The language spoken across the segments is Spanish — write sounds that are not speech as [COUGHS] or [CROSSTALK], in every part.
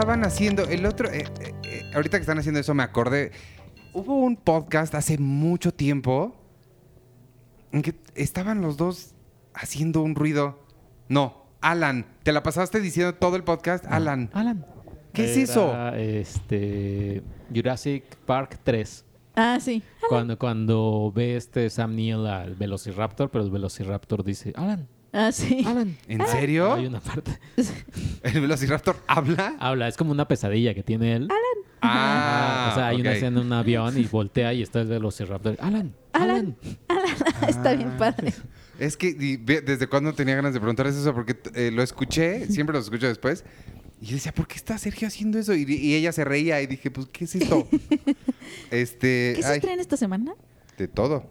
estaban haciendo, el otro, eh, eh, eh, ahorita que están haciendo eso me acordé, hubo un podcast hace mucho tiempo en que estaban los dos haciendo un ruido. No, Alan, te la pasaste diciendo todo el podcast, Alan. Alan. ¿Qué es eso? Este. Jurassic Park 3. Ah, sí. Cuando, cuando ve este Sam Neill al Velociraptor, pero el Velociraptor dice: Alan, Ah, sí. Alan. ¿En serio? Hay una parte. [LAUGHS] ¿El Velociraptor habla? Habla, es como una pesadilla que tiene él. Ah, o sea, hay una escena en un avión y voltea y está el Velociraptor. Alan, Alan. Alan. [LAUGHS] Está bien padre. Es que y desde cuándo tenía ganas de preguntarles eso, porque eh, lo escuché, siempre lo escucho después. Y yo decía, ¿por qué está Sergio haciendo eso? Y, y ella se reía y dije, pues, ¿qué es esto? [LAUGHS] este, ¿Qué se ay, estrena esta semana? de todo.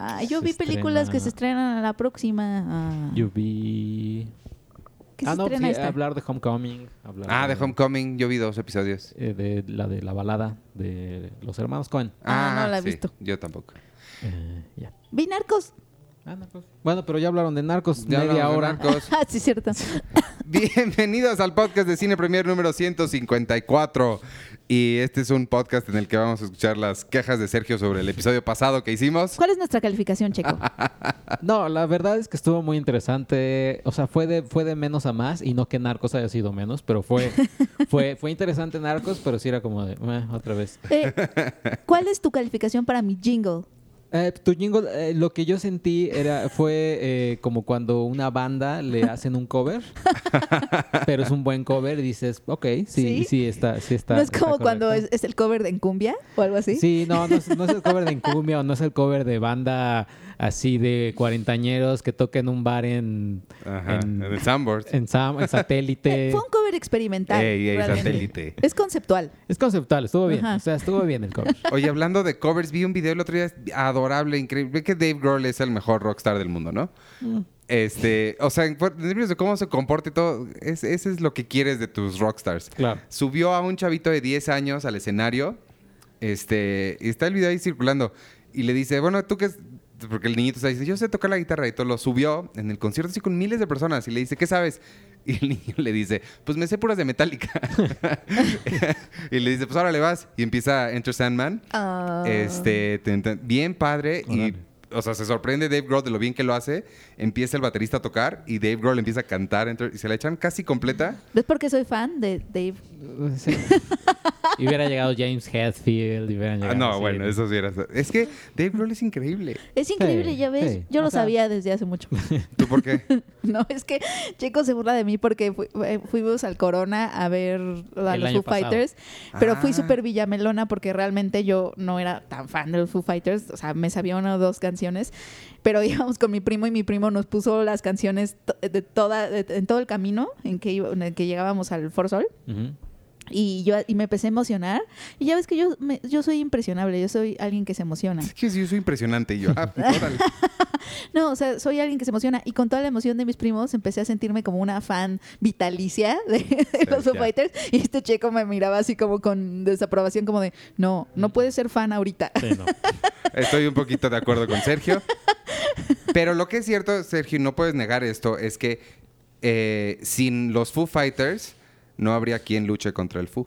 Ah, yo Se vi películas que se estrena- estrenan a la próxima. Ah. Yo vi. ¿Qué se ah, no, estrena sí, esta? hablar de Homecoming. hablar Ah, de Homecoming, yo vi dos episodios. eh, de la de la balada de los hermanos Cohen. Ah, no la he sí, visto. Yo tampoco. Eh, ya. Vi Narcos. Ah, Narcos. Bueno, pero ya hablaron de Narcos Ya media de hora. Narcos. [LAUGHS] Ah, sí, cierto. [LAUGHS] Bienvenidos al podcast de Cine Premier número 154. Y este es un podcast en el que vamos a escuchar las quejas de Sergio sobre el episodio pasado que hicimos. ¿Cuál es nuestra calificación, Checo? [LAUGHS] No, la verdad es que estuvo muy interesante. O sea, fue de, fue de menos a más y no que Narcos haya sido menos, pero fue, [LAUGHS] fue, fue interesante Narcos, pero sí era como de, "Meh, otra vez. Eh, ¿Cuál es tu calificación para mi jingle? Eh, tu jingle, eh, lo que yo sentí era fue eh, como cuando una banda le hacen un cover, [LAUGHS] pero es un buen cover y dices, ok, sí, ¿Sí? sí, está, sí está. ¿No es como cuando es, es el cover de Encumbia o algo así? Sí, no, no es, no es el cover de Encumbia o no es el cover de banda así de cuarentañeros que toca en un bar en, Ajá, en, en el Soundboard. en, Sam- en satélite. [LAUGHS] Fue un cover experimental. Ey, ey, realmente. satélite. Es conceptual. Es conceptual, estuvo bien. Ajá. O sea, estuvo bien el cover. [LAUGHS] Oye, hablando de covers, vi un video el otro día adorable, increíble. Ve que Dave Grohl es el mejor rockstar del mundo, ¿no? Mm. Este, o sea, en términos de cómo se comporta y todo, es, ese es lo que quieres de tus rockstars. Claro. Subió a un chavito de 10 años al escenario, este, y está el video ahí circulando, y le dice, bueno, tú qué es? Porque el niñito está diciendo, yo sé tocar la guitarra y todo, lo subió en el concierto así con miles de personas, y le dice, ¿qué sabes? Y el [LAUGHS] niño le dice, pues me sé puras de Metallica. [LAUGHS] [LAUGHS] y le dice, pues ahora le vas. Y empieza Enter Sandman. Ah. Este, te- te- bien padre y o sea, se sorprende Dave Grohl de lo bien que lo hace. Empieza el baterista a tocar y Dave Grohl empieza a cantar Enter- y se la echan casi completa. ¿Ves por qué soy fan de Dave? Sí. Y hubiera llegado James Hetfield. Y hubieran Ah, llegado no, así. bueno, eso sí era. Es que Dave Grohl es increíble. Es increíble, Sí, ya ves. sí. Yo O lo sea- sabía desde hace mucho. [LAUGHS] ¿Tú por qué? [LAUGHS] No, es que Checo se burla de mí porque fu- eh, fuimos al Corona a ver a El los Foo pasado. Fighters, pero fui Ah. súper villamelona porque realmente yo no era tan fan de los Foo Fighters, o sea, me sabía una o dos canciones, pero [LAUGHS] íbamos con mi primo y mi primo nos puso las canciones de toda, de- en todo el camino en que, iba- en el que llegábamos al For Sol. Ujú. Y yo y me empecé a emocionar. Y ya ves que yo, me- yo soy impresionable, yo soy alguien que se emociona. Es que sí, yo soy impresionante. Y yo, ah, [LAUGHS] órale. No, o sea, soy alguien que se emociona y con toda la emoción de mis primos empecé a sentirme como una fan vitalicia de, de los Foo. Fighters y este checo me miraba así como con desaprobación como de, no, no puedes ser fan ahorita. Sí, no. [LAUGHS] Estoy un poquito de acuerdo con Sergio. Pero lo que es cierto, Sergio, y no puedes negar esto, es que eh, sin los Foo Fighters no habría quien luche contra el Foo.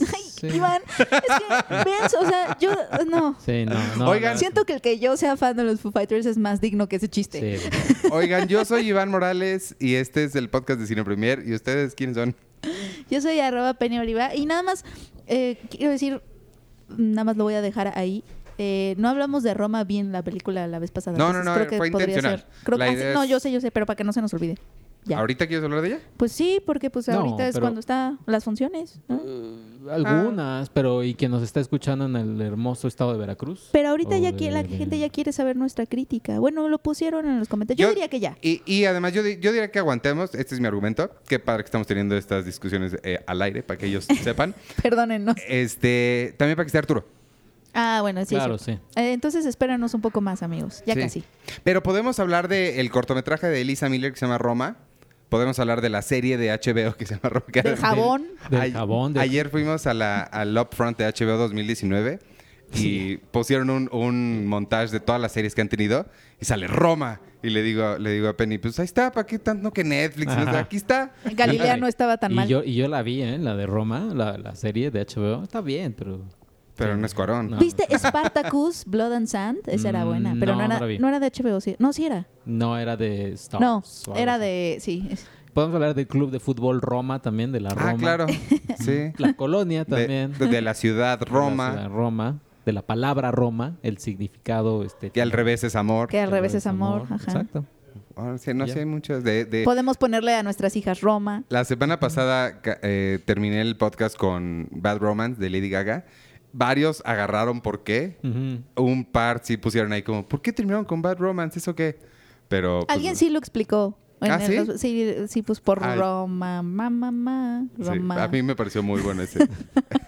Ay, Sí. Iván, es que, vean, o sea, yo, no. Sí, no, no, Oigan, no. Siento que el que yo sea fan de los Foo Fighters es más digno que ese chiste. Sí, Oigan, yo soy Iván Morales y este es el podcast de Cine Premier. ¿Y ustedes quiénes son? Yo soy arroba Penny Oliva y nada más eh, quiero decir, nada más lo voy a dejar ahí. Eh, no hablamos de Roma bien la película la vez pasada. No, no, no, creo que fue podría intencional. ser. Creo La que- idea no, es- yo sé, yo sé, pero para que no se nos olvide. Ya. ¿Ahorita quieres hablar de ella? Pues sí, porque pues No, ahorita es cuando está las funciones. ¿no? Uh, algunas, pero ¿y quien nos está escuchando en el hermoso estado de Veracruz? Pero ahorita ya que la de- gente ya quiere saber nuestra crítica. Bueno, lo pusieron en los comentarios. Yo, diría que ya. Y, y además yo, yo diría que aguantemos, este es mi argumento, qué padre que estamos teniendo estas discusiones eh, al aire para que ellos [LAUGHS] sepan. Perdónennos. Este, también para que esté Arturo. Ah, bueno, sí. Claro, sí. Eh, entonces espéranos un poco más, amigos. Ya Sí. casi. Pero podemos hablar del cortometraje de Elisa Miller que se llama Roma. Podemos hablar de la serie de HBO que se llama que- Del jabón. Del Ay- jabón, del- Ayer fuimos a la, al Upfront de HBO 2019 y pusieron un, un montaje de todas las series que han tenido y sale Roma. Y le digo, le digo a Penny, pues ahí está, ¿para qué tanto que Netflix? No aquí está. Galilea no estaba tan y mal. Yo, y yo la vi, ¿eh? La de Roma, la, la serie de HBO. Está bien, pero... Pero no es Cuarón. No. ¿Viste [LAUGHS] Spartacus, Blood and Sand? Esa era Mm, buena, pero no, no, era, no la vi. no era de HBO, sí. No, sí era. No era de Star No, o era de... Sí. Podemos hablar del club de fútbol Roma también, de la Roma. Ah, claro. [LAUGHS] Sí. La colonia también. de- de la ciudad De la Roma, ciudad Roma. De la palabra Roma, el significado... Este, que al revés es amor. Que al revés es amor. Ajá. Exacto. Ah, sí, no Ya. sé, hay muchas. De, de- Podemos ponerle a nuestras hijas Roma. La semana pasada eh, terminé el podcast con Bad Romance de Lady Gaga. Varios agarraron por qué. Un par sí pusieron ahí como, ¿por qué terminaron con Bad Romance? ¿Eso qué? Pero. pues, Alguien sí lo explicó. En ¿Ah, el- sí? los- sí, sí, pues por Ah. Roma, mamá, mamá, sí, Roma. a mí me pareció muy bueno ese.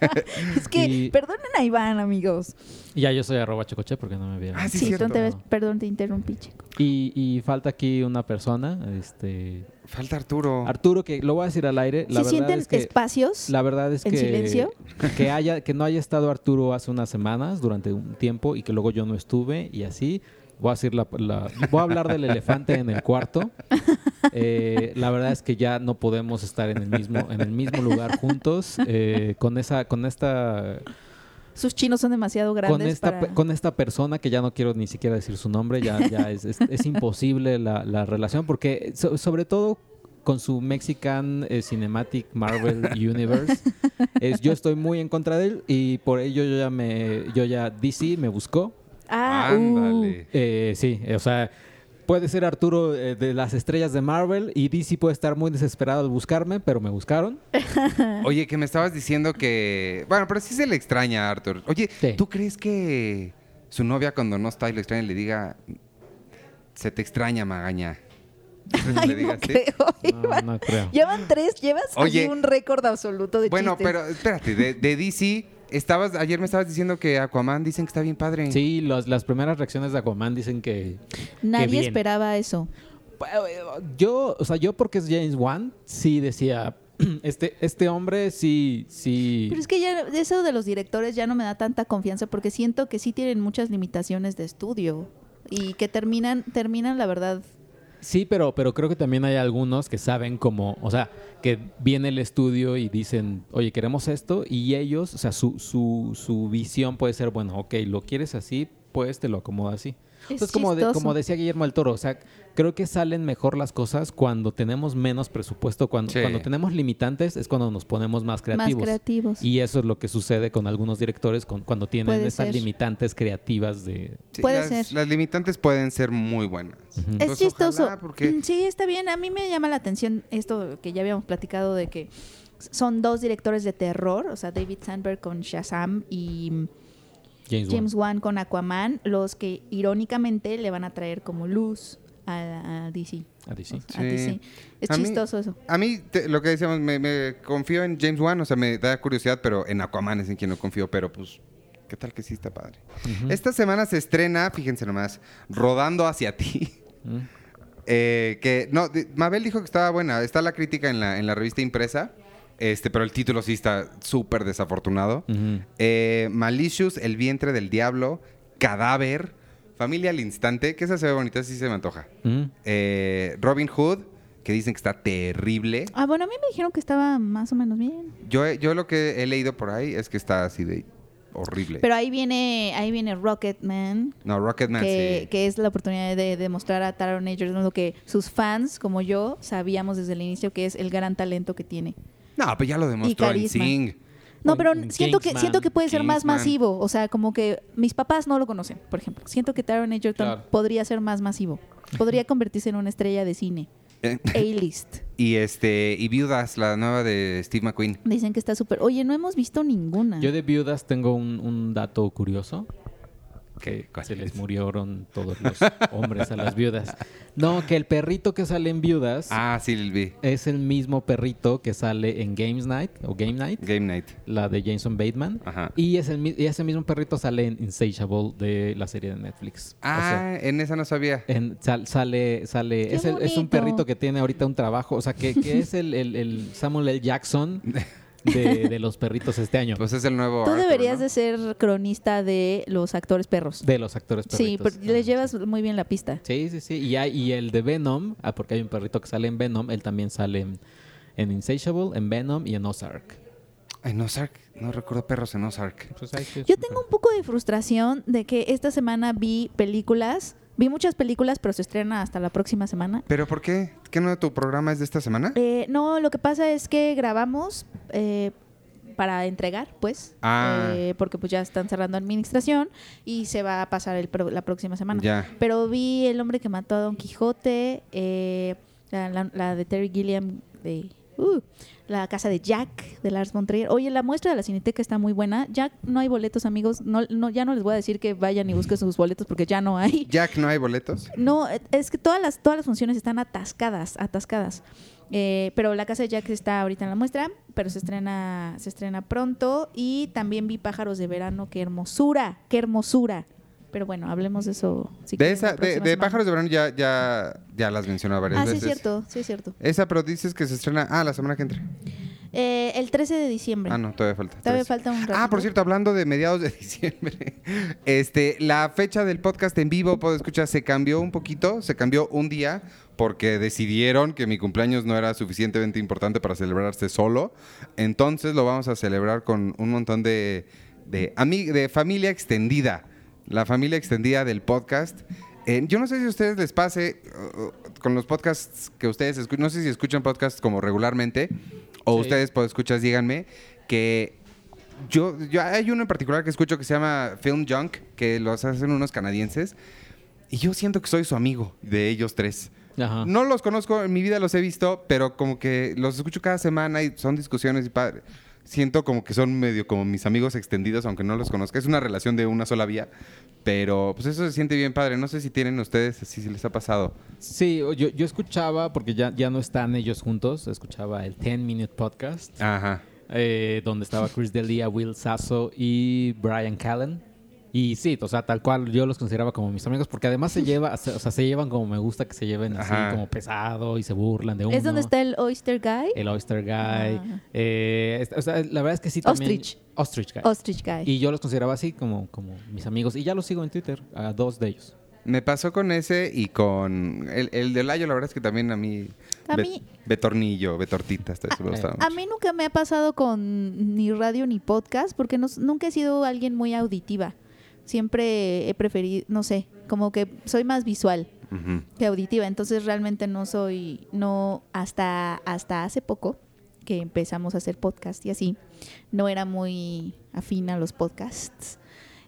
[LAUGHS] Es que, Y- perdonen a Iván, amigos. Y ya yo soy arroba chocoche porque no me vieron. Ah, sí, Sí, te ves, perdón, te interrumpí, chico. Y, y falta aquí una persona, este Falta Arturo. Arturo, que lo voy a decir al aire. La ¿Sí verdad sienten es que espacios? la verdad es en que silencio? que haya que no haya estado Arturo hace unas semanas durante un tiempo y que luego yo no estuve y así voy a decir la, la- voy a hablar del elefante en el cuarto. Eh, la verdad es que ya no podemos estar en el mismo en el mismo lugar juntos eh, con esa con esta Sus chinos son demasiado grandes con esta, para... con esta persona que ya no quiero ni siquiera decir su nombre, ya, ya es, es- es imposible la, la relación, porque so- sobre todo con su Mexican eh, Cinematic Marvel Universe, es, yo estoy muy en contra de él y por ello yo ya me, yo ya DC me buscó. Ah, uh, Ándale. Eh, sí, o sea, puede ser Arturo eh, de las estrellas de Marvel y DC puede estar muy desesperado al buscarme, pero me buscaron. [LAUGHS] Oye, que me estabas diciendo que. Bueno, pero sí se le extraña a Arthur. Oye, Sí. ¿tú crees que su novia cuando no está y lo extraña le diga. Se te extraña, magaña? ¿Crees que Ay, le diga no creo. No, [LAUGHS] Iván. no creo. Llevan tres, llevas Oye. un récord absoluto de Bueno, chistes. pero espérate, de, de DC, estabas, ayer me estabas diciendo que Aquaman dicen que está bien padre. Sí, los- las primeras reacciones de Aquaman dicen que, Nadie bien. esperaba eso. Yo, o sea, yo porque es James Wan, sí decía, [CLEARS THROAT] este, este hombre sí, sí. Pero es que ya eso de los directores ya no me da tanta confianza porque siento que sí tienen muchas limitaciones de estudio y que terminan, terminan la verdad. Sí, pero, pero creo que también hay algunos que saben como, o sea, que viene el estudio y dicen, oye, queremos esto, y ellos, o sea, su, su, su visión puede ser, bueno, ok, lo quieres así, pues te lo acomodo así. Es Entonces, como, de- como decía Guillermo del Toro, o sea, creo que salen mejor las cosas cuando tenemos menos presupuesto, cuando, Sí. cuando tenemos limitantes es cuando nos ponemos más creativos. Más creativos. Y eso es lo que sucede con algunos directores con- cuando tienen Puede esas ser. limitantes creativas de... Sí, Puede las, ser. Las limitantes pueden ser muy buenas. Es chistoso. porque- Mm, Sí, está bien. A mí me llama la atención esto que ya habíamos platicado de que son dos directores de terror, o sea, David Sandberg con Shazam y James, Wan. James Wan con Aquaman, los que irónicamente le van a traer como luz a, a DC. A DC. A Sí. DC. Es A mí- chistoso eso. A mí, te- lo que decíamos, me, me confío en James Wan, o sea, me da curiosidad, pero en Aquaman es en quien no confío, pero pues, ¿qué tal que sí está padre? Esta semana se estrena, fíjense nomás, Rodando hacia ti. Eh, que no, Mabel dijo que estaba buena. Está la crítica en la, en la revista impresa. Este, pero el título sí está súper desafortunado. Eh, Malicious, El vientre del diablo, Cadáver, Familia al instante, que esa se ve bonita, sí se me antoja. Eh, Robin Hood, que dicen que está terrible. Ah, bueno, a mí me dijeron que estaba más o menos bien. Yo, he- yo lo que he leído por ahí es que está así de horrible. Pero ahí viene, ahí viene Rocketman, no, Rocketman que, sí. que es la oportunidad de demostrar a Taron Egerton lo que sus fans, como yo, sabíamos desde el inicio que es el gran talento que tiene. No, pues ya lo demostró en carisma. Sing. No, pero en siento que siento que puede ser más Kingsman. masivo, o sea, como que mis papás no lo conocen, por ejemplo. Siento que Taron Egerton Claro. podría ser más masivo. Podría convertirse en una estrella de cine. Eh, A-list. [LAUGHS] y este, y Viudas, la nueva de Steve McQueen. Dicen que está súper. Oye, no hemos visto ninguna. Yo de viudas tengo un, un dato curioso. Que ¿Cuál se les es? murieron todos los [LAUGHS] hombres a las viudas. No, que el perrito que sale en viudas Ah, sí, el vi. es el mismo perrito que sale en Games Night o Game Night, Game Night. la de Jason Bateman. Ajá. Y, es el, y ese mismo perrito sale en Insatiable de la serie de Netflix. O sea, Ah, en esa no sabía. en- sal- sale, sale, Qué es, el- es un perrito que tiene ahorita un trabajo, o sea, que, que es el, el- el Samuel L. Jackson [LAUGHS] de, de los perritos este año. Pues es el nuevo. Tú Arthur, deberías ¿no? de ser cronista de los actores perros. de los actores Sí, perritos. pero les llevas muy bien la pista. Sí, sí, sí. Y, hay- y el de Venom, ah, porque hay un perrito que sale en Venom, él también sale en, en Insatiable, en Venom y en Ozark. En Ozark. No recuerdo perros en Ozark. Pues Yo tengo un poco de frustración de que esta semana vi películas, vi muchas películas, pero se estrena hasta la próxima semana. ¿Pero por qué? ¿Qué no tu programa es de esta semana? Eh, no, lo que pasa es que grabamos eh, para entregar, pues, Ah. eh, porque pues ya están cerrando administración y se va a pasar el pro- la próxima semana. Ya. Pero vi El hombre que mató a Don Quijote, eh, la, la- la de Terry Gilliam de uh, La casa de Jack de Lars von Trier. Oye, la muestra de la Cineteca está muy buena. Jack, no hay boletos, amigos. No, no, ya no les voy a decir que vayan y busquen sus boletos porque ya no hay. Jack, ¿no hay boletos? No, es que todas las, todas las funciones están atascadas, atascadas. Eh, pero la casa de Jack está ahorita en la muestra, pero se estrena, se estrena pronto. Y también vi Pájaros de Verano, qué hermosura, qué hermosura. Pero bueno, hablemos de eso. si De, esa, de. Pájaros de Verano ya, ya, ya las mencionó varias Ah, sí veces. es cierto, sí es cierto. Esa, pero dices que se estrena. Ah, la semana que entra. Eh, el 13 de diciembre. Ah, no, todavía falta. Todavía falta un Ah, ratito. por cierto, hablando de mediados de [LAUGHS] diciembre, este, la fecha del podcast en vivo, puedo escuchar, se cambió un poquito, se cambió un día porque decidieron que mi cumpleaños no era suficientemente importante para celebrarse solo. Entonces lo vamos a celebrar con un montón de, de, de familia extendida, la familia extendida del podcast. Eh, yo no sé si a ustedes les pase uh, uh, con los podcasts que ustedes escuchan, no sé si escuchan podcasts como regularmente o Sí. ustedes, pues, escuchas, díganme que yo, yo hay uno en particular que escucho que se llama Film Junk, que los hacen unos canadienses, y yo siento que soy su amigo de ellos tres. Ajá. No los conozco, en mi vida los he visto, pero como que los escucho cada semana y son discusiones y padre. Siento como que son medio como mis amigos extendidos, aunque no los conozca. Es una relación de una sola vía, pero pues eso se siente bien padre. No sé si tienen ustedes, si les ha pasado. Sí, yo, yo escuchaba, porque ya, ya no están ellos juntos, escuchaba el 10 Minute Podcast, Ajá. eh, donde estaba Chris D'Elia, Will Sasso y Brian Callen. Y sí, o sea, tal cual yo los consideraba como mis amigos, porque además se [LAUGHS] lleva, o sea, se llevan como me gusta que se lleven así, Ajá. como pesado y se burlan de uno. ¿Es donde está el Oyster Guy? el Oyster Guy. Ah. eh, o sea, la verdad es que sí también. Ostrich. Ostrich Guy. Ostrich Guy. Y yo los consideraba así como, como mis amigos. Y ya los sigo en Twitter, a dos de ellos. Me pasó con ese y con el, el de Layo, la verdad es que también a mí... A Be- mí- Betornillo, Betortita, hasta eso me gustaba A mucho. mí nunca me ha pasado con ni radio ni podcast porque no- nunca he sido alguien muy auditiva. Siempre he preferido, no sé, como que soy más visual que auditiva. Entonces realmente no soy, no, hasta, hasta hace poco que empezamos a hacer podcast y así, no era muy afín a los podcasts.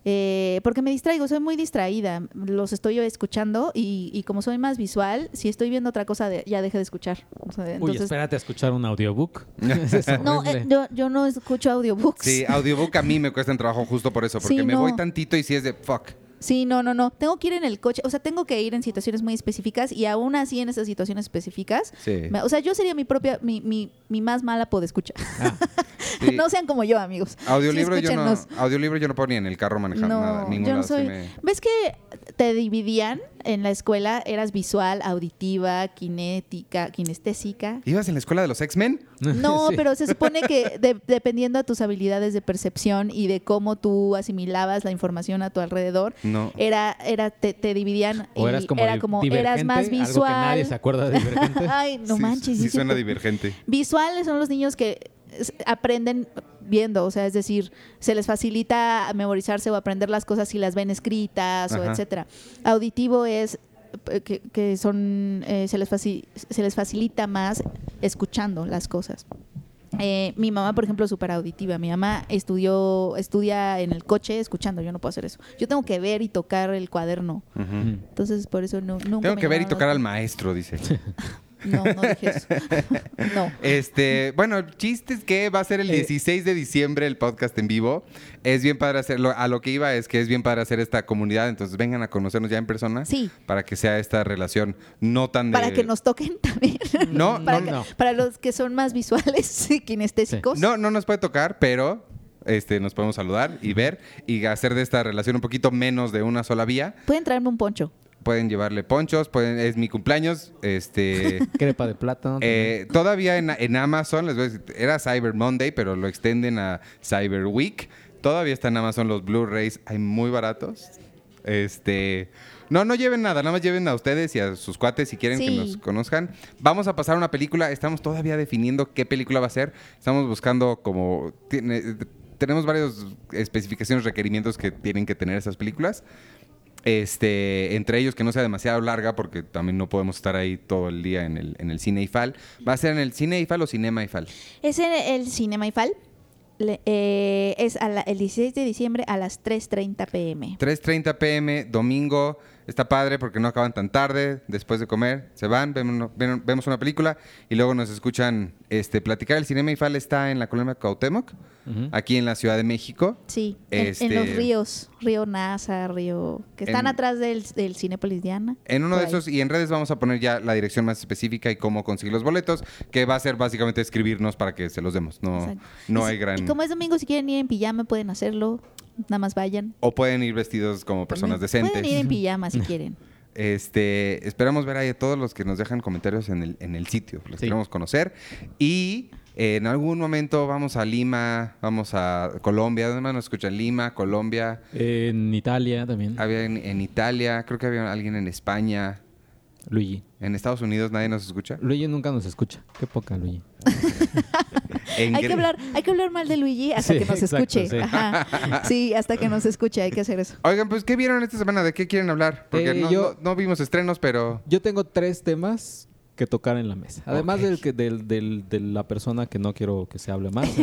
Eh, porque me distraigo, soy muy distraída. Los estoy escuchando y, y como soy más visual, si estoy viendo otra cosa, de- ya deje de escuchar. O sea, Uy, espérate a escuchar un audiobook. [LAUGHS] No, eh, yo, yo no escucho audiobooks. Sí, audiobook a mí me cuesta en trabajo justo por eso, porque Sí, me no. voy tantito y si es de fuck. Sí, no, no, no. Tengo que ir en el coche. O sea, tengo que ir en situaciones muy específicas y aún así en esas situaciones específicas. Sí. me- o sea, yo sería mi propia, mi, mi, mi más mala podescucha. Ah, [LAUGHS] Sí. no sean como yo, amigos. [LAUGHS] Audiolibro, Sí, yo no, audiolibro yo no puedo ni en el carro manejar No, nada. Ningún yo no lado, soy. me- ¿Ves que te dividían en la escuela? Eras visual, auditiva, kinética, kinestésica. ¿Ibas en la escuela de los X-Men? [LAUGHS] No, pero se supone que de- dependiendo de tus habilidades de percepción y de cómo tú asimilabas la información a tu alrededor, No. era, era, te, te dividían O y eras como, era como eras más Algo que visual. nadie se acuerda de divergente. [LAUGHS] Ay, no Sí, manches. Sí, suena divergente. Visuales son los niños que aprenden viendo, o sea, es decir, se les facilita memorizarse o aprender las cosas si las ven escritas o etcétera. Auditivo es eh, que, que son eh, se les faci- se les facilita más escuchando las cosas. Eh, mi mamá, por ejemplo, es súper auditiva. Mi mamá estudió, estudia en el coche escuchando. Yo no puedo hacer eso. Yo tengo que ver y tocar el cuaderno. Entonces, por eso no, nunca Tengo me que ver y tocar al maestro, dice. [LAUGHS] No, no dije eso. [LAUGHS] no. Este, bueno, el chiste es que va a ser el Eh. 16 de diciembre el podcast en vivo. Es bien padre hacerlo. A lo que iba es que es bien padre hacer esta comunidad. Entonces vengan a conocernos ya en persona. Sí. Para que sea esta relación no tan de. Para que nos toquen también. [LAUGHS] No, para, no, que- no. para los que son más visuales [LAUGHS] y kinestésicos. No, no nos puede tocar, pero este, nos podemos saludar y ver y hacer de esta relación un poquito menos de una sola vía. Pueden traerme un poncho. Pueden llevarle ponchos, pueden, es mi cumpleaños, este... [LAUGHS] Crepa de plátano. Eh, todavía en, en Amazon, les voy a decir, era Cyber Monday, pero lo extenden a Cyber Week. Todavía está en Amazon los Blu-rays, hay muy baratos. Este, no, no lleven nada, nada más lleven a ustedes y a sus cuates si quieren que nos conozcan. Vamos a pasar a una película, estamos todavía definiendo qué película va a ser. Estamos buscando como tiene- tenemos varias especificaciones, requerimientos que tienen que tener esas películas. Este, entre ellos que no sea demasiado larga, porque también no podemos estar ahí todo el día en el, en el cine IFAL. ¿Va a ser en el cine IFAL o cinema IFAL? Es en el Cinema IFAL. Le- eh, es a la- el 16 de diciembre a las 3.30 pm. 3.30 pm, domingo. Está padre porque no acaban tan tarde. Después de comer, se van, vemos, una película y luego nos escuchan este, platicar. El Cinema IFAL está en la colonia Cuauhtémoc, Ujú. aquí en la Ciudad de México. Sí, en, en Este- los ríos, Río Nasa, Río... que están En- atrás del, del Cinépolis Diana. En uno de ahí. esos, y en redes vamos a poner ya la dirección más específica y cómo conseguir los boletos, que va a ser básicamente escribirnos para que se los demos. No, Exacto. no si- hay gran... Y como es domingo, si quieren ir en pijama, pueden hacerlo. Nada más vayan. O pueden ir vestidos como personas También decentes. Pueden ir en pijama si quieren. Este, esperamos ver ahí a todos los que nos dejan comentarios en el, en el sitio. Los Sí. queremos conocer. Y eh, en algún momento vamos a Lima, vamos a Colombia. ¿Dónde más nos escuchan? Lima, Colombia. En Italia también. Había en, en Italia, creo que había alguien en España. Luigi. En Estados Unidos nadie nos escucha. Luigi nunca nos escucha. Qué poca, Luigi. [LAUGHS] En Hay que, hablar, hay que hablar mal de Luigi hasta Sí, que nos exacto, escuche. sí. Ajá. [LAUGHS] Sí, hasta que nos escuche, hay que hacer eso. Oigan, pues, ¿qué vieron esta semana? ¿De qué quieren hablar? Porque Eh, no, yo- no- no vimos estrenos, pero... Yo tengo tres temas que tocar en la mesa. Además del que del, del- de la persona que no quiero que se hable más. [LAUGHS]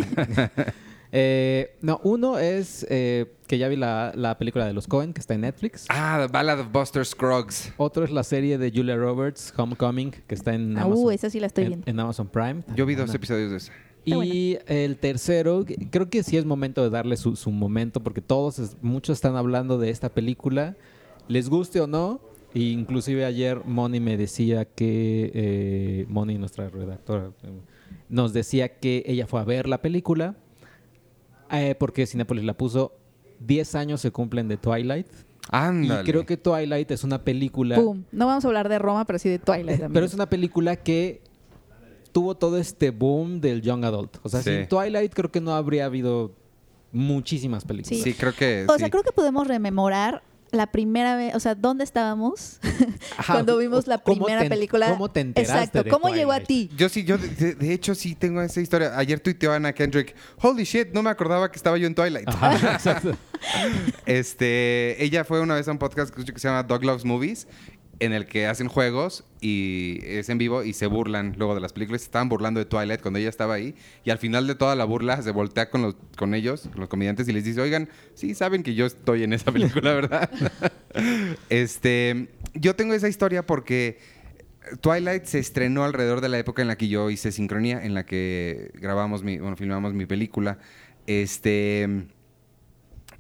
Eh, no, uno es eh, que ya vi la, la película de los Cohen, que está en Netflix. Ah, The Ballad of Buster Scruggs. Otro es la serie de Julia Roberts, Homecoming, que está en Ah, Amazon, uh, esa sí la estoy en- viendo. en Amazon Prime. Yo vi dos episodios de esa. Y el tercero, creo que sí es momento de darle su, su momento, porque todos, es- muchos están hablando de esta película, les guste o no. e inclusive ayer Moni me decía que, eh, Moni, nuestra redactora, nos decía que ella fue a ver la película, eh, porque Cinepolis la puso, 10 años se cumplen de Twilight. Ándale. Y creo que Twilight es una película... Pum. No vamos a hablar de Roma, pero sí de Twilight. [LAUGHS] Pero amigos. es una película que tuvo todo este boom del young adult. O sea, Sí. sin Twilight creo que no habría habido muchísimas películas. Sí, creo que O sí. sea, creo que podemos rememorar la primera vez, o sea, ¿dónde estábamos [LAUGHS] Ajá, cuando vimos la ¿cómo primera te- película? cómo te enteraste Exacto, de ¿cómo llegó a ti? Yo sí, yo de, hecho sí tengo esa historia. Ayer tuiteó Ana Kendrick, holy shit, no me acordaba que estaba yo en Twilight. Ajá, [LAUGHS] exacto. Este, ella fue una vez a un podcast que se llama Dog Loves Movies, en el que hacen juegos y es en vivo y se burlan luego de las películas. Estaban burlando de Twilight cuando ella estaba ahí y al final de toda la burla se voltea con los, con ellos, con los comediantes y les dice, oigan, sí saben que yo estoy en esa película, [LAUGHS] ¿verdad? este, yo tengo esa historia porque Twilight se estrenó alrededor de la época en la que yo hice sincronía, en la que grabamos mi, bueno, filmamos mi película. Este.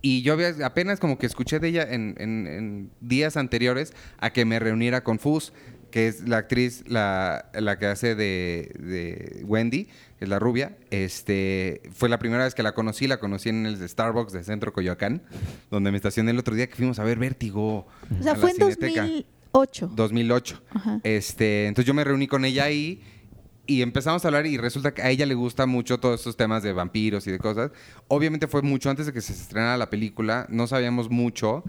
Y yo había- apenas como que escuché de ella en, en- en días anteriores a que me reuniera con Fuz, que es la actriz, la, la que hace de, de Wendy, que es la rubia. Este, fue la primera vez que la conocí, la conocí en el Starbucks de Centro Coyoacán, donde me estacioné el otro día que fuimos a ver Vértigo. O sea, a la fue en Cineteca. 2008. 2008. Ajá. Este, entonces yo me reuní con ella ahí y empezamos a hablar y resulta que a ella le gusta mucho todos estos temas de vampiros y de cosas. Obviamente fue mucho antes de que se estrenara la película, no sabíamos mucho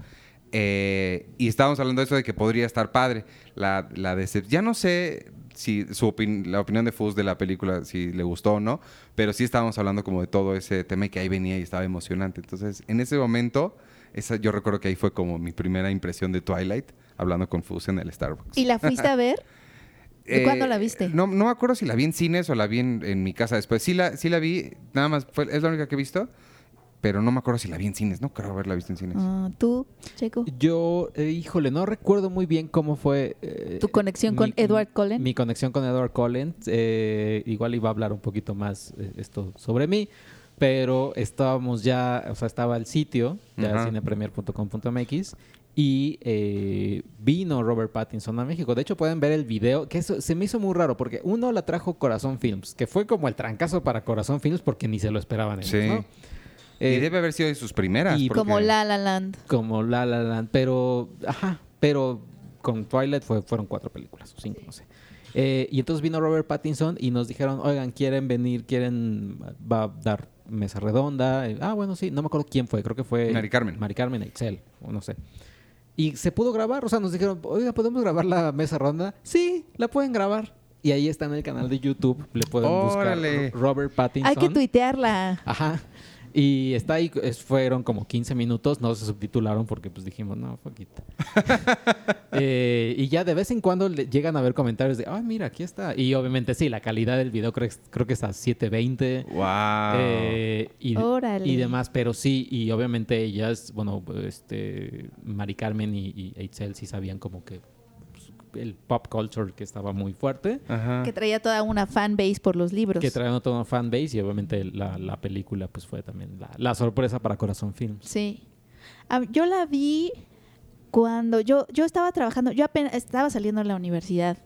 eh, y estábamos hablando de eso de que podría estar padre. La, la decep- ya no sé si su opin- la opinión de Fuz de la película, si le gustó o no, pero sí estábamos hablando como de todo ese tema y que ahí venía y estaba emocionante. Entonces, en ese momento, esa, yo recuerdo que ahí fue como mi primera impresión de Twilight, hablando con Fuz en el Starbucks. ¿Y la fuiste a [LAUGHS] ver? ¿De cuándo la viste? Eh, No, no me acuerdo si la vi en cines o la vi en, en mi casa después. Sí la, sí la vi, nada más, fue, es la única que he visto, pero no me acuerdo si la vi en cines. No creo haberla visto en cines. Ah, ¿Tú, Checo? Yo, eh, híjole, no recuerdo muy bien cómo fue... eh, ¿Tu conexión con Edward Cullen? Mi conexión con Edward Cullen. eh, igual iba a hablar un poquito más eh, esto sobre mí, pero estábamos ya, o sea, estaba el sitio, ya Ajá. cinepremier.com.mx, y eh, vino Robert Pattinson a México. De hecho, pueden ver el video, que eso se me hizo muy raro, porque uno la trajo Corazón Films, que fue como el trancazo para Corazón Films porque ni se lo esperaban ellos, Sí. ¿no? y Eh, debe haber sido de sus primeras. y porque- Como La La Land. como La La Land, pero, ajá, pero con Twilight fue, fueron cuatro películas, o cinco, no sé. Eh, y entonces vino Robert Pattinson y nos dijeron, oigan, ¿quieren venir? ¿Quieren? Va a dar mesa redonda. Eh, ah, bueno, sí, no me acuerdo quién fue, creo que fue... Mari Carmen. Mari Carmen Excel, o no sé. Y se pudo grabar, o sea, nos dijeron, oiga, ¿podemos grabar la mesa redonda? Sí, la pueden grabar. Y ahí está en el canal de YouTube, le pueden Órale. buscar Robert Pattinson. Hay que tuitearla. Ajá. Y está ahí, es- fueron como 15 minutos, no se subtitularon porque pues dijimos, no, poquito. [LAUGHS] Eh, y ya de vez en cuando le llegan a ver comentarios de, ah, mira, aquí está. Y obviamente sí, la calidad del video creo, creo que está a 720. ¡Wow! eh, y, Órale. y demás, pero sí, y obviamente ellas, bueno, este, Mari Carmen y, y Eitzel sí sabían como que el pop culture que estaba muy fuerte. Ajá. Que traía toda una fanbase por los libros. Que traían toda una fanbase y obviamente la, la película pues fue también la, la sorpresa para Corazón Films. Sí. Ah, yo la vi cuando yo, yo estaba trabajando, yo apenas estaba saliendo de la universidad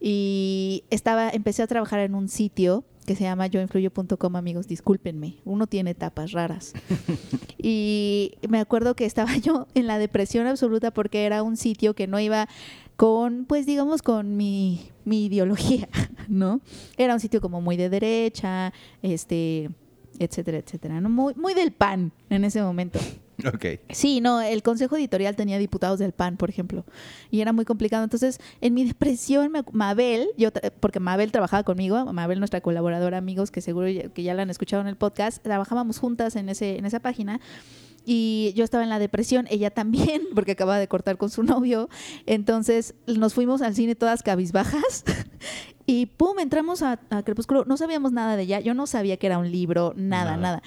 y estaba, empecé a trabajar en un sitio que se llama yoinfluyo.com, amigos, discúlpenme, uno tiene etapas raras. [LAUGHS] y me acuerdo que estaba [LAUGHS] yo en la depresión absoluta porque era un sitio que no iba con, pues digamos, con mi, mi ideología, [LAUGHS] ¿no? Era un sitio como muy de derecha, este, etcétera, etcétera, ¿no? Muy, muy del pan en ese momento. [LAUGHS] Ok. Sí, no, el consejo editorial tenía diputados del PAN, por ejemplo, y era muy complicado. Entonces, en mi depresión, me- Mabel, yo, porque Mabel trabajaba conmigo, Mabel, nuestra colaboradora, amigos, que seguro ya, que ya la han escuchado en el podcast, trabajábamos juntas en, ese, en esa página. Y yo estaba en la depresión, ella también, [LAUGHS] porque acababa de cortar con su novio. Entonces nos fuimos al cine todas cabizbajas [LAUGHS] y pum, entramos a, a Crepúsculo. No sabíamos nada de ella, yo no sabía que era un libro, nada, Nada. nada.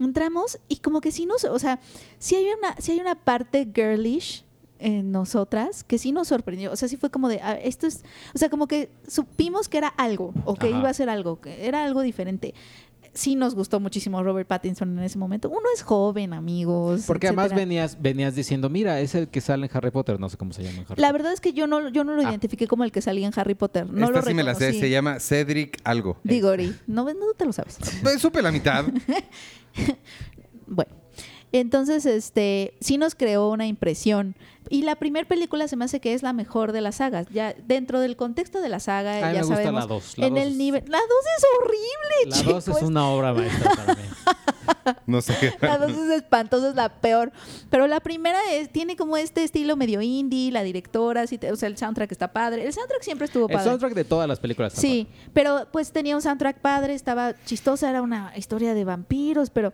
Entramos y como que sí nos, o sea, sí hay una, sí hay una parte girlish en nosotras que sí nos sorprendió. O sea, sí fue como de, ah, esto es, o sea, como que supimos que era algo o que Ajá. iba a ser algo, que era algo diferente. Sí nos gustó muchísimo Robert Pattinson en ese momento. Uno es joven, amigos. Porque además venías, venías diciendo, mira, es el que sale en Harry Potter, no sé cómo se llama en Harry La Potter. verdad es que yo no, yo no lo Ah. identifiqué como el que salía en Harry Potter. No Esta lo sí me la sé, se llama Cedric algo. Diggory. No, no te lo sabes. [LAUGHS] Supe la mitad. [LAUGHS] Bueno, entonces, este, sí nos creó una impresión. Y la primera película se me hace que es la mejor de las sagas. Ya dentro del contexto de la saga, A mí ya me gusta sabemos. la dos, la en dos el es- nivel. La 2 es horrible, La 2 chicos. es una obra maestra para mí. [LAUGHS] No sé qué. La 2 es espantosa, es la peor. Pero la primera es, tiene como este estilo medio indie, la directora, te- o sea, el soundtrack está padre. El soundtrack siempre estuvo El padre. soundtrack de todas las películas. está Sí, pero pues tenía un soundtrack padre, estaba chistosa, era una historia de vampiros, pero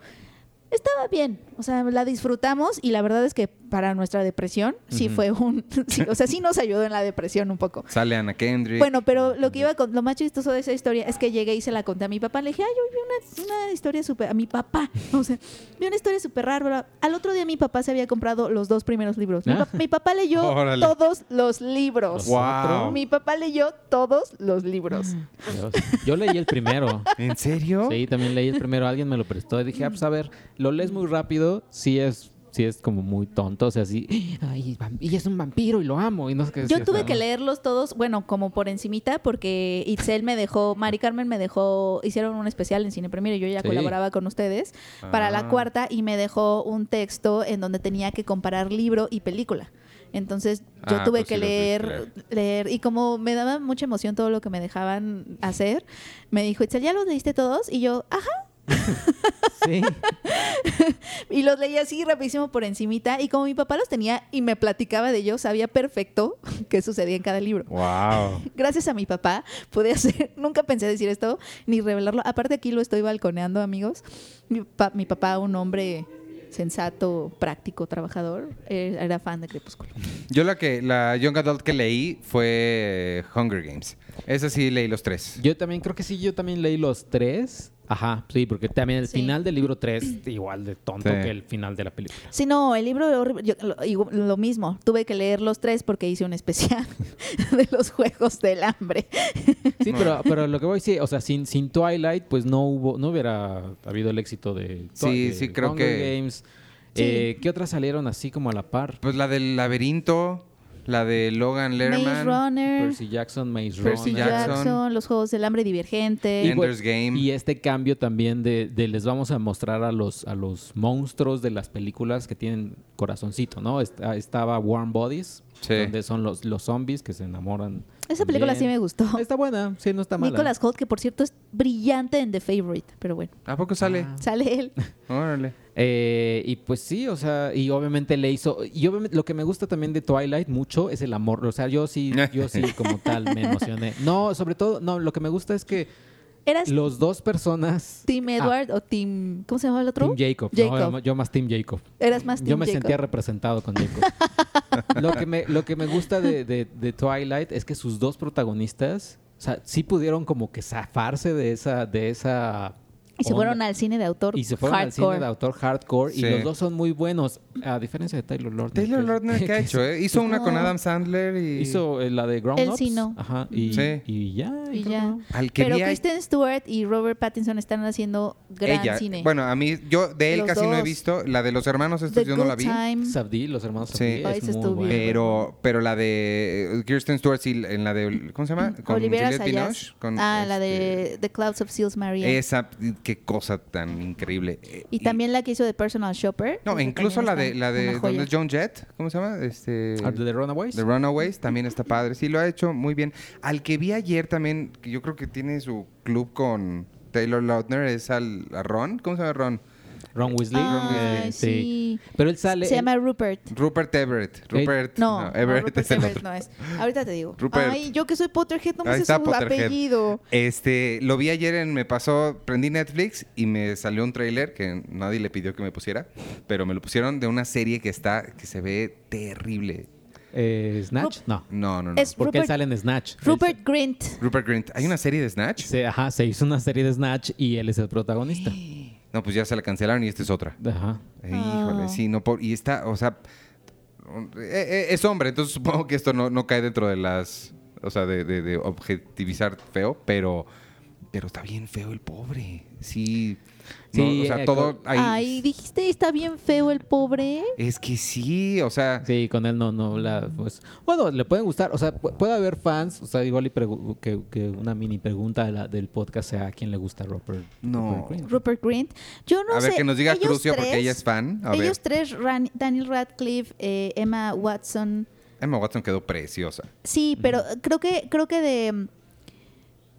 estaba bien. O sea, la disfrutamos y la verdad es que para nuestra depresión sí Ujú. fue un... [LAUGHS] sí, o sea, sí nos ayudó en la depresión un poco. Sale Ana Kendrick. Bueno, pero lo que iba con lo más chistoso de esa historia es que llegué y se la conté a mi papá. Le dije, ay, yo vi una, una historia súper. A mi papá. [LAUGHS] O sea, vi una historia súper rara. Al otro día mi papá se había comprado los dos primeros libros. Mi, Ah. pa- mi papá leyó [LAUGHS] Órale. todos los libros. Wow. Mi papá leyó todos los libros. Dios. Yo leí el primero. ¿En serio? Sí, también leí el primero. Alguien me lo prestó y dije, ah, pues a ver, lo lees muy rápido. Sí es, sí es como muy tonto. O sea, así, ay, y es un vampiro y lo amo. Y no sé qué Yo tuve que leerlos todos, bueno, como por encimita, porque Itzel me dejó, Mari Carmen me dejó, hicieron un especial en Cine Premier y yo ya Sí. colaboraba con ustedes para la Ah. cuarta y me dejó un texto en donde tenía que comparar libro y película. Entonces yo Ah, tuve pues que sí leer, leer, y como me daba mucha emoción todo lo que me dejaban hacer, me dijo, Itzel, ¿ya los leíste todos? Y yo, ajá, Sí. [LAUGHS] y los leí así rapidísimo por encimita, y como mi papá los tenía y me platicaba de ellos, sabía perfecto [LAUGHS] qué sucedía en cada libro. Wow. gracias a mi papá pude hacer, [LAUGHS] nunca pensé decir esto ni revelarlo. Aparte aquí lo estoy balconeando, amigos. Mi, pa- mi papá, un hombre sensato, práctico, trabajador, eh, era fan de Crepúsculo. Yo la que la young adult que leí fue Hunger Games. Esa sí leí los tres. Yo también creo que sí, yo también leí los tres. Ajá, sí, porque también el Sí. final del libro 3 [CLEARS THROAT] igual de tonto Sí. que el final de la película. Sí, no, el libro. Yo- lo, lo mismo, tuve que leer los tres porque hice un especial [LAUGHS] de los Juegos del Hambre. Sí, pero, [LAUGHS] pero lo que voy a decir, o sea, sin, sin Twilight, pues no hubo, no hubiera habido el éxito de, Sí, de sí, creo Hunger que- Games. Sí. Eh, ¿Qué otras salieron así como a la par? Pues la del laberinto, la de Logan Maze Lerman, Runner, Percy Jackson, Maze Percy Runner. Jackson. Jackson, los Juegos del Hambre Divergente. Y, Ender's Game. y este cambio también de, de les vamos a mostrar a los, a los monstruos de las películas que tienen corazoncito, ¿no? Est- estaba Warm Bodies, Sí. donde son los, los zombies que se enamoran. Esa película sí me gustó. Está buena, sí, no está mala. Nicolas Holt, que por cierto es brillante en The Favorite, pero bueno, ¿A poco sale? Ah. sale él. [LAUGHS] Órale. Eh, y pues sí, o sea, y obviamente le hizo. Y obviamente lo que me gusta también de Twilight mucho es el amor. O sea, yo sí, [LAUGHS] yo sí como tal me emocioné. No, sobre todo, no, lo que me gusta es que ¿Eras los dos personas. Team Ah, Edward o Team... ¿Cómo se llama el otro? Team Jacob. Jacob. No, yo más Team Jacob. Eras más Team Yo me Jacob. sentía representado con Jacob. [LAUGHS] lo, que me, lo que me gusta de, de- de Twilight es que sus dos protagonistas, o sea, sí pudieron como que zafarse de esa, de esa Y se fueron al cine de autor y se fueron al hardcore. cine de autor hardcore y Sí. los dos son muy buenos, a diferencia de Taylor Lautner. Taylor Lautner, ¿qué ha que hecho? eh? Hizo una con. Adam Sandler y... Hizo eh, la de Grown Él Ups. sí no. Ajá. Y, Sí. y ya. Y ya. Al que Pero vi Kristen Stewart y Robert Pattinson están haciendo gran ella. cine. Bueno, a mí, yo de él Los casi no he dos. visto. La de los hermanos estos The yo no la vi. Time. Safdie, los hermanos Sí. Safdie, Ay, es muy buena. Pero, pero la de Kirsten Stewart, sí, en la de, ¿cómo se llama? Con Olivera Juliette con, ah, la este, de The Clouds of Seals Maria. Esa, qué cosa tan increíble. Eh, y también la que hizo de Personal Shopper. No, incluso la de, la de una joya. ¿dónde es John Jett? ¿Cómo se llama? Este, Ah, ¿de The Runaways? The Runaways también está padre. Sí, lo ha hecho muy bien. Al que vi ayer también, que yo creo que tiene su club con Taylor Lautner, es al, a Ron. ¿Cómo se llama Ron? Ron Weasley. Ay, eh, sí. Pero él sale. Se llama Rupert. Rupert Everett. Rupert. No, no, Everett Rupert es el Everett otro. no es. Ahorita te digo. Rupert. Ay, yo que soy Potterhead no me Ahí sé está su Potterhead. apellido. Este, lo vi ayer en, me pasó, prendí Netflix y me salió un tráiler que nadie le pidió que me pusiera, pero me lo pusieron de una serie que está, que se ve terrible. eh, ¿Snatch? No. No, no, no. Es Porque él Rupert, sale en Snatch. Rupert Grint. Rupert Grint. ¿Hay una serie de Snatch? Él se, ajá, se hizo una serie de Snatch y él es el protagonista. No, pues ya se la cancelaron y esta es otra. Ajá. Híjole, Ah. sí, no por, y está, o sea, eh, eh, es hombre, entonces supongo que esto no, no cae dentro de las, o sea, de, de- de objetivizar feo, pero, pero está bien feo el pobre. Sí, no, Sí, o sea, eh, todo ahí. Ay, dijiste, está bien feo el pobre. Es que sí, o sea, Sí, con él no, no, la, pues, bueno, le pueden gustar, o sea, pu- puede haber fans, o sea, igual y que, que una mini pregunta de la- del podcast sea a quién le gusta Robert. No. Rupert Grint. Rupert Grint. Yo no a ver sé. que nos diga Crucio porque ella es fan. A ellos ver, tres, Ran- Daniel Radcliffe, eh, Emma Watson. Emma Watson quedó preciosa. Sí, pero creo que creo que de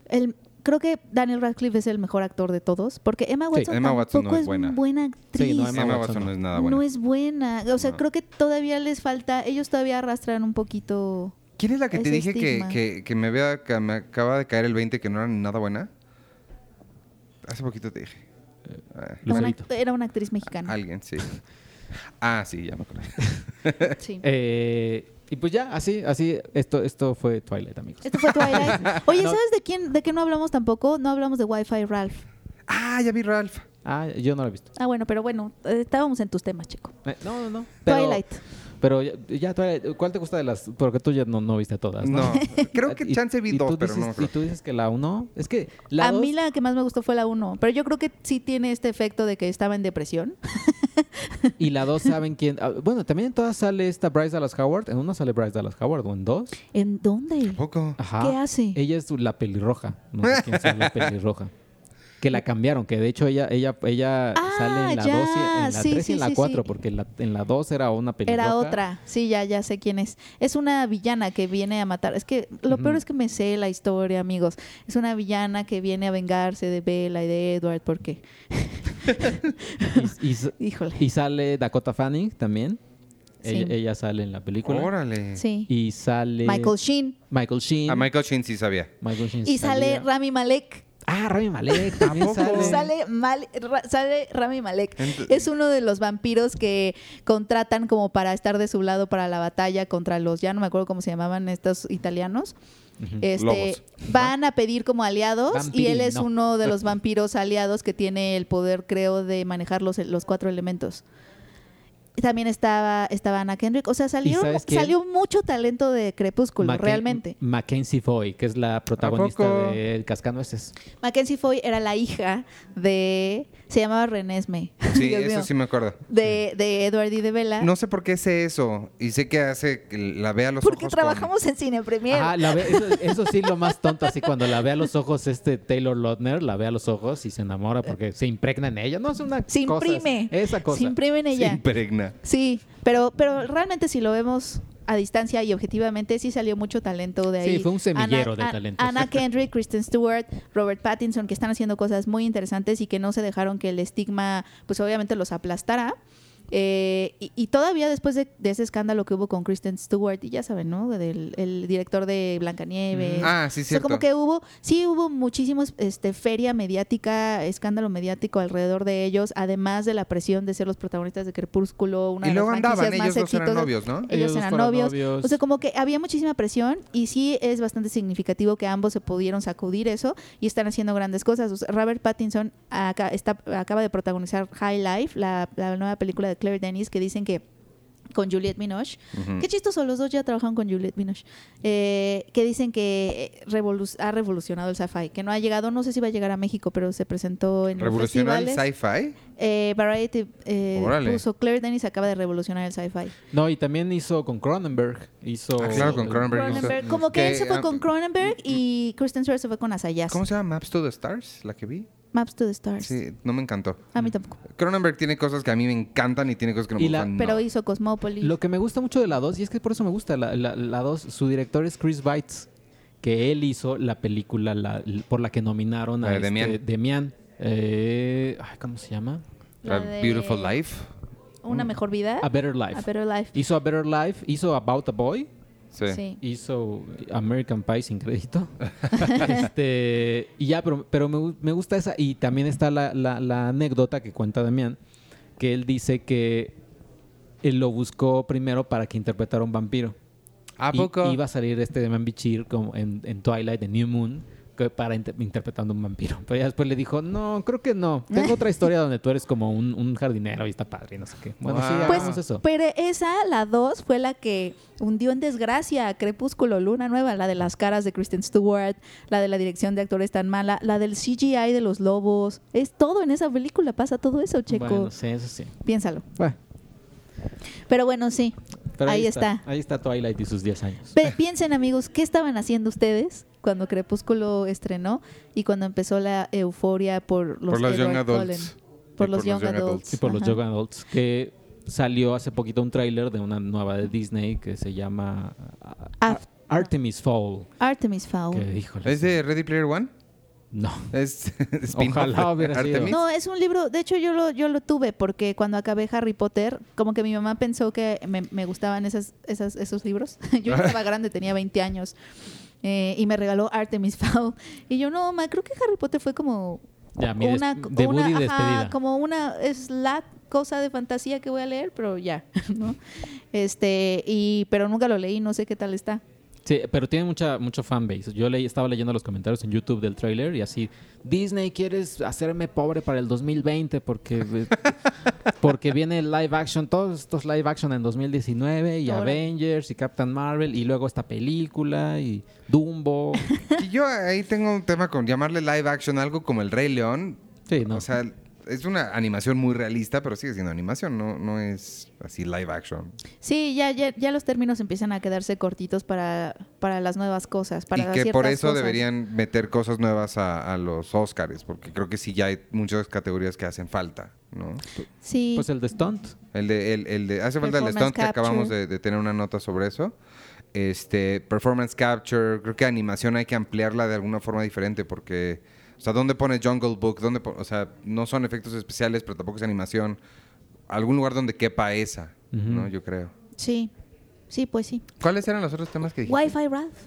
el creo que Daniel Radcliffe es el mejor actor de todos, porque Emma Watson Emma Watson no tampoco es es buena. buena actriz. Sí, no, Emma Emma Watson no. no es nada buena. No es buena. O sea, No. creo que todavía les falta. Ellos todavía arrastran un poquito. ¿Quién es la que te dije que, que, que me, había, que me acaba de caer el 20 que no era nada buena? Hace poquito te dije. Ah, Una, Lucerito. era una actriz mexicana. alguien, sí. Ah, sí, ya me acordé. Sí. [LAUGHS] Eh, y pues ya, así, así, esto, esto fue Twilight, amigos. Esto fue Twilight. [LAUGHS] Oye, No. ¿sabes de quién de qué no hablamos tampoco? No hablamos de Wi-Fi Ralph. Ah, ya vi Ralph. Ah, yo no lo he visto. Ah, bueno, pero bueno, eh, estábamos en tus temas, chico. Eh, no, no, no. Pero, Twilight. Pero ya, ya, ¿cuál te gusta de las? Porque tú ya no, no viste todas, ¿no? No, creo que [LAUGHS] chance vi dos, pero dices- no. Y tú dices que la uno, es que la a dos, mí la que más me gustó fue la 1, pero yo creo que sí tiene este efecto de que estaba en depresión. [LAUGHS] y la dos [LAUGHS] saben quién. ah, bueno, también en todas sale esta Bryce Dallas Howard. En una sale Bryce Dallas Howard o en dos. ¿En dónde? Poco. Ajá. ¿Qué hace? Ella es la pelirroja. No sé quién sea la pelirroja. Que la cambiaron, que de hecho ella ella ella Ah, sale en la ya, 2 y en la sí, 3 y sí, en la sí, 4, sí. porque en la, en la 2 era una pelirroja. Era otra, sí, ya, ya sé quién es. Es una villana que viene a matar. Es que lo peor Ujú. es que me sé la historia, amigos. Es una villana que viene a vengarse de Bella y de Edward, porque, [LAUGHS] Y, y [LAUGHS] híjole. y sale Dakota Fanning también. Sí. Ella, ella sale en la película. Órale. Sí. Y sale Michael Sheen. Michael Sheen. A Michael Sheen sí sabía. Michael Sheen Y sale salía. Rami Malek. Ah, Rami Malek también sale. Sale, Mal- Ra- sale Rami Malek. Ent- Es uno de los vampiros que contratan como para estar de su lado para la batalla contra los, ya no me acuerdo cómo se llamaban estos italianos. Este, Lobos. van a pedir como aliados y él es uno de los vampiros aliados que tiene el poder, creo, de manejar los, los cuatro elementos. También estaba, estaba Anna Kendrick. O sea, quién? salió mucho talento de Crepúsculo, realmente. Mackenzie Foy, que es la protagonista poco? de El Cascanueces. Mackenzie Foy era la hija de... Se llamaba Renesme. [LAUGHS] Sí, Dios eso mío. sí me acuerdo. De, de Edward y de Bella. No sé por qué sé eso. Y sé que hace que la vea a los porque ojos. trabajamos en Cine Premier. La ve- eso, eso sí lo más tonto, así cuando la ve a los ojos este Taylor Lautner, la ve a los ojos y se enamora porque se impregna en ella. No es una Se cosa, imprime. esa cosa. Se imprime en Con... Se ella. Sí, pero, pero realmente si lo vemos a distancia y objetivamente sí salió mucho talento de Sí, ahí. fue un semillero de talentos. Anna Kendrick, Kristen Stewart, Robert Pattinson, que están haciendo cosas muy interesantes y que no se dejaron que el estigma, pues obviamente los aplastara. Eh, y, y todavía después de, de ese escándalo que hubo con Kristen Stewart, y ya saben, ¿no? Del el director de Blancanieves. Ah, sí, O sea, cierto. como que hubo, sí hubo muchísimos este, feria mediática, escándalo mediático alrededor de ellos, además de la presión de ser los protagonistas de Crepúsculo, una y de luego las andaban, más ellos dos eran novios, ¿no? Ellos, eran novios. novios. O sea, como que había muchísima presión y sí es bastante significativo que ambos se pudieron sacudir eso y están haciendo grandes cosas. O sea, Robert Pattinson acá está, acaba de protagonizar High Life, la, la nueva película de Claire Denis, que dicen que con Juliette Binoche. Ujú. Qué chistoso, los dos ya trabajan con Juliette Binoche. Eh, que dicen que eh, revolu- ha revolucionado el sci-fi, que no ha llegado, no sé si va a llegar a México, pero se presentó en ¿Revolucionó el sci-fi? Eh, Variety eh, puso Claire Denis acaba de revolucionar el sci-fi. No, y también hizo con Cronenberg. Hizo, Ah, claro, con Cronenberg. Cronenberg, como que Que, él se fue con Cronenberg y Kristen Stewart se fue con Asayas. ¿Cómo se llama? Maps to the Stars, la que vi. Maps to the Stars. Sí, no me encantó. A mí tampoco. Cronenberg tiene cosas que a mí me encantan y tiene cosas que no me la- gustan. Pero no. hizo Cosmopolis. Lo que me gusta mucho de la 2, y es que por eso me gusta la, la, la 2, su director es Chris Weitz, que él hizo la película la- por la que nominaron a este, Demian. Demian. Eh, ¿Cómo se llama? La A Beautiful Life. Una mejor vida. A Better Life. A Better Life. Hizo A Better Life, hizo About a Boy, Sí. Sí. hizo American Pie sin crédito. [LAUGHS] este, y ya, pero, pero me, gu- me gusta esa. Y también está la, la- la anécdota que cuenta Damián, que él dice que él lo buscó primero para que interpretara un vampiro. ¿A Y- poco? iba a salir este de Man Bichir como en, en Twilight, de New Moon, que para inter- interpretando un vampiro. [LAUGHS] Pero ya después le dijo, no, creo que no. Tengo otra historia donde tú eres como un, un jardinero y está padre y no sé qué. Bueno, sí, Wow. Pues, hagamos eso. pero esa, la 2, fue la que hundió en desgracia a Crepúsculo Luna Nueva, la de las caras de Kristen Stewart, la de la dirección de actores tan mala, la del CGI de los lobos. Es todo en esa película, pasa todo eso, Checo. Bueno, sí, eso sí. Piénsalo. Bueno, Pero bueno, sí. pero Ahí está. Ahí está Twilight y sus 10 años. Pe- piensen, amigos, ¿qué estaban haciendo ustedes cuando Crepúsculo estrenó y cuando empezó la euforia por los, Por los Edward young Cullen? adults. Por Y los young adults. Y por los. Young Adults, que salió hace poquito un tráiler de una nueva de Disney que se llama. Artemis Fowl. Artemis Fowl. Que, híjole, ¿Es de Ready Player One? No. Es [LAUGHS] Ojalá hubiera sido. No, es un libro, de hecho yo lo, yo lo tuve porque cuando acabé Harry Potter, como que mi mamá pensó que me, me gustaban esas, esas, esos libros. [LAUGHS] yo estaba grande, tenía 20 años. Eh, y me regaló Artemis [LAUGHS] Fowl. Y yo, no, ma, creo que Harry Potter fue como Ya, una, ajá, como una, es la cosa de fantasía que voy a leer, pero ya, [LAUGHS] ¿no? Este, y, pero nunca lo leí, no sé qué tal está. Sí, pero tiene mucha mucho fanbase. Yo leí, estaba leyendo los comentarios en YouTube del tráiler y así, Disney, ¿quieres hacerme pobre para el 2020? Porque, [LAUGHS] porque viene el live action, todos estos live action en 2019 y Ahora. Avengers y Captain Marvel y luego esta película y Dumbo. [LAUGHS] Y yo ahí tengo un tema con llamarle live action algo como el Rey León. Sí, no. O sea, es una animación muy realista, pero sigue siendo animación, no, no es así live action. Sí, ya, ya, ya los términos empiezan a quedarse cortitos para, para las nuevas cosas. Para y que por eso cosas. deberían meter cosas nuevas a, a los Oscars, porque creo que sí ya hay muchas categorías que hacen falta, ¿no? Sí, pues el de Stunt. El de, el, el de hace falta el Performance stunt que acabamos de, de tener una nota sobre eso. Este, performance capture, creo que animación hay que ampliarla de alguna forma diferente porque, o sea, ¿dónde pone Jungle Book? ¿Dónde po- o sea, no son efectos especiales, pero tampoco es animación. Algún lugar donde quepa esa, ¿no? Ujú. Yo creo. sí, sí, pues sí. ¿Cuáles eran los otros temas que dijiste? Wi-Fi Ralph.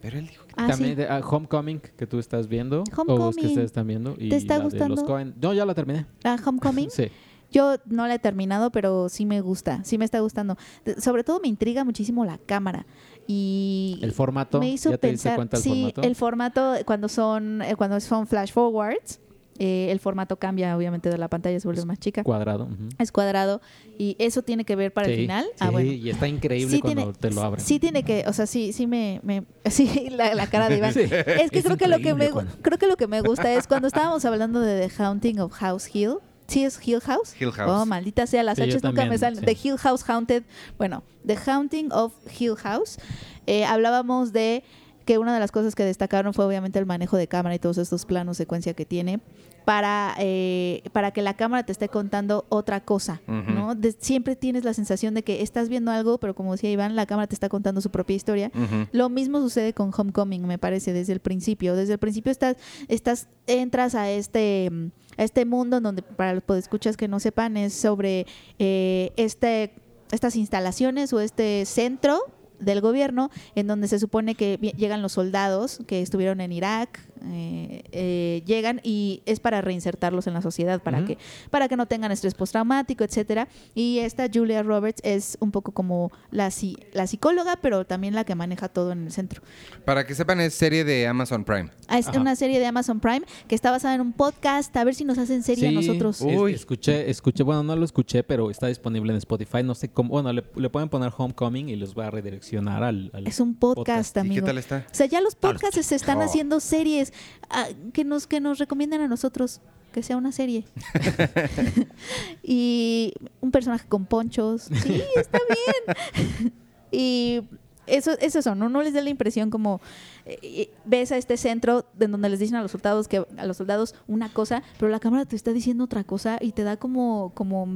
Pero él dijo que... Ah, También sí. de, ah, Homecoming, que tú estás viendo. O es que Homecoming. ustedes están viendo. Y ¿Te está la de gustando? los Coen. No, ya la terminé. Ah, Homecoming. [LAUGHS] Sí. Yo no la he terminado, pero sí me gusta, sí me está gustando. De- sobre todo me intriga muchísimo la cámara y El formato. me hizo ¿Ya te diste pensar, cuenta del sí, formato? el formato cuando son eh, cuando son flash forwards, eh, el formato cambia obviamente de la pantalla se vuelve más chica, Cuadrado. ujú. es cuadrado y eso tiene que ver para el Sí, final. Sí, ah, bueno. y está increíble Sí cuando tiene, te lo abren. sí tiene que, o sea, sí, sí me, me- sí, [LAUGHS] la, la cara de Iván. [LAUGHS] Es que Es creo que lo que me cuando- creo que lo que me gusta es cuando estábamos hablando de The Haunting of House Hill. ¿Sí es Hill House? Hill House. Oh, maldita sea, las Sí, H's nunca me salen. sí. The Hill House Haunted. Bueno, The Haunting of Hill House. Eh, hablábamos de que una de las cosas que destacaron fue obviamente el manejo de cámara y todos estos planos secuencia que tiene para, eh, para que la cámara te esté contando otra cosa. ¿no? De- siempre tienes la sensación de que estás viendo algo, pero como decía Iván, la cámara te está contando su propia historia. Lo mismo sucede con Homecoming, me parece, desde el principio. Desde el principio estás, estás, entras a este, a este mundo en donde, para los escuchas que no sepan, es sobre eh, este, estas instalaciones o este centro del gobierno en donde se supone que llegan los soldados que estuvieron en Irak, eh, eh, llegan y es para reinsertarlos en la sociedad, para que para que no tengan estrés postraumático, etcétera. Y esta Julia Roberts es un poco como la, psi- la psicóloga, pero también la que maneja todo en el centro. Para que sepan, es serie de Amazon Prime. Ah, Es Ajá. una serie de Amazon Prime que está basada en un podcast. A ver si nos hacen serie a nosotros. es- Uy. escuché, escuché, bueno, no lo escuché, pero está disponible en Spotify. No sé cómo, bueno, le, le pueden poner Homecoming y los va a redireccionar al. al Es un podcast, ¿Y amigo. qué tal está? O sea, ya los podcasts se están Oh. haciendo series ah, que nos que nos recomiendan a nosotros que sea una serie. [LAUGHS] [LAUGHS] y un personaje con ponchos. Sí, está bien. [LAUGHS] y eso es eso, ¿no? No les da la impresión como eh, ves a este centro de donde les dicen a los soldados que a los soldados una cosa, pero la cámara te está diciendo otra cosa y te da como como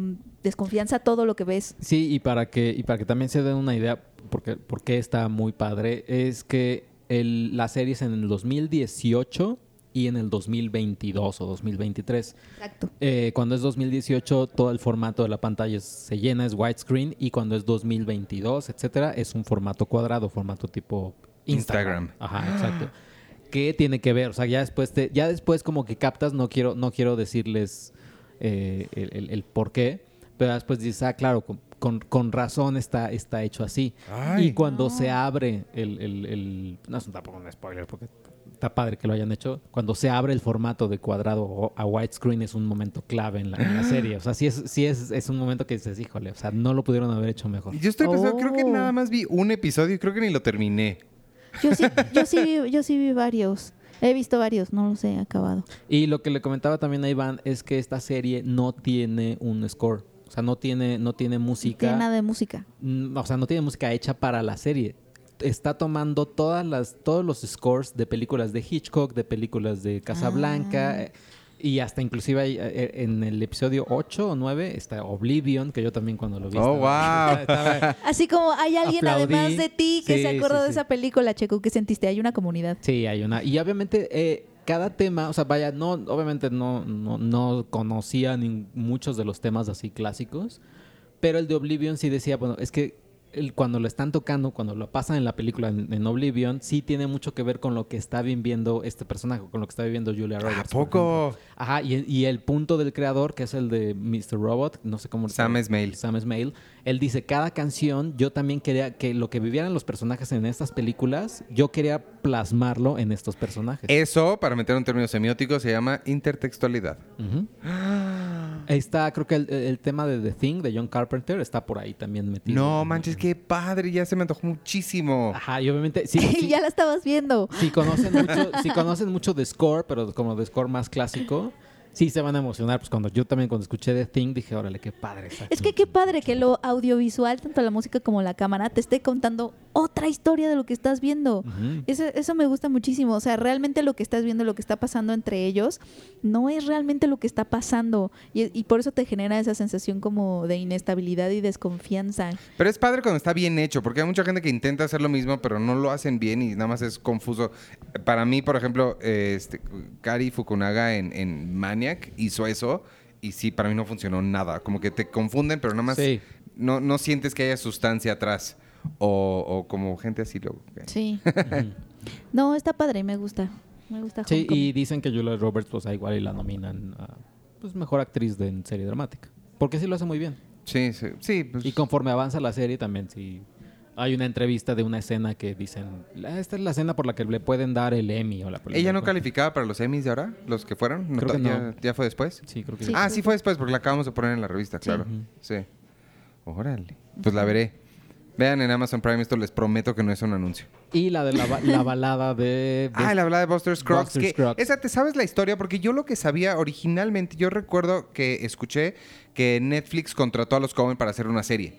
desconfianza todo lo que ves. Sí, y para que, y para que también se den una idea, porque, porque está muy padre, es que el, la serie es en el 2018 y en el 2022 o 2023. Exacto. Eh, cuando es 2018, todo el formato de la pantalla es- se llena, es widescreen, y cuando es 2022, etcétera, es un formato cuadrado, formato tipo Instagram. Instagram. Ajá, exacto. ¿Qué tiene que ver? O sea, ya después, te- ya después como que captas, no quiero, no quiero decirles eh, el, el- el por qué, pero después dices, ah, claro, con, con- con razón está, está hecho así. Ay. Y cuando se abre el, el- el- No es un- tampoco un spoiler, porque está padre que lo hayan hecho. Cuando se abre el formato de cuadrado a widescreen es un momento clave en la, en la [GASPS] serie. O sea, sí, es, sí es, es un momento que dices, híjole, o sea, no lo pudieron haber hecho mejor. Yo estoy pensando, creo que Oh. nada más vi un episodio y creo que ni lo terminé. Yo sí, yo sí [LAUGHS] vi, yo sí vi varios. He visto varios, no los he acabado. Y lo que le comentaba también a Iván es que esta serie no tiene un score. O sea, no tiene, no tiene No música. tiene nada de música. Mm, O sea, no tiene música hecha para la serie. Está tomando todas las, todos los scores de películas de Hitchcock, de películas de Casablanca. Ah. eh, Y hasta inclusive hay, eh, en el episodio 8 o 9 está Oblivion, que yo también cuando lo vi. Oh, estaba- wow. [LAUGHS] estaba- [LAUGHS] Así como hay alguien Aplaudí. además de ti que Sí, se acordó sí, de esa película, Checo. ¿Qué sentiste? Hay una comunidad. Sí, hay una. Y obviamente eh, cada tema, o sea, vaya, no, obviamente no, no, no conocía ni muchos de los temas así clásicos, pero el de Oblivion sí decía, bueno, es que cuando lo están tocando, cuando lo pasan en la película en, en Oblivion, sí tiene mucho que ver con lo que está viviendo este personaje, con lo que está viviendo Julia Roberts. ¿A poco? Ajá, y, y el punto del creador, que es el de Mr. Robot, no sé cómo... Sam Esmail. Sam Esmail. Él dice, cada canción, yo también quería que lo que vivieran los personajes en estas películas, yo quería plasmarlo en estos personajes. Eso, para meter un término semiótico, se llama intertextualidad. Ahí está, creo que el, el tema de The Thing, de John Carpenter, está por ahí también metido. No manches, qué padre, ya se me antojó muchísimo. Ajá, y obviamente, sí, [LAUGHS] sí, ya la estabas viendo. si conocen mucho, si [LAUGHS] conocen mucho de score, pero como de score más clásico, sí se van a emocionar. Pues cuando yo también cuando escuché The Thing dije, órale, qué padre. está Es aquí". que qué padre que lo audiovisual, tanto la música como la cámara, te esté contando otra historia de lo que estás viendo. Ujú. Eso, eso me gusta muchísimo. O sea, realmente lo que estás viendo, lo que está pasando entre ellos, no es realmente lo que está pasando. Y, y por eso te genera esa sensación como de inestabilidad y desconfianza. Pero es padre cuando está bien hecho, porque hay mucha gente que intenta hacer lo mismo, pero no lo hacen bien y nada más es confuso. Para mí, por ejemplo, este, Kari Fukunaga en, en Maniac hizo eso y sí, para mí no funcionó nada. Como que te confunden, pero nada más Sí. no, no sientes que haya sustancia atrás. O, o como gente así luego. Sí. [LAUGHS] no, está padre, me gusta. Me gusta Sí, Homecoming. y dicen que Julia Roberts, pues igual y la nominan a pues, mejor actriz de en serie dramática. Porque sí lo hace muy bien. Sí, sí, sí. pues- Y conforme avanza la serie también, sí. Hay una entrevista de una escena que dicen, "La- esta es la escena por la que le pueden dar el Emmy o la ¿Ella no calificaba para los Emmys de ahora? ¿Los que fueron? Creo que ¿Ya, no. ya fue después? Sí, creo que Sí. Ah, sí fue después, porque la acabamos de poner en la revista, claro. Ujú. Sí. Órale. Pues la veré. Vean en Amazon Prime esto, les prometo que no es un anuncio. Y la de la, ba- la balada de... de- Ah, la hablaba de Buster Scruggs. Esa, ¿te sabes la historia? Porque yo lo que sabía originalmente, yo recuerdo que escuché que Netflix contrató a los Coen para hacer una serie.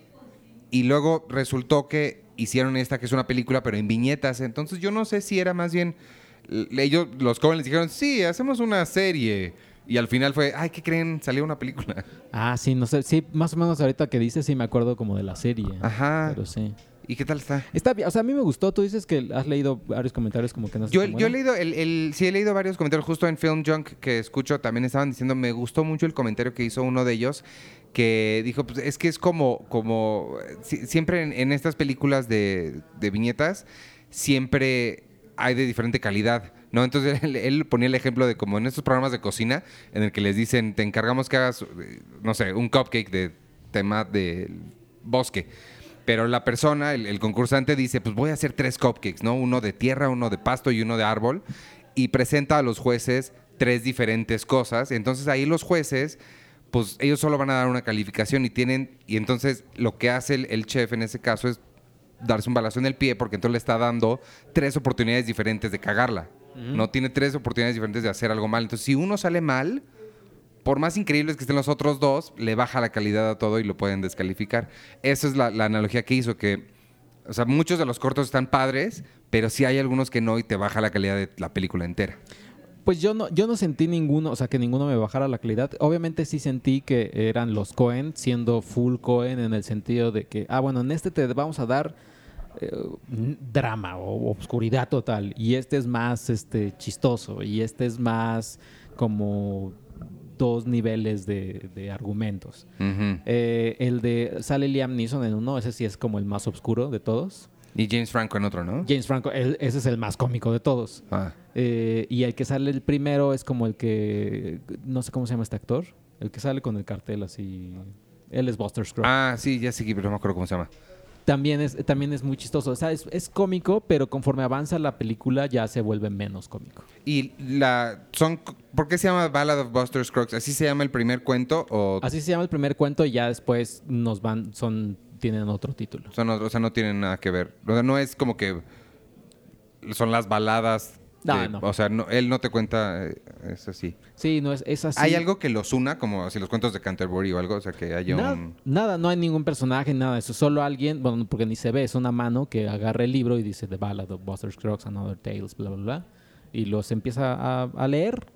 Y luego resultó que hicieron esta que es una película, pero en viñetas. Entonces yo no sé si era más bien. Ellos, los les dijeron, sí, hacemos una serie. Y al final fue, ay, ¿qué creen? Salió una película. Ah, sí, no sé. Sí, más o menos ahorita que dices, sí me acuerdo como de la serie. Ajá. Pero sí. ¿Y qué tal está? Está bien, o sea, a mí me gustó. Tú dices que has leído varios comentarios como que no sé Yo, yo he leído, el, el- sí he leído varios comentarios justo en Film Junk que escucho, también estaban diciendo, me gustó mucho el comentario que hizo uno de ellos, que dijo, pues es que es como, como si- siempre en, en estas películas de, de viñetas, siempre hay de diferente calidad, ¿no? Entonces [LAUGHS] él, él ponía el ejemplo de como en estos programas de cocina, en el que les dicen, te encargamos que hagas, eh, no sé, un cupcake de tema del bosque. Pero la persona, el, el concursante dice, pues voy a hacer tres cupcakes, ¿no? Uno de tierra, uno de pasto y uno de árbol. Y presenta a los jueces tres diferentes cosas. Entonces ahí los jueces, pues ellos solo van a dar una calificación y tienen... Y entonces lo que hace el, el chef en ese caso es darse un balazo en el pie porque entonces le está dando tres oportunidades diferentes de cagarla. No tiene tres oportunidades diferentes de hacer algo mal. Entonces si uno sale mal, por más increíbles que estén los otros dos, le baja la calidad a todo y lo pueden descalificar. Esa es la, analogía que hizo, que, o sea, muchos de los cortos están padres, pero sí hay algunos que no y te baja la calidad de la película entera. Pues yo no, yo no sentí ninguno, o sea, que ninguno me bajara la calidad. Obviamente sí sentí que eran los Cohen, siendo full Cohen en el sentido de que, ah, bueno, en este te vamos a dar eh, drama o obscuridad total. Y este es más este, chistoso. Y este es más como dos niveles de, de argumentos. Eh, el de sale Liam Neeson en uno, ese sí es como el más oscuro de todos. Y James Franco en otro, ¿no? James Franco, ese es el más cómico de todos. Ah. Eh, y el que sale el primero es como el que. No sé cómo se llama este actor. El que sale con el cartel así. Él es Buster Scruggs. Ah, sí, ya sé, pero no me acuerdo cómo se llama. También, es, también es muy chistoso. O sea, es, es cómico, pero conforme avanza la película ya se vuelve menos cómico. Y la son ¿por qué se llama Ballad of Buster Scruggs? ¿Así se llama el primer cuento o Así se llama el primer cuento y ya después nos van. son Tienen otro título. son otros? O sea, no tienen nada que ver. O sea, no es como que son las baladas. No, no. O sea, no- él no te cuenta eh, es así. Sí, no es, es así. ¿Hay algo que los una, como así los cuentos de Canterbury o algo? O sea, que haya Nada, un... nada, no hay ningún personaje, nada de eso. Solo alguien, bueno, porque ni se ve, es una mano que agarra el libro y dice The Ballad of Buster Scruggs and Other Tales, bla, bla, bla. Y los empieza a, a leer.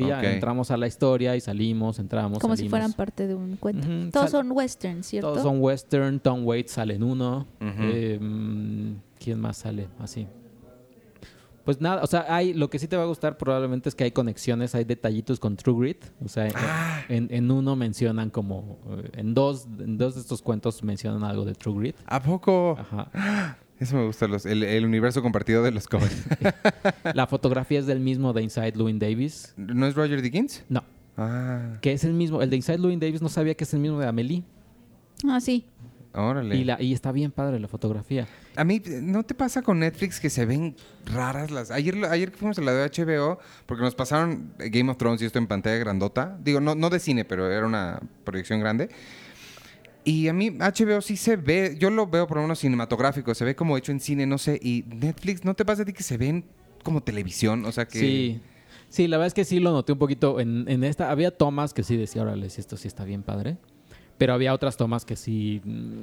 Y ya entramos a la historia y salimos, entramos. Como si salimos. fueran parte de un cuento. Ujú, Todos sal- son westerns, ¿cierto? Todos son western. Tom Waits sale en uno. Ujú. Eh, mm, ¿Quién más sale así? Pues nada, o sea, hay, lo que sí te va a gustar probablemente es que hay conexiones, hay detallitos con True Grit. O sea, en- Ah. en, en uno mencionan como, eh, en dos, en dos de estos cuentos mencionan algo de True Grit. ¿A poco? Ajá. [GASPS] Eso me gusta, los, el, el universo compartido de los cómics. [LAUGHS] La fotografía es del mismo de Inside Llewyn Davis. ¿No es Roger Dickens? No, Ah, que es el mismo. El de Inside Llewyn Davis no sabía que es el mismo de Amelie. Ah, sí. Órale. Y, la, y está bien padre la fotografía. A mí, ¿no te pasa con Netflix que se ven raras las... Ayer, ayer que fuimos a la de HBO, porque nos pasaron Game of Thrones y esto en pantalla grandota. Digo, no, no de cine, pero era una proyección grande. Y a mí HBO sí se ve, yo lo veo por lo menos cinematográfico, se ve como hecho en cine, no sé. Y Netflix, ¿no te pasa a ti que se ven como televisión? O sea que... Sí. Sí, la verdad es que sí lo noté un poquito en, en esta. Había tomas que sí decía, órale, si esto sí está bien padre. Pero había otras tomas que sí,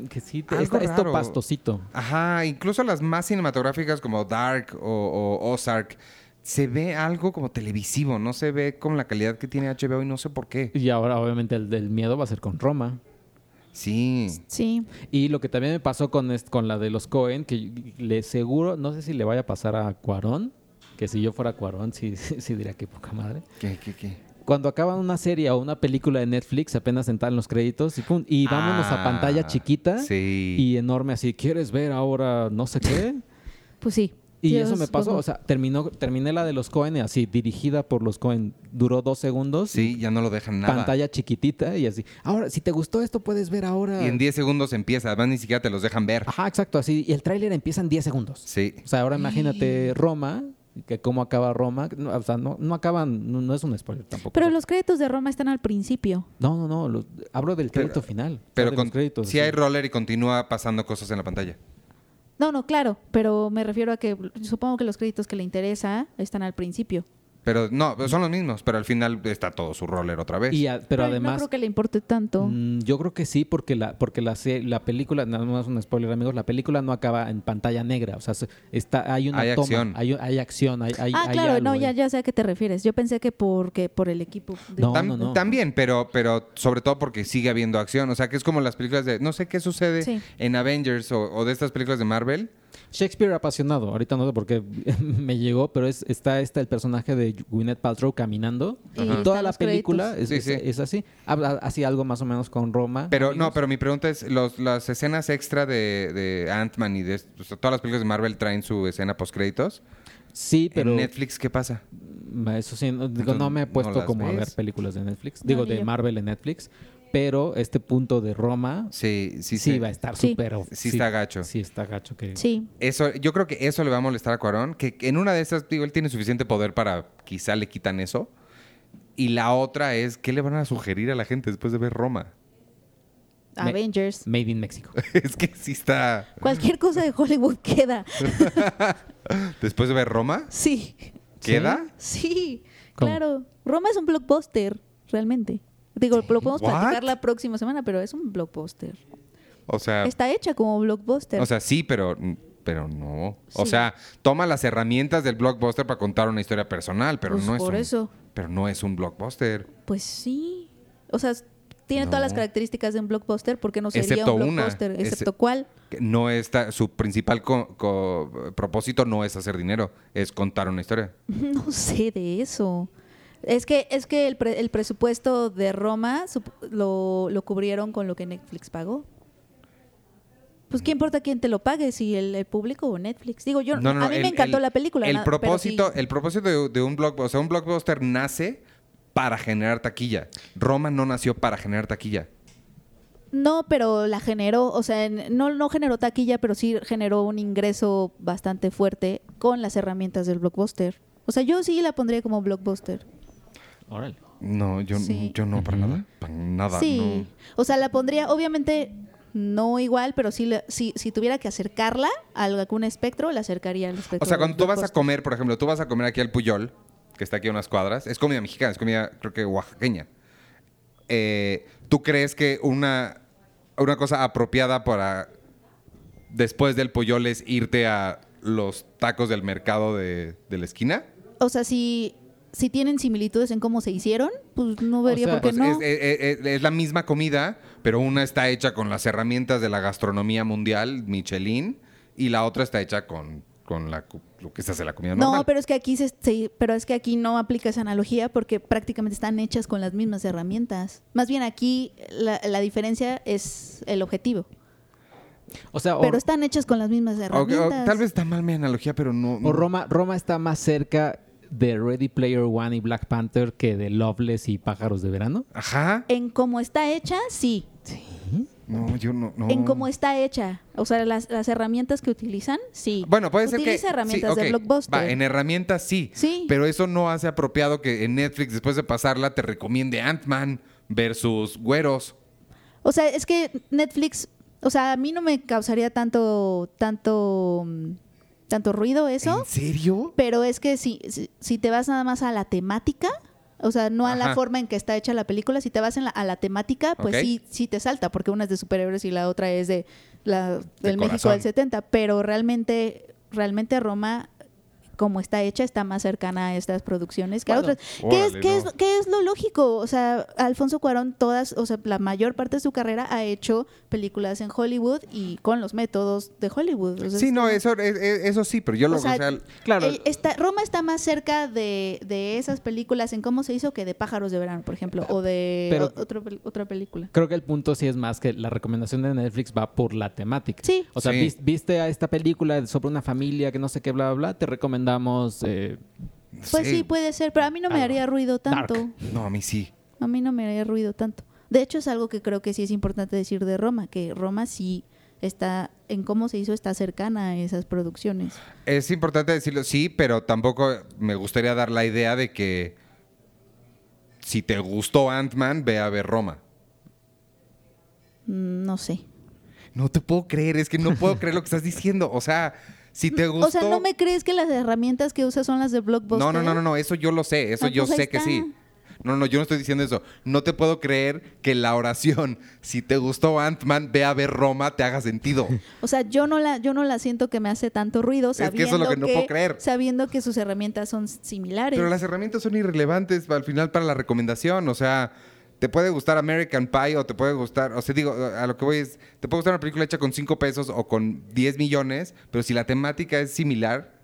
que sí, te- Algo está, esto pastosito. Ajá, incluso las más cinematográficas como Dark o, o Ozark, se ve algo como televisivo, no se ve con la calidad que tiene HBO y no sé por qué. Y ahora obviamente el del miedo va a ser con Roma. Sí. Sí. Y lo que también me pasó con, con la de los Cohen, que le seguro, no sé si le vaya a pasar a Cuarón, que si yo fuera Cuarón, sí, [LAUGHS] sí, diría que poca madre. ¿Qué, qué, qué? Cuando acaban una serie o una película de Netflix, apenas entran los créditos y pum, y vámonos a Ah, pantalla chiquita Sí. y enorme así, ¿quieres ver ahora no sé qué? [LAUGHS] Pues sí. Y eso es me pasó, o sea, terminó, terminé la de los Cohen así, dirigida por los Cohen, duró dos segundos, Sí, ya no lo dejan nada. pantalla chiquitita y así. Ahora, si te gustó esto, puedes ver ahora. Y en 10 segundos empieza, además ni siquiera te los dejan ver. Ajá, exacto, así. Y el tráiler empieza en 10 segundos. Sí. O sea, ahora imagínate Roma, que cómo acaba Roma. No, o sea, no, no acaban, no, no es un spoiler tampoco. Pero O sea, los créditos de Roma están al principio. No, no, no, lo- hablo del crédito final. Pero con, los créditos, si hay roller y continúa pasando cosas en la pantalla. No, no, claro, pero me refiero a que supongo que los créditos que le interesa están al principio. Pero no, son los mismos, pero al final está todo su roller otra vez. Y a- pero además... No creo que le importe tanto. Mm, yo creo que sí, porque la, porque la, la película, no no es un spoiler amigos, la película no acaba en pantalla negra, o sea, se- está, hay una Hay toma, acción. hay, hay acción, hay, hay- ah, hay claro, algo no, ya, ya sé a qué te refieres. Yo pensé que porque por el equipo. de- No, Tam- no, no. También, pero, pero sobre todo porque sigue habiendo acción. O sea, que es como las películas de. No sé qué sucede Sí. en Avengers o, o de estas películas de Marvel. Shakespeare apasionado, ahorita no sé por qué [LAUGHS] me llegó, pero es, está este, el personaje de Gwyneth Paltrow caminando Y toda la película créditos. es, Sí, es- sí. es así. Habla así algo más o menos con Roma. Pero no, pero mi pregunta es: los, las escenas extra de, de Ant-Man y de o sea, todas las películas de Marvel traen su escena post-créditos. Sí, pero En Netflix, ¿qué pasa? Mm, Eso sí, no, digo, no me he ¿no puesto como a ver películas de Netflix. Digo, de yo. Marvel en Netflix. Pero este punto de Roma Sí, sí, sí, sí. va a estar Sí. súper... Sí está gacho. Sí está gacho. Que... Sí. Eso, yo creo que eso le va a molestar a Cuarón, que en una de esas, digo, él tiene suficiente poder para quizá le quitan eso. Y la otra es, ¿qué le van a sugerir a la gente después de ver Roma? Avengers. Made in México. [LAUGHS] es que sí está... Cualquier cosa de Hollywood queda. [LAUGHS] Después de ver Roma, Sí. ¿queda? Sí. ¿Cómo? Claro. Roma es un blockbuster, realmente. Digo, lo podemos What? platicar la próxima semana, pero es un blockbuster. O sea, Está hecha como blockbuster. o sea, sí, pero, pero no. O sea, toma las herramientas del blockbuster para contar una historia personal, pero Pues no es por un, eso. Pero no es un blockbuster. Pues sí. O sea, tiene todas las características de un blockbuster porque no sería Excepto un una. blockbuster. Ese- Excepto cuál. No está, su principal co- co- propósito no es hacer dinero, es contar una historia. [LAUGHS] No sé de eso. Es que, es que el, pre- el presupuesto de Roma lo, lo cubrieron con lo que Netflix pagó. Pues qué importa quién te lo pague, si el, el público o Netflix. Digo, yo No, no, a mí el- me encantó la película. El propósito, sí. el propósito de, de un blockbuster, o sea, un blockbuster nace para generar taquilla. Roma no nació para generar taquilla. No, pero la generó, o sea, no, no generó taquilla, pero sí generó un ingreso bastante fuerte con las herramientas del blockbuster. O sea, yo sí la pondría como blockbuster. Órale. No, yo, Sí. yo no, para Ujú. nada. Para nada, sí. no. O sea, la pondría, obviamente, no igual, pero sí, sí- si tuviera que acercarla a algún espectro, la acercaría al espectro. O sea, cuando tú vas a comer, por ejemplo, tú vas a comer aquí al Puyol, que está aquí a unas cuadras, es comida mexicana, es comida, creo que oaxaqueña. Eh, ¿Tú crees que una, una cosa apropiada para después del Puyol es irte a los tacos del mercado de, de la esquina? O sea, si, si tienen similitudes en cómo se hicieron, pues no vería sea, por qué Pues no. es, es- es- es la misma comida, pero una está hecha con las herramientas de la gastronomía mundial, Michelin, y la otra está hecha con, con la, lo que se hace la comida normal. No, pero es que aquí se, se- pero es que aquí no aplica esa analogía porque prácticamente están hechas con las mismas herramientas. Más bien aquí la, la diferencia es el objetivo. O sea, o, Pero están hechas con las mismas O- o herramientas. tal vez está mal mi analogía, pero no. o Roma, Roma está más cerca de Ready Player One y Black Panther que de Loveless y Pájaros de Verano. Ajá. En cómo está hecha, sí. No, yo no. no. En cómo está hecha. O sea, las, las herramientas que utilizan, sí. Bueno, puede ser que. Utiliza herramientas sí, de blockbuster. Va, en herramientas sí. Sí. Pero eso no hace apropiado que en Netflix, después de pasarla, te recomiende Ant-Man versus Güeros. O sea, es que Netflix, o sea, a mí no me causaría tanto, tanto, mm, tanto ruido eso. ¿En serio? Pero es que si, si, si te vas nada más a la temática, o sea, no a la forma en que está hecha la película, si te vas en la- a la temática, pues sí, sí te salta, porque una es de superhéroes y la otra es de la, del México del 70, pero realmente, realmente Roma como está hecha está más cercana a estas producciones que a Bueno, otras. ¿Qué, es, órale, qué, no. es, qué es lo lógico? O sea, Alfonso Cuarón todas, o sea, la mayor parte de su carrera ha hecho películas en Hollywood y con los métodos de Hollywood. O sea, Sí, es no, como- eso, es- es- eso sí, pero yo lo o sea, o sea, Claro. el- está, Roma está más cerca de, de esas películas en cómo se hizo que de Pájaros de Verano, por ejemplo, o de Pero- o- otro otra película. Creo que el punto sí es más que la recomendación de Netflix va por la temática. Sí. O sea, Sí. vis- viste a esta película sobre una familia que no sé qué, bla, bla, bla, te eh, Pues sí, puede ser, pero a mí no me haría ruido tanto. Dark. No, a mí sí. A mí no me haría ruido tanto. De hecho, es algo que creo que sí es importante decir de Roma, que Roma sí está, en cómo se hizo, está cercana a esas producciones. Es importante decirlo, sí, pero tampoco me gustaría dar la idea de que si te gustó Ant-Man, ve a ver Roma. Mm, No sé. No te puedo creer, es que no puedo creer lo que estás diciendo. O sea, Si te gustó... O sea, ¿no me crees que las herramientas que usas son las de Blockbuster? No, no, no, no, no, eso yo lo sé, eso Ah, yo pues sé que sí. No, no, yo no estoy diciendo eso. No te puedo creer que la oración, [LAUGHS] si te gustó Ant-Man, ve a ver Roma, te haga sentido. [LAUGHS] O sea, yo no la, yo no la siento que me hace tanto ruido que eso es sabiendo que no puedo creer. sabiendo que sus herramientas son similares. Pero las herramientas son irrelevantes al final para la recomendación. O sea, te puede gustar American Pie o te puede gustar, o sea, digo, a lo que voy es, te puede gustar una película hecha con 5 pesos o con 10 millones, pero si la temática es similar,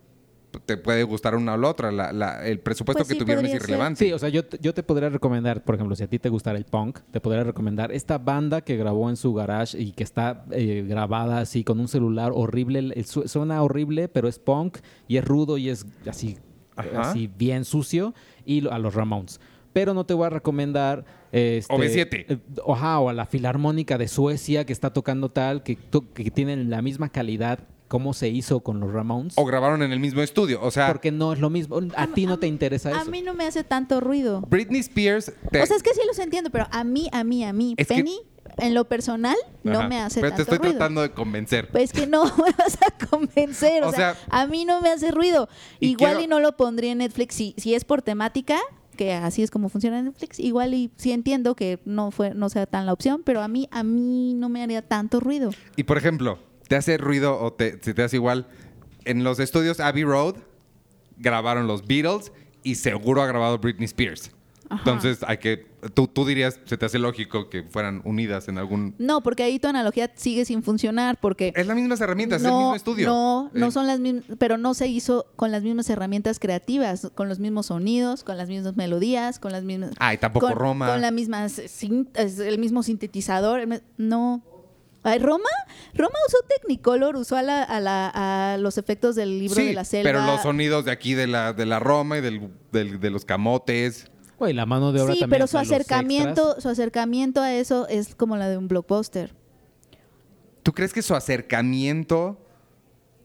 te puede gustar una o la otra. La- la- el presupuesto Pues que sí, tuvieron es ser. irrelevante. Sí, o sea, yo, te- yo te podría recomendar, por ejemplo, si a ti te gustara el punk, te podría recomendar esta banda que grabó en su garage y que está eh, grabada así con un celular horrible. Suena horrible, pero es punk y es rudo y es así, Ajá. así bien sucio. Y a los Ramones. Pero no te voy a recomendar. Este, OV7. eh, Ajá, o a la Filarmónica de Suecia que está tocando tal, que, to- que tienen la misma calidad como se hizo con los Ramones. O grabaron en el mismo estudio. O sea, Porque no es lo mismo. A ti no te interesa a eso. mí no me hace tanto ruido. Britney Spears. te- O sea, es que sí los entiendo, pero a mí, a mí, a mí, Es que- Penny, en lo personal, no me hace Pero te tanto estoy ruido. tratando de convencer. Pues que no [LAUGHS] me vas a convencer. O, O sea, sea, a mí no me hace ruido. y Igual quiero- y no lo pondría en Netflix. Si, si es por temática, que así es como funciona Netflix, igual y sí entiendo que no fue, no sea tan la opción, pero a mí, a mí no me haría tanto ruido. Y por ejemplo, ¿te hace ruido o te, te hace igual? En los estudios Abbey Road grabaron los Beatles y seguro ha grabado Britney Spears. Ajá. Entonces, hay que. Tú, tú dirías, se te hace lógico que fueran unidas en algún. No, porque ahí tu analogía sigue sin funcionar, porque Es las mismas herramientas, es el mismo estudio. No, no Eh, son las mismas, pero no se hizo con las mismas herramientas creativas, con los mismos sonidos, con las mismas melodías, con las mismas. Ay, tampoco con, Roma. Con la misma el mismo sintetizador. No. Ay, Roma, Roma usó Technicolor, usó a, la- a la- a los efectos del libro sí, de la selva. pero los sonidos de aquí de la, de la Roma y del, del- de los camotes. Güey, la mano de obra Sí, también. pero su acercamiento, su acercamiento a eso es como la de un blockbuster. ¿Tú crees que su acercamiento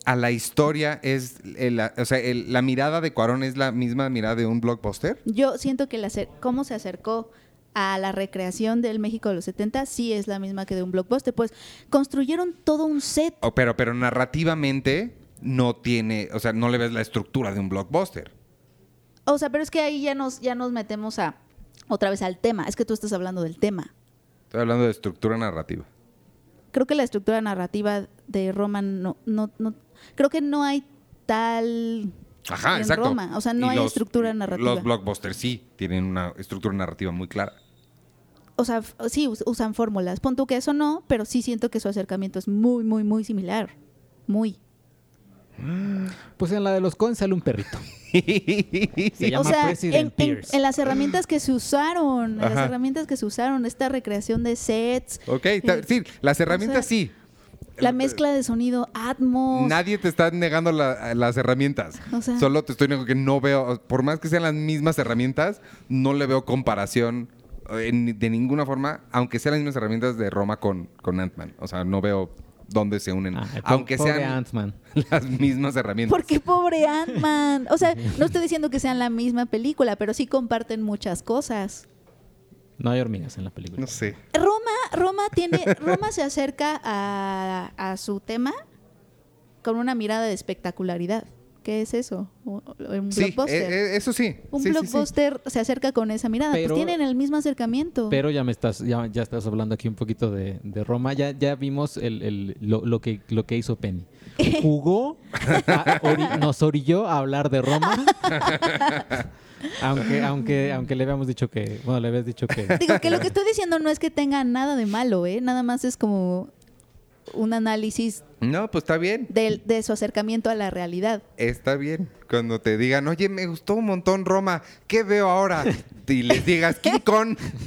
a la historia es. el- o sea, el- la mirada de Cuarón es la misma mirada de un blockbuster? Yo siento que la cómo se acercó a la recreación del México de los 70 sí es la misma que de un blockbuster. Pues construyeron todo un set. O- pero, pero narrativamente no tiene, o sea, no le ves la estructura de un blockbuster. O sea, pero es que ahí ya nos, ya nos metemos a otra vez al tema. Es que tú estás hablando del tema. Estoy hablando de estructura narrativa. Creo que la estructura narrativa de Roma no, no, no creo que no hay tal Ajá, en exacto. Roma. O sea, no Y hay los- estructura narrativa. Los blockbusters sí tienen una estructura narrativa muy clara. O sea, sí, us- usan fórmulas. Pon tú que eso no, pero sí siento que su acercamiento es muy, muy, muy similar. Muy. Pues en la de los Coen sale un perrito. Se llama o sea, en, en- Pierce. en las herramientas que se usaron, en las herramientas que se usaron, esta recreación de sets, ok, Eh, sí, las herramientas sea, sí. la mezcla de sonido, Atmos. Nadie te está negando la- las herramientas. O sea- Solo te estoy negando que no veo, por más que sean las mismas herramientas, no le veo comparación eh, en- de ninguna forma, aunque sean las mismas herramientas de Roma con, con Ant-Man. O sea, no veo dónde se unen. Ah, aunque pobre sean [LAUGHS] las mismas herramientas. Porque pobre Ant-Man. O sea, no estoy diciendo que sean la misma película, pero sí comparten muchas cosas. No hay hormigas en la película. No sé. Roma, Roma tiene, Roma se acerca a, a su tema con una mirada de espectacularidad. ¿Qué es eso? Un Sí, blockbuster. eh, eh, eso sí. un Sí, sí, sí. blockbuster se acerca con esa mirada. Pero- pues tienen el mismo acercamiento. Pero ya me estás, ya, ya estás hablando aquí un poquito de, de Roma. Ya, ya vimos el, el- lo, lo que, lo que hizo Penny. [LAUGHS] Jugó, a- ori- nos orilló a hablar de Roma. aunque, aunque, aunque le habíamos dicho que, bueno, le habías dicho que. [LAUGHS] Digo que lo que estoy diciendo no es que tenga nada de malo, ¿eh? Nada más es como un análisis No, pues está bien. del- de, su acercamiento a la realidad. Está bien. Cuando te digan, oye, me gustó un montón Roma, ¿qué veo ahora? Y les digas, King Kong. [LAUGHS]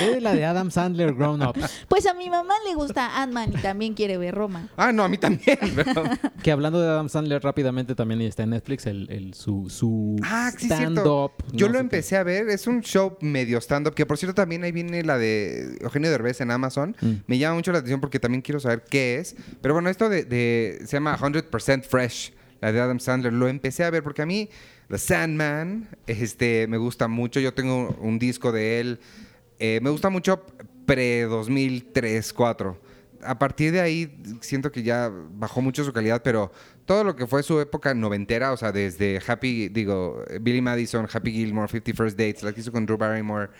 Ve la de Adam Sandler Grown Ups. Pues a mi mamá le gusta Ant-Man y también quiere ver Roma. Ah, no, a mí también. [LAUGHS] pero- Que hablando de Adam Sandler rápidamente también está en Netflix el, el- su, su Ah, sí, stand-up. Yo no lo sé qué. empecé a ver. Es un show medio stand-up, que por cierto también ahí viene la de Eugenio Derbez en Amazon. Mm. Me llama mucho la atención porque también quiero saber qué es. Pero bueno, esto de, se llama 100% Fresh, la de Adam Sandler. Lo empecé a ver porque a mí The Sandman este, me gusta mucho. Yo tengo un disco de él. Eh, me gusta mucho pre-2003, 4 a partir de ahí siento que ya bajó mucho su calidad, pero todo lo que fue su época noventera, o sea, desde Happy, digo, Billy Madison, Happy Gilmore, 50 First Dates, la que hizo con Drew Barrymore,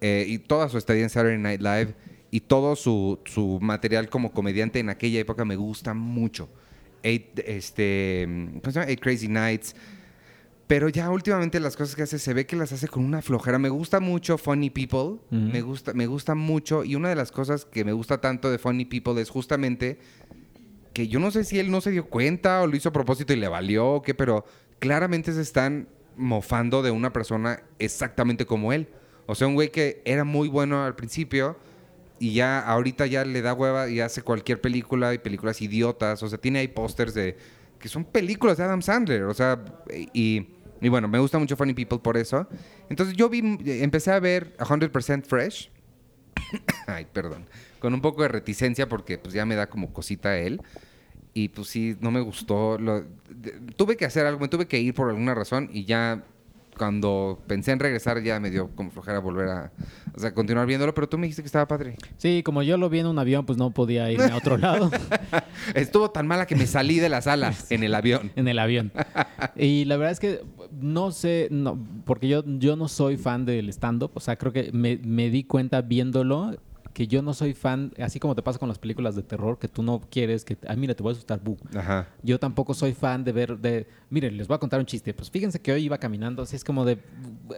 eh, y toda su estadía en Saturday Night Live, y todo su, su material como comediante en aquella época me gusta mucho. Eight, este, ¿cómo se llama? Eight Crazy Nights. Pero ya últimamente las cosas que hace se ve que las hace con una flojera. Me gusta mucho Funny People. Me gusta, me gusta mucho. Y una de las cosas que me gusta tanto de Funny People es justamente que yo no sé si él no se dio cuenta o lo hizo a propósito y le valió o qué, pero claramente se están mofando de una persona exactamente como él. O sea, un güey que era muy bueno al principio y ya ahorita ya le da hueva y hace cualquier película y películas idiotas. O sea, tiene ahí pósters de que son películas de Adam Sandler. O sea, y, y bueno, me gusta mucho Funny People por eso. Entonces yo vi, empecé a ver 100% Fresh. [COUGHS] Ay, perdón. Con un poco de reticencia porque pues ya me da como cosita a él. Y pues sí, no me gustó. Lo- tuve que hacer algo, me tuve que ir por alguna razón y ya cuando pensé en regresar ya me dio como flojera volver a, o sea, continuar viéndolo, pero tú me dijiste que estaba padre. Sí, como yo lo vi en un avión, pues no podía irme a otro lado [LAUGHS] Estuvo tan mala que me salí de la sala [LAUGHS] en el avión. en el avión. Y la verdad es que no sé, no, porque yo, yo no soy fan del stand-up. O sea, creo que me, me di cuenta viéndolo que yo no soy fan, así como te pasa con las películas de terror, que tú no quieres que, ah, mira, te voy a asustar, bu. Ajá. Yo tampoco soy fan de ver, de, miren, les voy a contar un chiste. Pues fíjense que hoy iba caminando, así es como de,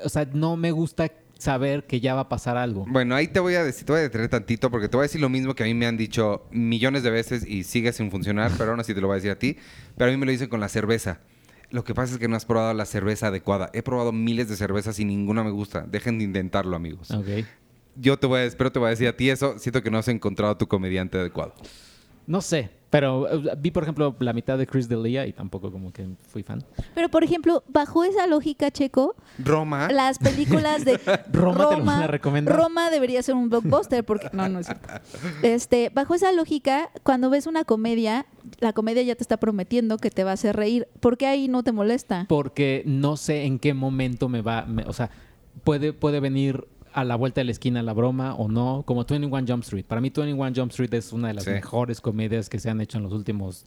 o sea, no me gusta saber que ya va a pasar algo. Bueno, ahí te voy a decir, te voy a detener tantito porque te voy a decir lo mismo que a mí me han dicho millones de veces y sigue sin funcionar, pero aún así te lo voy a decir a ti. Pero a mí me lo dicen con la cerveza. Lo que pasa es que no has probado la cerveza adecuada. He probado miles de cervezas y ninguna me gusta. Dejen de intentarlo, amigos. Yo te voy a, espero te voy a decir a ti eso. Siento que no has encontrado a tu comediante adecuado. No sé, pero eh, vi, por ejemplo, la mitad de Chris D'Elia y tampoco como que fui fan. Pero, por ejemplo, bajo esa lógica, Checo, Roma. las películas de [LAUGHS] Roma te lo van a recomendar. Roma debería ser un blockbuster porque no, no es cierto. Este, bajo esa lógica, cuando ves una comedia, la comedia ya te está prometiendo que te va a hacer reír. ¿Por qué ahí no te molesta? Porque no sé en qué momento me va, me- o sea, puede, puede venir a la vuelta de la esquina la broma o no, como 21 Jump Street. Para mí 21 Jump Street es una de las Sí. mejores comedias que se han hecho en los últimos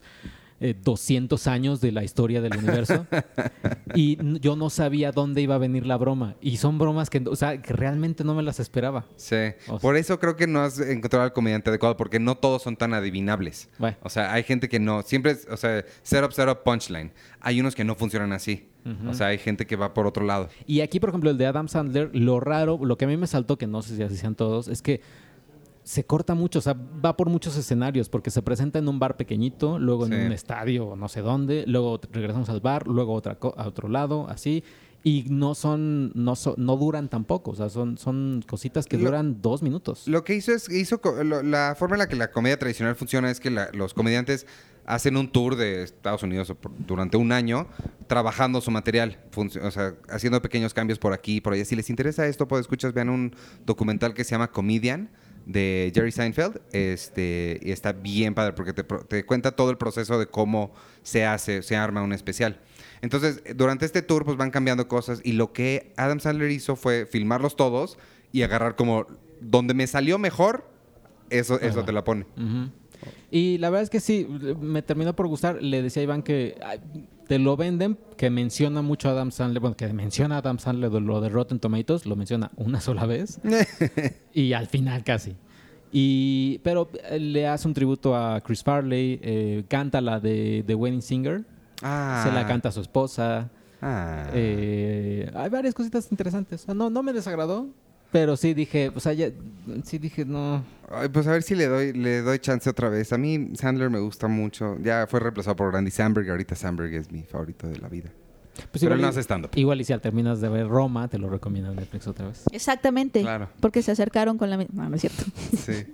eh, 200 años de la historia del universo. [LAUGHS] y yo no sabía dónde iba a venir la broma. Y son bromas que, o sea, que realmente no me las esperaba. Sí. O sea- Por eso creo que no has encontrado al comediante adecuado porque no todos son tan adivinables. Bueno. O sea, hay gente que no. Siempre es, o sea, setup, setup, punchline. Hay unos que no funcionan así. O sea, hay gente que va por otro lado. Y aquí, por ejemplo, el de Adam Sandler, lo raro, lo que a mí me saltó, que no sé si así sean todos, es que se corta mucho, o sea, va por muchos escenarios, porque se presenta en un bar pequeñito, luego Sí. en un estadio no sé dónde, luego regresamos al bar, luego otra a otro lado, así. Y no son, no son, no duran tampoco, o sea, son, son cositas que Lo- duran dos minutos. Lo que hizo es, hizo lo- la forma en la que la comedia tradicional funciona es que la- los comediantes hacen un tour de Estados Unidos durante un año trabajando su material, o sea, haciendo pequeños cambios por aquí y por allá. Si les interesa esto, pues escuchas, vean un documental que se llama Comedian de Jerry Seinfeld, este, y está bien padre porque te, te cuenta todo el proceso de cómo se hace, se arma un especial. Entonces, durante este tour, pues van cambiando cosas y lo que Adam Sandler hizo fue filmarlos todos y agarrar como donde me salió mejor, eso, te la pone. Y la verdad es que sí, me terminó por gustar. Le decía a Iván que te lo venden, que menciona mucho a Adam Sandler, bueno, que menciona a Adam Sandler de lo de Rotten Tomatoes, lo menciona una sola vez [LAUGHS] y al final casi. Y, pero eh, le hace un tributo a Chris Farley, eh, canta la de The Wedding Singer, Ah. se la canta a su esposa. Ah. eh, hay varias cositas interesantes. No, no me desagradó, pero sí dije, o sea, ya, sí dije, no. Ay, pues a ver si le doy, le doy chance otra vez. A mí Sandler me gusta mucho. Ya fue reemplazado por Randy Samberg. Ahorita Samberg es mi favorito de la vida. Pues Pero igual no hace stand-up. Igual y si al terminas de ver Roma, te lo recomiendo en Netflix otra vez. Exactamente. Claro. Porque se acercaron con la misma. No, no es cierto. [LAUGHS] Sí.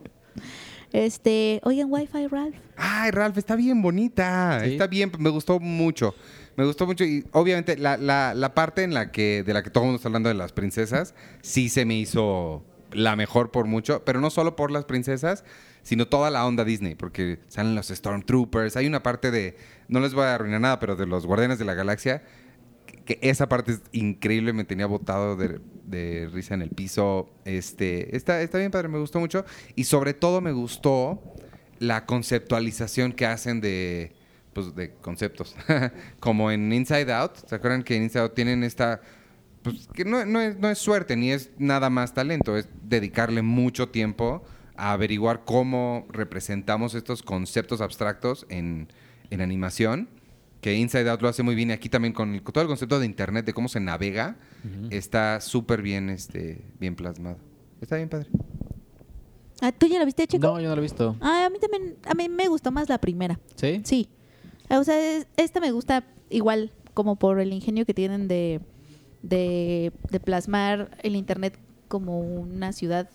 Este, oigan, Wi-Fi, Ralph. Ay, Ralph, está bien bonita. Sí. Está bien, me gustó mucho. Me gustó mucho y obviamente la, la- parte en la que de la que todo el mundo está hablando de las princesas sí se me hizo la mejor por mucho, pero no solo por las princesas, sino toda la onda Disney, porque salen los Stormtroopers, hay una parte de no les voy a arruinar nada, pero de los Guardianes de la Galaxia que, que esa parte es increíble, me tenía botado de, de risa en el piso. Este, está, está bien padre, me gustó mucho. Y sobre todo me gustó la conceptualización que hacen de, pues, de conceptos. [LAUGHS] Como en Inside Out, ¿se acuerdan que en Inside Out tienen esta... Pues que no, no es, no es suerte ni es nada más talento, es dedicarle mucho tiempo a averiguar cómo representamos estos conceptos abstractos en, en animación. Que Inside Out lo hace muy bien y aquí también con, el- con todo el concepto de internet, de cómo se navega, está súper bien, este, bien plasmado. Está bien padre. Ah, ¿Tú ya la viste, Chico? No, yo no lo he visto. Ah, a mí también, a mí me gustó más la primera. ¿Sí? Sí. O sea, es- esta me gusta igual como por el ingenio que tienen de, de, de plasmar el Internet como una ciudad.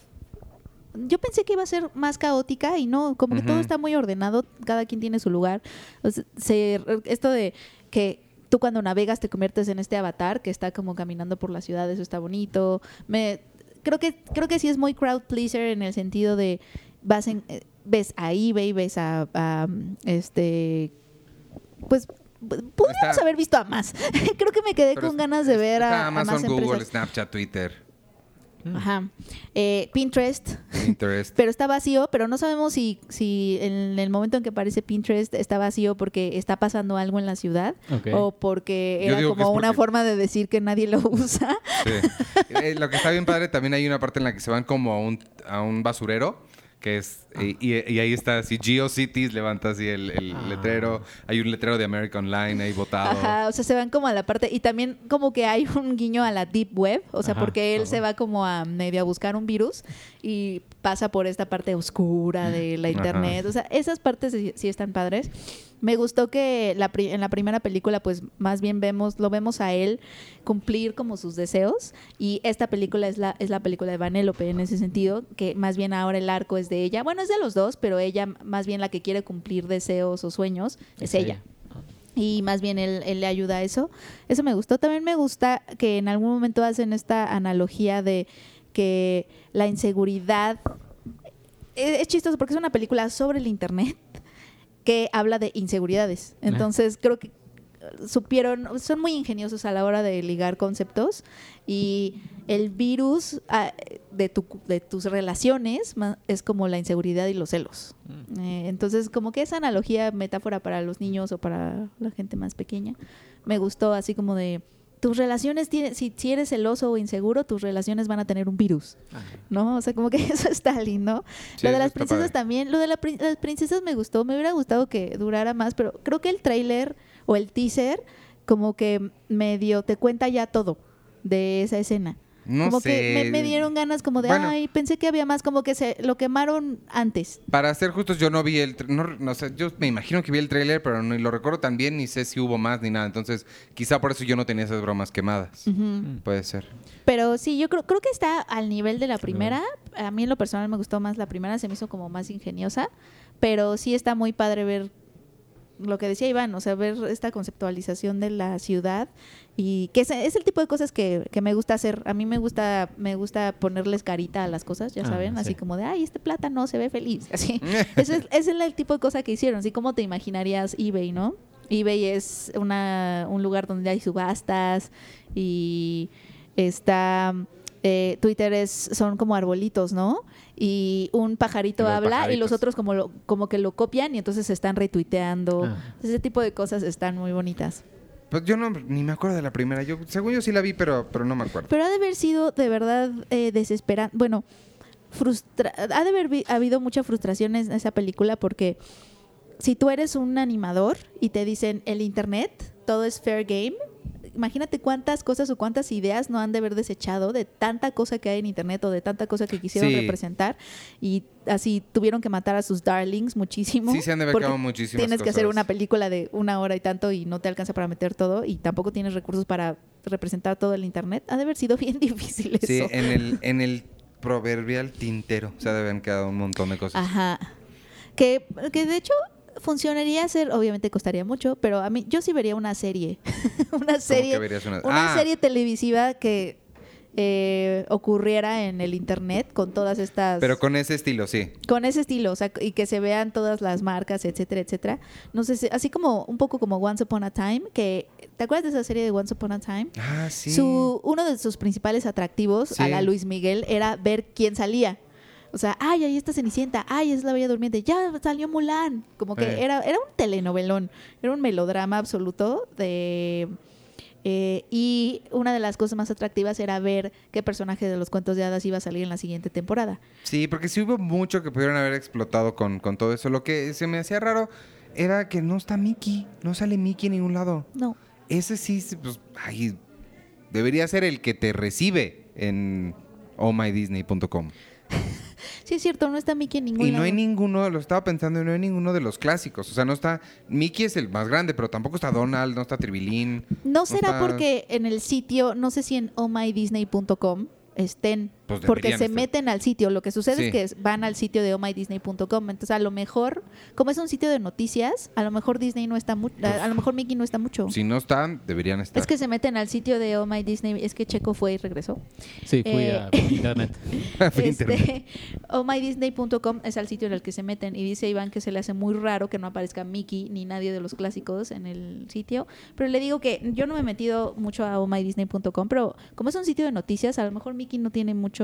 Yo pensé que iba a ser más caótica y no, como que todo está muy ordenado, cada quien tiene su lugar. O sea, se- esto de que tú cuando navegas te conviertes en este avatar que está como caminando por la ciudad, eso está bonito. Me, creo que creo que sí es muy crowd pleaser en el sentido de vas en, eh, ves a eBay, ves a, a, este pues p- podríamos Está- haber visto a más. [LAUGHS] creo que me quedé Pero con ganas de ver está a, a Amazon, más Google, empresas. Snapchat, Twitter, Ajá. Eh, Pinterest. Pinterest. [LAUGHS] Pero está vacío, pero no sabemos si, si en el momento en que aparece Pinterest está vacío porque está pasando algo en la ciudad o porque era como una forma de decir que nadie lo [LAUGHS] usa. Sí. Eh, lo que está bien padre, también hay una parte en la que se van como a un, a un basurero, que es, y, y- ahí está así, GeoCities, levanta así el, el Ah. letrero, hay un letrero de America Online ahí botado. Ajá, o sea, se van como a la parte y también como que hay un guiño a la deep web, o sea, Ajá, porque él ajá. se va como a medio a buscar un virus y pasa por esta parte oscura de la Ajá. internet, o sea, esas partes sí, sí están padres. Me gustó que la pri- en la primera película pues más bien vemos lo vemos a él cumplir como sus deseos y esta película es la es la película de Vanellope en ese sentido, que más bien ahora el arco es de ella. Bueno, es de los dos, pero ella más bien la que quiere cumplir deseos o sueños es Sí. ella y más bien él, él le ayuda a eso. Eso me gustó. También me gusta que en algún momento hacen esta analogía de que la inseguridad es, es chistoso porque es una película sobre el internet que habla de inseguridades. Entonces creo que supieron, son muy ingeniosos a la hora de ligar conceptos y el virus ah, de, tu, de tus relaciones es como la inseguridad y los celos. Eh, entonces, como que esa analogía, metáfora para los niños o para la gente más pequeña, me gustó así como de tus relaciones, tienen, si, si eres celoso o inseguro, tus relaciones van a tener un virus, ¿no? O sea, como que [LAUGHS] eso está lindo. Sí, lo de las princesas padre. también, lo de la las princesas me gustó, me hubiera gustado que durara más, pero creo que el tráiler o el teaser como que medio te cuenta ya todo de esa escena. No como sé. que me, me dieron ganas como de, Bueno. ay, pensé que había más, como que se lo quemaron antes. Para ser justos, yo no vi el... No, no sé, yo me imagino que vi el tráiler, pero no lo recuerdo tan bien, ni sé si hubo más ni nada. Entonces, quizá por eso yo no tenía esas bromas quemadas. Ujú. Puede ser. Pero sí, yo creo, creo que está al nivel de la primera. A mí en lo personal me gustó más la primera, se me hizo como más ingeniosa. Pero sí está muy padre ver lo que decía Iván, o sea, ver esta conceptualización de la ciudad y que es, es el tipo de cosas que, que me gusta hacer. A mí me gusta me gusta ponerles carita a las cosas, ya Ah, saben, así sí. como de, ay, este plátano se ve feliz, [LAUGHS] así. [LAUGHS] Ese es, ese es el tipo de cosa que hicieron, así como te imaginarías eBay, ¿no? eBay es una, un lugar donde hay subastas y está eh, Twitter es son como arbolitos, ¿no? Y un pajarito los habla y los otros como lo, como que lo copian y entonces se están retuiteando. Ah. Ese tipo de cosas están muy bonitas. Pues yo no, ni me acuerdo de la primera. Yo, según yo sí la vi, pero, pero no me acuerdo. Pero ha de haber sido de verdad eh, desesperante. Bueno, frustra ha de haber habido mucha frustración en esa película porque si tú eres un animador y te dicen el internet, todo es fair game, imagínate cuántas cosas o cuántas ideas no han de haber desechado de tanta cosa que hay en internet o de tanta cosa que quisieron Sí. representar y así tuvieron que matar a sus darlings muchísimo. Sí, se han de haber muchísimas Tienes que hacer una película de una hora y tanto y no te alcanza para meter todo y tampoco tienes recursos para representar todo el internet. Ha de haber sido [LAUGHS] bien difícil eso. Sí, en el, en el proverbial tintero se deben quedado un montón de cosas. Ajá. Que, que de hecho funcionaría hacer, obviamente costaría mucho, pero a mí yo sí vería una serie. [LAUGHS] una serie. una- una Ah. serie televisiva que eh, ocurriera en el internet con todas estas. Pero con ese estilo, sí. con ese estilo, o sea, y que se vean todas las marcas, etcétera, etcétera. No sé, si- así como un poco como Once Upon a Time, que ¿te acuerdas de esa serie de Once Upon a Time? Ah, sí. Su, uno de sus principales atractivos a la Luis Miguel era ver quién salía. O sea, ay, ahí está Cenicienta, ay, es la Bella Durmiente, ya salió Mulan. Como que Eh. era, era un telenovelón, era un melodrama absoluto de... eh, y una de las cosas más atractivas era ver qué personaje de los cuentos de hadas iba a salir en la siguiente temporada. Sí, porque sí hubo mucho que pudieron haber explotado con, con todo eso. Lo que se me hacía raro era que no está Mickey. No sale Mickey en ningún lado. No. Ese sí, pues, ay, debería ser el que te recibe en ohmydisney.com. [LAUGHS] Sí, es cierto, no está Mickey en ningún Y no hay ninguno, lo estaba pensando, y no hay ninguno de los clásicos. O sea, no está. Mickey es el más grande, pero tampoco está Donald, no está Tribilín. ¿No será está- porque en el sitio, no sé si en ohmydisney.com estén, Pues porque se estar. meten al sitio. Lo que sucede Sí. es que van al sitio de ohmydisney.com. Entonces, a lo mejor, como es un sitio de noticias, a lo mejor Disney no está mucho, a, a lo mejor Mickey no está mucho. Si no están, deberían estar. Es que se meten al sitio de Oh My Disney, es que Checo fue y regresó. Sí, fui Eh, a internet. [LAUGHS] [LAUGHS] Este, ohmydisney.com es el sitio en el que se meten y dice Iván que se le hace muy raro que no aparezca Mickey ni nadie de los clásicos en el sitio, pero le digo que yo no me he metido mucho a ohmydisney.com, pero como es un sitio de noticias, a lo mejor Mickey no tiene mucho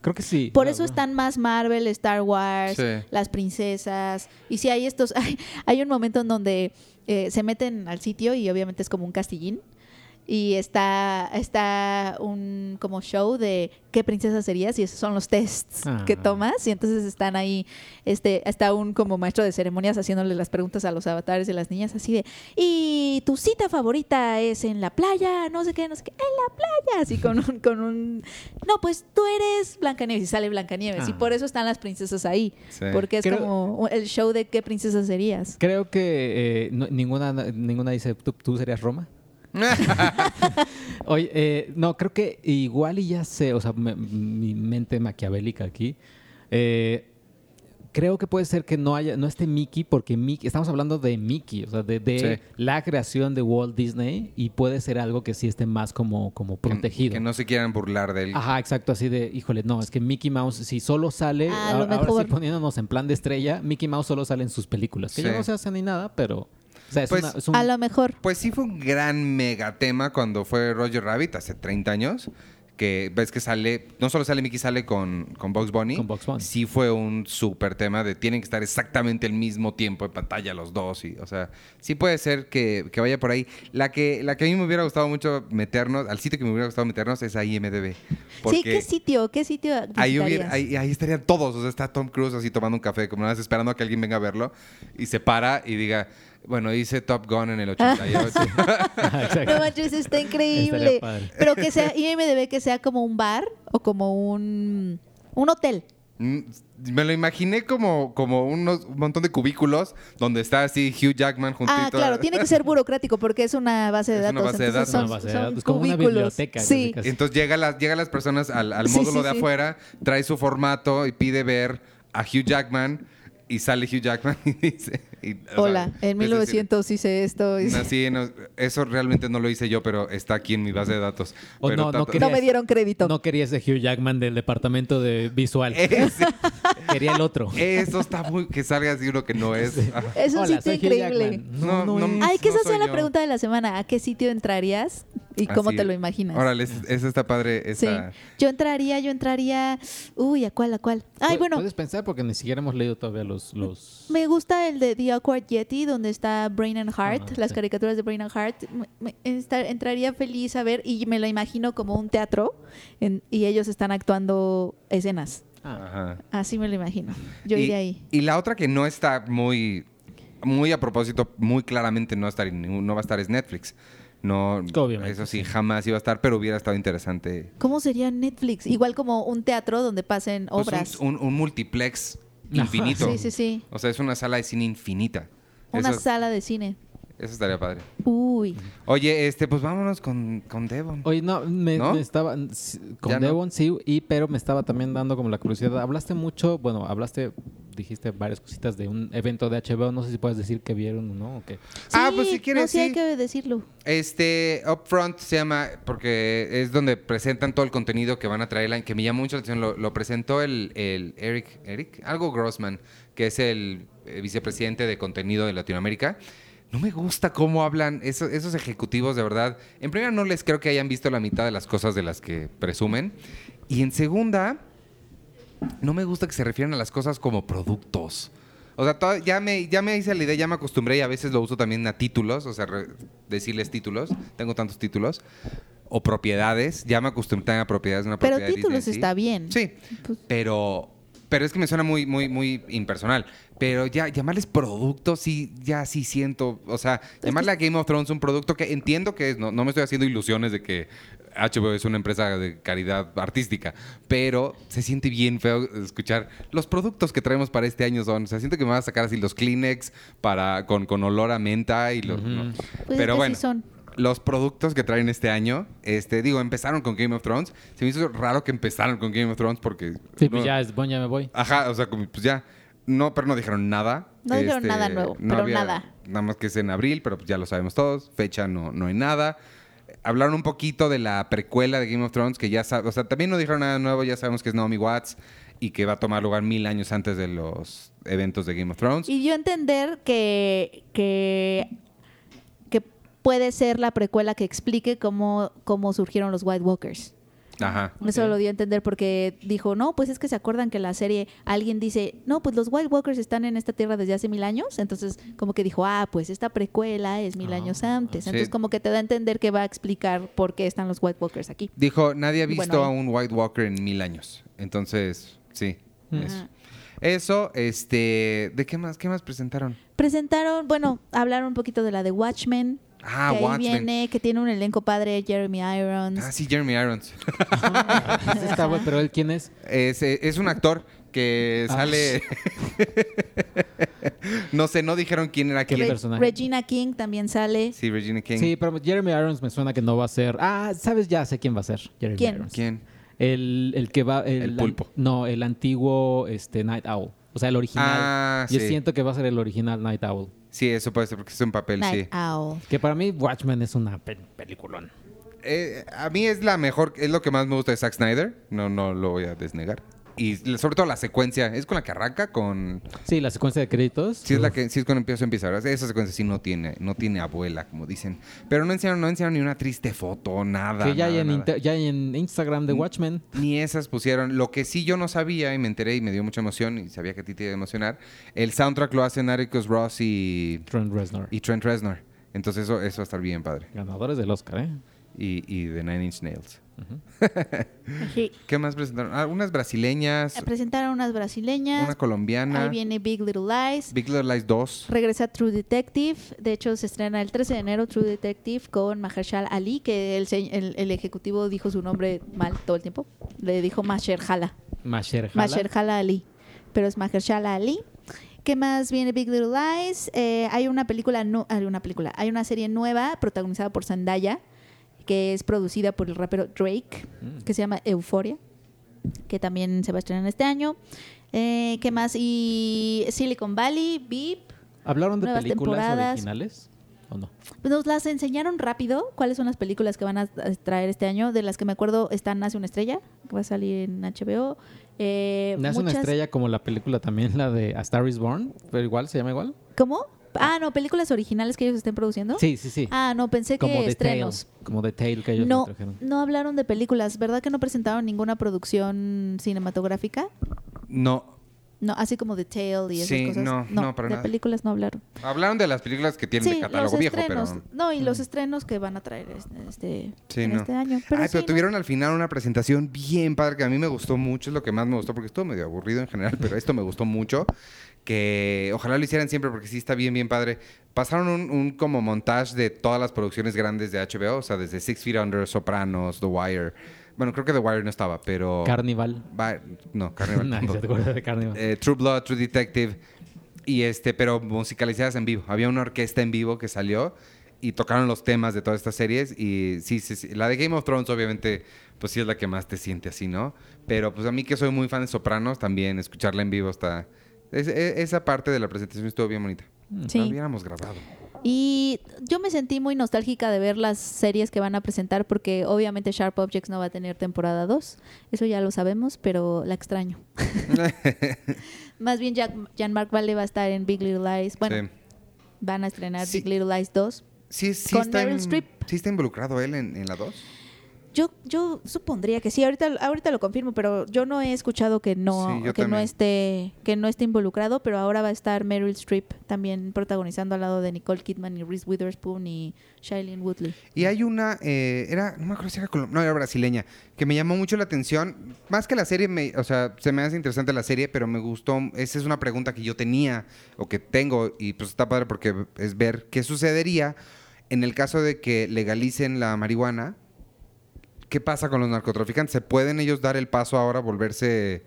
Creo que sí. por eso están más Marvel, Star Wars, Sí. las princesas. Y si hay estos, [LAUGHS] hay, hay un momento en donde eh, se meten al sitio y obviamente es como un castillín. Y está, está un como show de qué princesa serías y esos son los tests que Ah. tomas. Y entonces están ahí, este, está un como maestro de ceremonias haciéndole las preguntas a los avatares de las niñas así de, y tu cita favorita es en la playa, no sé qué, no sé qué, en la playa, así con un, con un no, pues tú eres Blancanieves y sale Blancanieves. Y Ah. por eso están las princesas ahí. Sí. Porque es Creo- como el show de qué princesa serías. Creo que eh, no- ninguna, ninguna dice, ¿tú, tú serías Roma? [LAUGHS] Oye, eh, no, creo que igual y ya sé, o sea, me- mi mente maquiavélica aquí. eh, creo que puede ser que no haya, no esté Mickey, porque Mickey, estamos hablando de Mickey, o sea, de, de Sí. la creación de Walt Disney, y puede ser algo que sí esté más como, como protegido. Que, no se quieran burlar de él. Ajá, exacto, así de, híjole, no, es que Mickey Mouse, si solo sale, Ah, a lo ahora, ahora sí poniéndonos en plan de estrella, Mickey Mouse solo sale en sus películas, que ya no se hace ni nada, pero, o sea, es, Pues, una- es un... A lo mejor. Pues sí fue un gran mega tema cuando fue Roger Rabbit hace 30 años. Que ves que sale, no solo sale Mickey, sale con, con Bugs Bunny. Con Bugs Bunny. Sí fue un súper tema de tienen que estar exactamente al mismo tiempo en pantalla los dos. Y, o sea, sí puede ser que, que vaya por ahí. La que, la que a mí me hubiera gustado mucho meternos, al sitio que me hubiera gustado meternos es a IMDB. Sí, ¿qué sitio? ¿Qué sitio Ahí, hubiera- ahí, ahí estarían todos. O sea, está Tom Cruise así tomando un café, como nada más esperando a que alguien venga a verlo. Y se para y diga, bueno, hice Top Gun en el 88. Ajá, exacto. No manches, está increíble. Pero que sea IMDB que sea como un bar o como un, un hotel. Mm, Me lo imaginé como, como unos, un montón de cubículos donde está así Hugh Jackman juntito. Ah, claro, tiene que ser burocrático porque es una base de Es datos. una base de entonces datos. son- Una base de son datos, como una cubículos. biblioteca, Sí. casi. Entonces llega las, llega las personas al, al Sí, módulo sí, de sí. afuera, trae su formato y pide ver a Hugh Jackman y sale Hugh Jackman [LAUGHS] y dice... y, o sea, Hola, en es decir, 1900 hice esto. y- eso realmente no lo hice yo, pero está aquí en mi base de datos. O Pero no, me dieron crédito. No quería ese Hugh Jackman del departamento de visual. [LAUGHS] Ese- [LAUGHS] Quería el otro. eso está muy... Que salga así uno que no es. Ajá. Eso Hola, sí está soy Hugh increíble. Jackman. No, No, no, es. Ay, que esa no sea la yo. pregunta de la semana. ¿A qué sitio entrarías? ¿Y cómo Así te lo es. imaginas? Órale, es- esa está padre. Sí. Yo entraría, yo entraría. Uy, ¿a cuál, a cuál? Ay, bueno, Puedes pensar porque ni siquiera hemos leído todavía los... los... me gusta el de The Awkward Yeti, donde está Brain and Heart, Ah, las sí. caricaturas de Brain and Heart. Me- entraría feliz a ver y me lo imagino como un teatro en- y ellos están actuando escenas. Ajá. Así me lo imagino. Yo y, iría ahí. Y la otra que no está muy, muy a propósito, muy claramente no, va a estar en ningún- no va a estar es Netflix. No, Obviamente, eso sí, sí. jamás iba a estar, pero hubiera estado interesante. ¿Cómo sería Netflix? Igual como un teatro donde pasen Pues obras. un, un- un multiplex. Infinito. Sí, sí, sí. O sea, es una sala de cine infinita. Una eso, sala de cine. eso estaría padre. Uy. Oye, este, pues vámonos con, con Devon. Oye, no, me, ¿No? me estaba... s- Con Ya no. Devon sí, y, pero me estaba también dando como la curiosidad. Hablaste mucho, bueno, hablaste, dijiste varias cositas de un evento de HBO. No sé si puedes decir que vieron o no. o qué. Ah, pues, si quieres, No, sí, hay sí. que decirlo. Este, Upfront se llama, porque es donde presentan todo el contenido que van a traer, que me llama mucho la atención. Lo, lo presentó el, el Eric, Eric, algo Grossman, que es el eh, vicepresidente de contenido de Latinoamérica. No me gusta cómo hablan esos, esos ejecutivos, de verdad. En primera, no les creo que hayan visto la mitad de las cosas de las que presumen. Y en segunda, no me gusta que se refieran a las cosas como productos. O sea, ya, me, ya me hice la idea, ya me acostumbré y a veces lo uso también a títulos, o sea, re- decirles títulos. Tengo tantos títulos. O propiedades. Ya me acostumbré también a propiedades de una Pero propiedad títulos Disney en sí. está bien. Sí, Pues- pero, pero es que me suena muy, muy, muy impersonal. Pero ya llamarles producto, sí, ya sí siento. O sea, llamarle a Game of Thrones un producto que entiendo que es, no, no me estoy haciendo ilusiones de que HBO es una empresa de caridad artística, pero se siente bien feo escuchar los productos que traemos para este año son. O sea, siento que me van a sacar así los Kleenex para, con, con olor a menta y los. no. Pues pero es que bueno sí son. los productos que traen este año, este, digo, empezaron con Game of Thrones. Se me hizo raro que empezaron con Game of Thrones porque. Sí, pues no- ya es bueno, ya me voy. Ajá, o sea, pues ya. No, pero no dijeron nada. Este, No dijeron nada nuevo, pero nada. Nada más que es en abril, pero pues ya lo sabemos todos. Fecha no, no hay nada. Hablaron un poquito de la precuela de Game of Thrones, que ya sabes, o sea, también no dijeron nada nuevo, ya sabemos que es Naomi Watts y que va a tomar lugar mil años antes de los eventos de Game of Thrones. Y yo entender que, que, que puede ser la precuela que explique cómo, cómo surgieron los White Walkers. Ajá. Eso lo dio a entender porque dijo, no, pues es que se acuerdan que la serie, alguien dice, no, pues los White Walkers están en esta tierra desde hace mil años. Entonces, como que dijo, ah, pues esta precuela es mil Ah, años antes. sí. Entonces, como que te da a entender que va a explicar por qué están los White Walkers aquí. Dijo, nadie ha visto bueno, a un White Walker en mil años. Entonces, sí. Mm. Eso. Eso, este. ¿De qué más? ¿Qué más presentaron? Presentaron, bueno, hablaron un poquito de la de Watchmen. Ah, que ahí Watchmen. viene, que tiene un elenco padre, Jeremy Irons. Ah, sí, Jeremy Irons. Ese está bueno, pero él quién es? Es, eh, es un actor que Ah. sale. [LAUGHS] no sé, no dijeron quién era ¿Qué quién. Re- personaje? Regina King también sale. Sí, Regina King. Sí, pero Jeremy Irons me suena que no va a ser. Ah, sabes, ya sé quién va a ser. Jeremy ¿Quién? Irons. ¿Quién? El, el que va. El, El pulpo. No, el antiguo este, Night Owl. O sea, el original. Ah, Yo sí. siento que va a ser el original Night Owl. Sí, eso puede ser porque es un papel, Night sí. Owl. Que para mí Watchmen es una pe- peliculón. Eh, a mí es la mejor, es lo que más me gusta de Zack Snyder. No, no lo voy a desnegar. Y sobre todo la secuencia, es con la que arranca con Sí, la secuencia de créditos. Sí es la que sí es cuando empiezo a empezar. Esa secuencia sí no tiene, no tiene abuela, como dicen. Pero no enseñaron, no enseñaron ni una triste foto, nada. Que ya, hay en inter- ya hay en Instagram de Watchmen. Ni esas pusieron. Lo que sí yo no sabía y me enteré y me dio mucha emoción y sabía que a ti te iba a emocionar. El soundtrack lo hacen Atticus Ross y, Trent Reznor. y Trent Reznor. Entonces eso, eso va a estar bien padre. Ganadores del Oscar, ¿eh? Y, y de Nine Inch Nails. [LAUGHS] Sí. ¿Qué más presentaron? Ah, unas brasileñas, Eh, Presentaron unas brasileñas. una colombiana. Ahí viene Big Little Lies. Big Little Lies 2. Regresa True Detective. De hecho, se estrena el 13 de enero True Detective con Mahershala Ali, que el, el, el ejecutivo dijo su nombre mal todo el tiempo. Le dijo Mahershala. Masher Mahershala Ali. Pero es Mahershala Ali. ¿Qué más viene Big Little Lies? Eh, hay una película, no, hay una película, hay una serie nueva protagonizada por Zendaya, que es producida por el rapero Drake, que se llama Euphoria, que también se va a estrenar este año. Eh, ¿Qué más? Y Silicon Valley, Beep. ¿Hablaron de películas temporadas. originales? ¿O no? Pues Nos las enseñaron rápido. ¿Cuáles son las películas que van a traer este año? De las que me acuerdo están Nace una estrella, que va a salir en HBO. Eh, Nace una estrella como la película también, la de A Star is Born. Pero igual, ¿se llama igual? ¿Cómo? Ah, no, películas originales que ellos estén produciendo. Sí, sí, sí. Ah, no, pensé como que The estrenos. Tale. Como The Tale que ellos No, trajeron. no hablaron de películas, ¿verdad que no presentaron ninguna producción cinematográfica? No. No, así como The Tale y esas Sí, cosas. no, no, para de nada. películas no hablaron. Hablaron de las películas que tienen de Sí, catálogo los viejo, estrenos. pero. No, y los estrenos que van a traer este, este, Sí, en no. este año. Pero Ay, sí, pero ¿no? tuvieron al final una presentación bien padre que a mí me gustó mucho, es lo que más me gustó, porque estuvo medio aburrido en general, pero esto me gustó mucho. Que ojalá lo hicieran siempre porque sí está bien, bien padre. Pasaron un, un como montage de todas las producciones grandes de HBO, o sea, desde Six Feet Under, Sopranos, The Wire. Bueno, creo que The Wire no estaba, pero. Carnival. Va- no, Carnival. [LAUGHS] Nadie se acuerda de Carnival. Eh, True Blood, True Detective. Y este, pero musicalizadas en vivo. Había una orquesta en vivo que salió y tocaron los temas de todas estas series. Y sí, sí, sí. La de Game of Thrones, obviamente, pues sí es la que más te siente así, ¿no? Pero pues a mí que soy muy fan de Sopranos, también escucharla en vivo está. Es- e- esa parte de la presentación estuvo bien bonita. Sí. La hubiéramos grabado. Y yo me sentí muy nostálgica de ver las series que van a presentar porque obviamente Sharp Objects no va a tener temporada 2. Eso ya lo sabemos, pero la extraño. [LAUGHS] Más bien Jack- Jean-Marc Vale va a estar en Big Little Lies. Bueno, Sí. van a estrenar Sí. Big Little Lies 2. Sí, sí Con está Meryl en- Streep. ¿Sí está involucrado él en, en la 2? Yo, yo supondría que sí, ahorita, ahorita lo confirmo, pero yo no he escuchado que no, Sí, que no esté, que no esté involucrado, pero ahora va a estar Meryl Streep también protagonizando al lado de Nicole Kidman y Reese Witherspoon y Shailene Woodley. Y hay una, eh, era, no me acuerdo si era no, era brasileña, que me llamó mucho la atención. Más que la serie, me, o sea, se me hace interesante la serie, pero me gustó. Esa es una pregunta que yo tenía o que tengo, y pues está padre porque es ver qué sucedería en el caso de que legalicen la marihuana. ¿Qué pasa con los narcotraficantes? ¿Se pueden ellos dar el paso ahora a volverse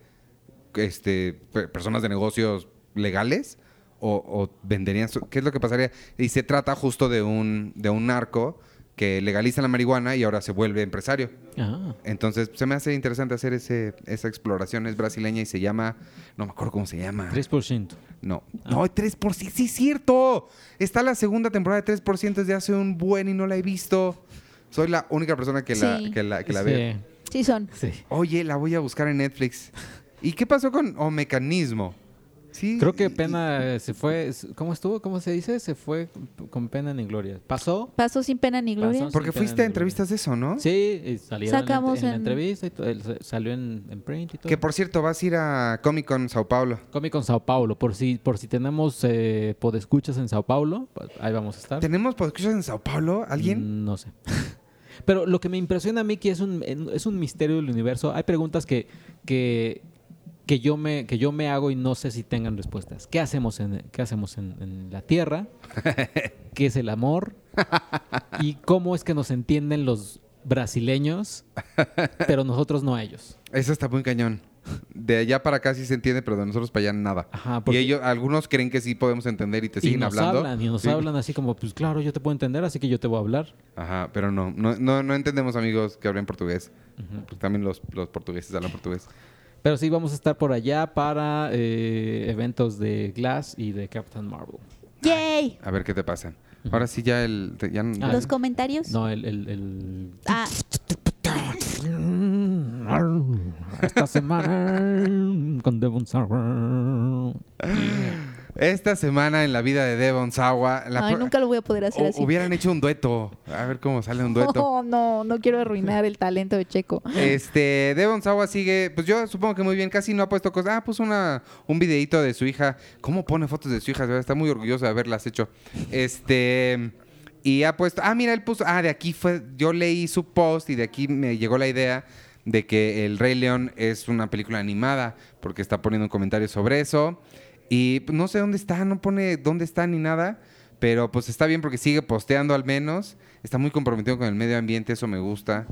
este, pe- personas de negocios legales? ¿O, o venderían? su- ¿Qué es lo que pasaría? Y se trata justo de un, de un narco que legaliza la marihuana y ahora se vuelve empresario. Ah. Entonces, se me hace interesante hacer ese, esa exploración. Es brasileña y se llama... No me acuerdo cómo se llama. 3%. No. No, 3%. Sí, es cierto. Está la segunda temporada de 3% desde hace un buen y no la he visto. Soy la única persona que la, Sí. que la, que la Sí, ve. Sí son. sí. Oye, la voy a buscar en Netflix. ¿Y qué pasó con O Mecanismo? Sí. Creo que Pena se fue. ¿Cómo estuvo? ¿Cómo se dice? Se fue con pena ni gloria. ¿Pasó? Pasó sin pena ni gloria. Pasó. Porque fuiste a entrevistas de eso, ¿no? Sí, y salieron en la- Sacamos en, en- entrevista, y salió en, en print y todo. Que por cierto, vas a ir a Comic Con Sao Paulo. Comic con Sao Paulo. Por si, por si tenemos eh, podescuchas en Sao Paulo, pues, ahí vamos a estar. ¿Tenemos podcasts en Sao Paulo? ¿Alguien? Mm, No sé. [LAUGHS] Pero lo que me impresiona a mí que es un, es un misterio del universo. Hay preguntas que, que, que, yo me, que yo me hago y no sé si tengan respuestas. ¿Qué hacemos en, qué hacemos en, en la Tierra? [LAUGHS] ¿Qué es el amor? ¿Y cómo es que nos entienden los brasileños, pero nosotros no a ellos? Eso está muy cañón. De allá para acá sí se entiende, pero de nosotros para allá nada. Ajá, Y ellos, algunos creen que sí podemos entender y te y siguen nos hablando. hablan, y nos Sí. hablan así como, pues claro, yo te puedo entender, así que yo te voy a hablar. Ajá, pero no, no, no, no entendemos amigos que hablen portugués. También los, los portugueses hablan portugués. Pero sí, vamos a estar por allá para eh, eventos de Glass y de Captain Marvel. ¡Yay! A ver qué te pasa. Ahora sí ya el... te- ya no- Ah, ¿Los comentarios? No, el... el, el- Ah, Esta semana con Devon Sawa. [LAUGHS] Esta semana en la vida de Devon Sawa... la ay, nunca lo voy a poder hacer o- así. hubieran hecho un dueto. A ver cómo sale un dueto. [LAUGHS] No, no, no quiero arruinar el talento de Checo. Este, Devon Sawa sigue, pues yo supongo que muy bien, casi no ha puesto cosas. Ah, puso una, un videito de su hija. ¿Cómo pone fotos de su hija? Está muy orgulloso de haberlas hecho. Este, y ha puesto, ah, mira, él puso, ah, de aquí fue, yo leí su post y de aquí me llegó la idea de que El Rey León es una película animada, porque está poniendo un comentario sobre eso. Y pues, no sé dónde está, no pone dónde está ni nada. Pero pues está bien porque sigue posteando al menos. Está muy comprometido con el medio ambiente, eso me gusta.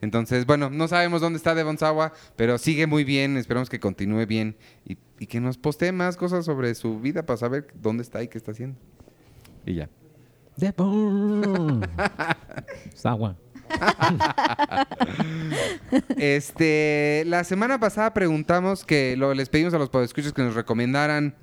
Entonces, bueno, no sabemos dónde está Devon Sawa, pero sigue muy bien. Esperamos que continúe bien y, y que nos postee más cosas sobre su vida para saber dónde está y qué está haciendo. Y ya. Devon [LAUGHS] Sawa. Este, la semana pasada preguntamos que lo, les pedimos a los podescuchos que nos recomendaran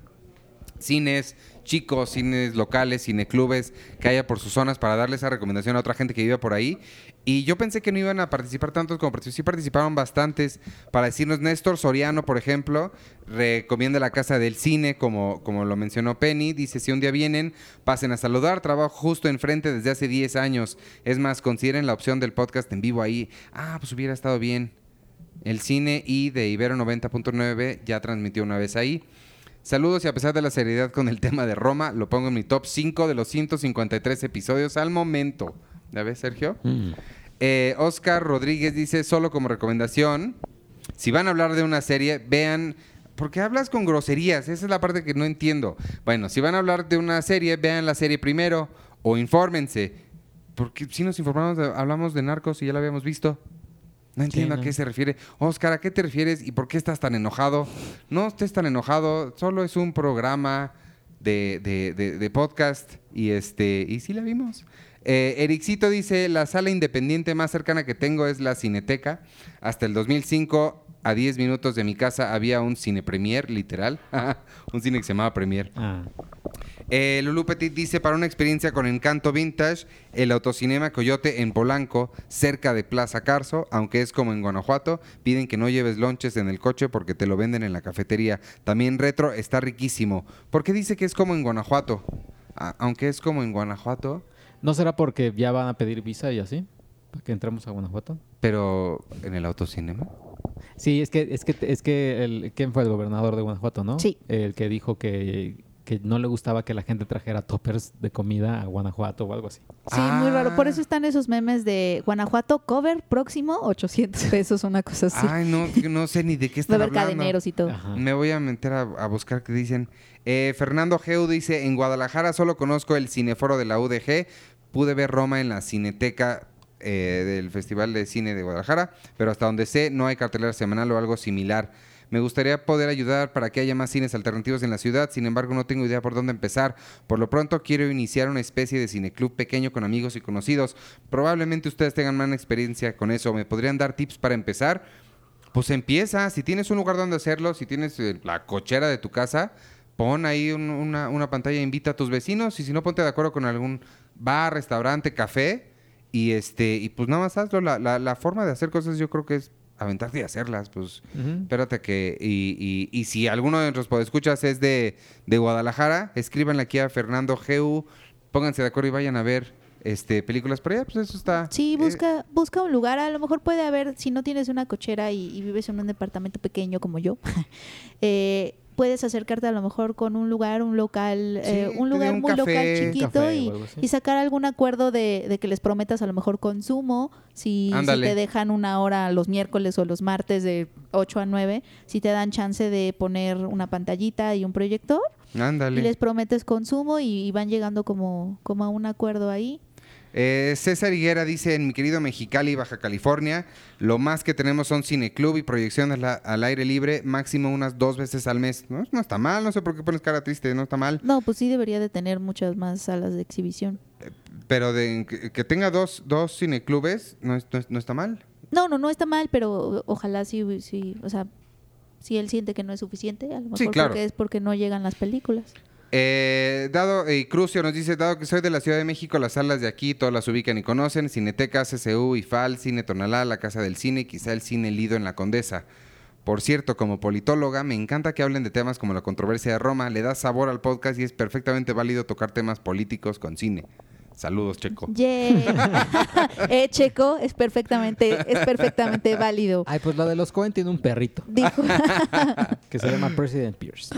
cines chicos, cines locales, cineclubes que haya por sus zonas para darle esa recomendación a otra gente que vive por ahí. Y yo pensé que no iban a participar tantos como particip- sí participaron bastantes para decirnos Néstor Soriano, por ejemplo, recomienda la casa del cine, como, como lo mencionó Penny. Dice, si un día vienen, pasen a saludar. Trabajo justo enfrente desde hace 10 años. Es más, consideren la opción del podcast en vivo ahí. Ah, pues hubiera estado bien. El cine y de Ibero 90.9 ya transmitió una vez ahí. Saludos y a pesar de la seriedad con el tema de Roma, lo pongo en mi top 5 de los 153 episodios al momento. ¿Ya ves, Sergio? Mm. Eh, Oscar Rodríguez dice, solo como recomendación, si van a hablar de una serie, vean, porque hablas con groserías, esa es la parte que no entiendo. Bueno, si van a hablar de una serie, vean la serie primero o infórmense, porque si nos informamos, hablamos de narcos y ya la habíamos visto. No entiendo no. a qué se refiere. Oscar, ¿a qué te refieres y por qué estás tan enojado? No estés tan enojado, solo es un programa de, de- de- de podcast y este y sí la vimos. Eh, Ericito dice, la sala independiente más cercana que tengo es la Cineteca. Hasta el 2005, a 10 minutos de mi casa, había un cine premier, literal. [LAUGHS] un cine que se llamaba Premier. Ah. Eh, Lulu Petit dice, para una experiencia con encanto vintage, el autocinema Coyote en Polanco, cerca de Plaza Carso, aunque es como en Guanajuato, piden que no lleves lonches en el coche porque te lo venden en la cafetería. También retro está riquísimo. ¿Por qué dice que es como en Guanajuato? Aunque es como en Guanajuato. ¿No será porque ya van a pedir visa y así? para que entremos a Guanajuato. Pero en el autocinema. Sí, es que, es que, es que el, ¿quién fue el gobernador de Guanajuato, no? Sí. El que dijo que, que no le gustaba que la gente trajera toppers de comida a Guanajuato o algo así. Sí, muy raro. Por Ah. eso están esos memes de Guanajuato, cover próximo, 800 [LAUGHS] pesos, una cosa así. Ay, no, no sé ni de qué están hablando. cadeneros y todo. Ajá. Me voy a meter a, a buscar qué dicen. Eh, Fernando Geu dice, en Guadalajara solo conozco el cineforo de la UDG. Pude ver Roma en la Cineteca eh, del Festival de Cine de Guadalajara, pero hasta donde sé no hay cartelera semanal o algo similar. Me gustaría poder ayudar para que haya más cines alternativos en la ciudad, sin embargo no tengo idea por dónde empezar. Por lo pronto quiero iniciar una especie de cineclub pequeño con amigos y conocidos. Probablemente ustedes tengan más experiencia con eso. ¿Me podrían dar tips para empezar? Pues empieza, si tienes un lugar donde hacerlo, si tienes eh, la cochera de tu casa, pon ahí un- una, una pantalla, invita a tus vecinos y si no ponte de acuerdo con algún bar, restaurante, café y este y pues nada más hazlo. La, la- la forma de hacer cosas yo creo que es aventarte y hacerlas, pues Ujú. espérate que y, y- y si alguno de nuestros podescuchas es de, de Guadalajara, escríbanle aquí a Fernando Geu, pónganse de acuerdo y vayan a ver este películas por allá, pues eso está. Sí, eh, busca, busca un lugar. A lo mejor puede haber, si no tienes una cochera y, y vives en un departamento pequeño como yo, [LAUGHS] eh, puedes acercarte a lo mejor con un lugar, un local, Sí, eh, un lugar un muy local chiquito y, sacar algún acuerdo de, de que les prometas a lo mejor consumo. Si, si te dejan una hora los miércoles o los martes de 8 a 9, si te dan chance de poner una pantallita y un proyector. ándale. Y les prometes consumo y, y van llegando como, como a un acuerdo ahí. Eh, César Higuera dice, en mi querido Mexicali, Baja California, lo más que tenemos son cineclub y proyecciones al aire libre, máximo unas dos veces al mes. ¿No? no está mal, no sé por qué pones cara triste, no está mal. No, pues sí debería de tener muchas más salas de exhibición. Pero de, que, tenga dos, dos cineclubes, no, es- no, es- no está mal. No, no, no está mal, pero ojalá sí, sí, o sea, si él siente que no es suficiente, a lo mejor Sí, claro. porque es porque no llegan las películas. Eh, dado, y Crucio nos dice, dado que soy de la Ciudad de México, las salas de aquí todas las ubican y conocen, Cineteca, CCU, IFAL, Cine Tonalá, la Casa del Cine quizá el Cine Lido en la Condesa. Por cierto, como politóloga, me encanta que hablen de temas como la controversia de Roma, le da sabor al podcast y es perfectamente válido tocar temas políticos con cine. Saludos, Checo. Yay. [LAUGHS] eh, Checo, es perfectamente, es perfectamente válido. Ay, pues la de los Cohen tiene un perrito Dijo, [LAUGHS] que se llama President Pierce.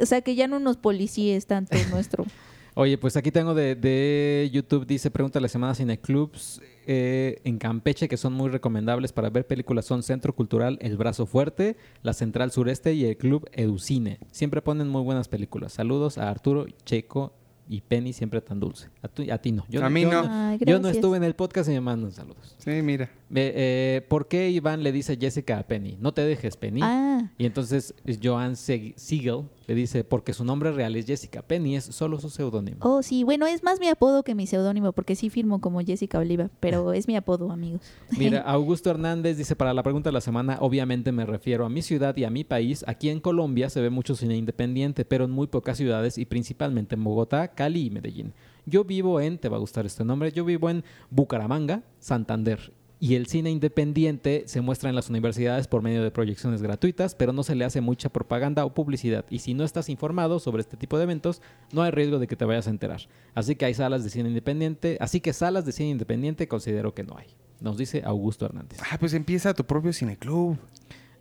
o sea que ya no unos policías tanto nuestro. Oye, pues aquí tengo de, de YouTube, dice, pregunta la semana Cineclubs eh, en Campeche que son muy recomendables para ver películas. Son Centro Cultural El Brazo Fuerte, la Central Sureste y el Club Educine. Siempre ponen muy buenas películas. Saludos a Arturo, Checo y Penny, siempre tan dulce. A, tu- a ti no. Yo, A mí yo no. Ay, Yo no estuve en el podcast y me mandan saludos. Sí, mira. Eh, eh, ¿Por qué Iván le dice Jessica a Penny? No te dejes, Penny. Ah, Y entonces eh, Joan Siegel le dice, porque su nombre real es Jessica. Penny es solo su seudónimo. oh sí, bueno, es más mi apodo que mi seudónimo, porque sí firmo como Jessica Oliva, pero [LAUGHS] es mi apodo, amigos. Mira, [LAUGHS] Augusto Hernández dice, para la pregunta de la semana, obviamente me refiero a mi ciudad y a mi país. Aquí en Colombia se ve mucho cine independiente, pero en muy pocas ciudades y principalmente en Bogotá, Cali y Medellín. Yo vivo en, te va a gustar este nombre, yo vivo en Bucaramanga, Santander. Y el cine independiente se muestra en las universidades por medio de proyecciones gratuitas, pero no se le hace mucha propaganda o publicidad. Y si no estás informado sobre este tipo de eventos, no hay riesgo de que te vayas a enterar. Así que hay salas de cine independiente, así que salas de cine independiente considero que no hay. Nos dice Augusto Hernández. Ah, pues empieza tu propio cineclub.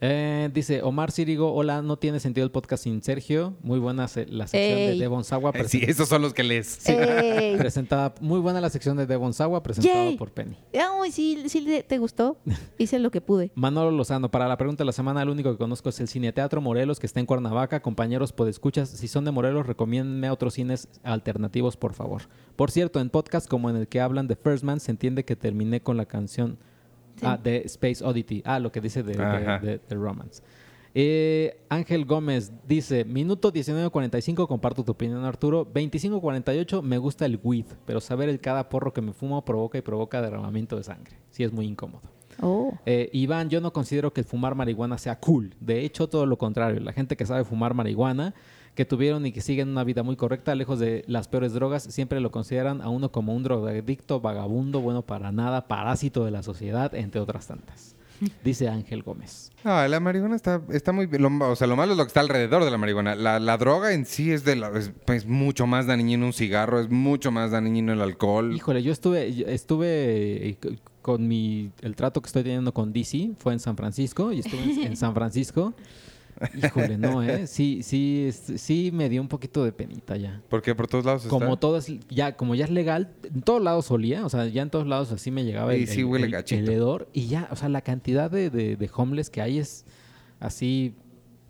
Eh, dice Omar Círigo, hola, no tiene sentido el podcast sin Sergio. Muy buena se- la sección Ey. de Devon Sawa. Eh, sí, esos son los que les... [LAUGHS] Ey. presentada, muy buena la sección de Devon Sawa presentada Yay. por Penny. Ay, sí, sí te- te gustó. [LAUGHS] Hice lo que pude. Manolo Lozano, para la pregunta de la semana, el único que conozco es el Cine Teatro Morelos, que está en Cuernavaca. Compañeros, podescuchas, si son de Morelos, recomiéndenme a otros cines alternativos, por favor. Por cierto, en podcast como en el que hablan de First Man, se entiende que terminé con la canción Sí. ah, de Space Oddity. Ah, lo que dice de, de- Ajá. de- de Romance. Eh, Ángel Gómez dice, minuto 19.45, comparto tu opinión Arturo. 25.48, me gusta el weed, pero saber el cada porro que me fumo provoca y provoca derramamiento de sangre. Sí, es muy incómodo. Oh. Eh, Iván, yo no considero que el fumar marihuana sea cool. De hecho, todo lo contrario. La gente que sabe fumar marihuana, que tuvieron y que siguen una vida muy correcta, lejos de las peores drogas, siempre lo consideran a uno como un drogadicto, vagabundo, bueno para nada, parásito de la sociedad, entre otras tantas. [LAUGHS] dice Ángel Gómez. No, la marihuana está, está muy bien. Lo- o sea, lo malo es lo que está alrededor de la marihuana. La, la droga en sí es, de la, es, es mucho más dañino un cigarro, es mucho más dañino el alcohol. Híjole, yo estuve, estuve eh, con mi, el trato que estoy teniendo con DC, fue en San Francisco, y estuve en, en San Francisco. [LAUGHS] Híjole, no, ¿eh? Sí, sí, sí me dio un poquito de penita ya. Porque por todos lados está. Como todo es, ya, como ya es legal, en todos lados olía, o sea, ya en todos lados así me llegaba Y el, sí el- huele el- gachito. el hedor, y ya, o sea, la cantidad de, de, de homeless que hay es así,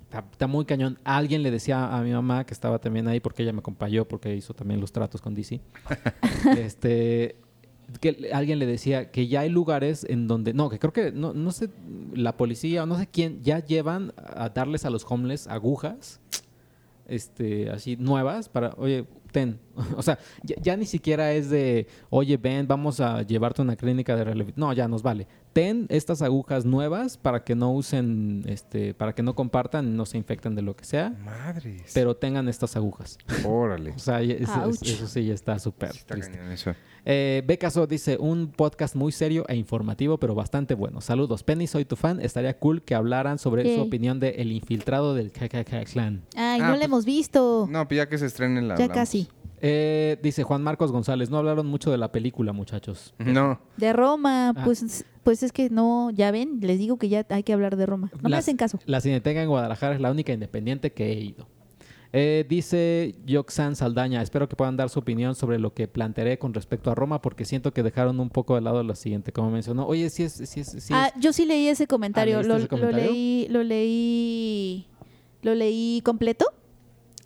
está, está muy cañón. Alguien le decía a mi mamá que estaba también ahí, porque ella me acompañó, porque hizo también los tratos con DC, [LAUGHS] este, que alguien le decía que ya hay lugares en donde, no, que creo que, no, no sé, la policía o no sé quién, ya llevan a darles a los homeless agujas este, así nuevas para, oye, ten. [LAUGHS] O sea, ya, ni siquiera es de, oye, ven, vamos a llevarte a una clínica de relevo. No, ya nos vale. Ten estas agujas nuevas para que no usen, este, para que no compartan, no se infecten de lo que sea, Madres. pero tengan estas agujas. Órale. [LAUGHS] O sea, eso sí ya está súper Sí está triste. cañón eso. Eh, Becaso dice, un podcast muy serio e informativo, pero bastante bueno. Saludos, Penny, soy tu fan. Estaría cool que hablaran sobre su opinión de El Infiltrado del KKK Clan. Ay, Ah, no pues- la hemos visto. No, pues ya que se estrenen la ya hablamos. casi. Eh, dice Juan Marcos González, no hablaron mucho de la película, muchachos. No. De Roma, Ah. pues, pues es que no, ya ven, les digo que ya hay que hablar de Roma. No me hacen caso. La Cineteca en Guadalajara es la única independiente que he ido. Eh, dice Yoxan Saldaña, espero que puedan dar su opinión sobre lo que plantearé con respecto a Roma, porque siento que dejaron un poco de lado lo siguiente, como mencionó. Oye, sí es, sí es, sí ah, es- yo sí leí ese comentario. ¿leíste lo, ese lo comentario? leí, lo leí, lo leí completo.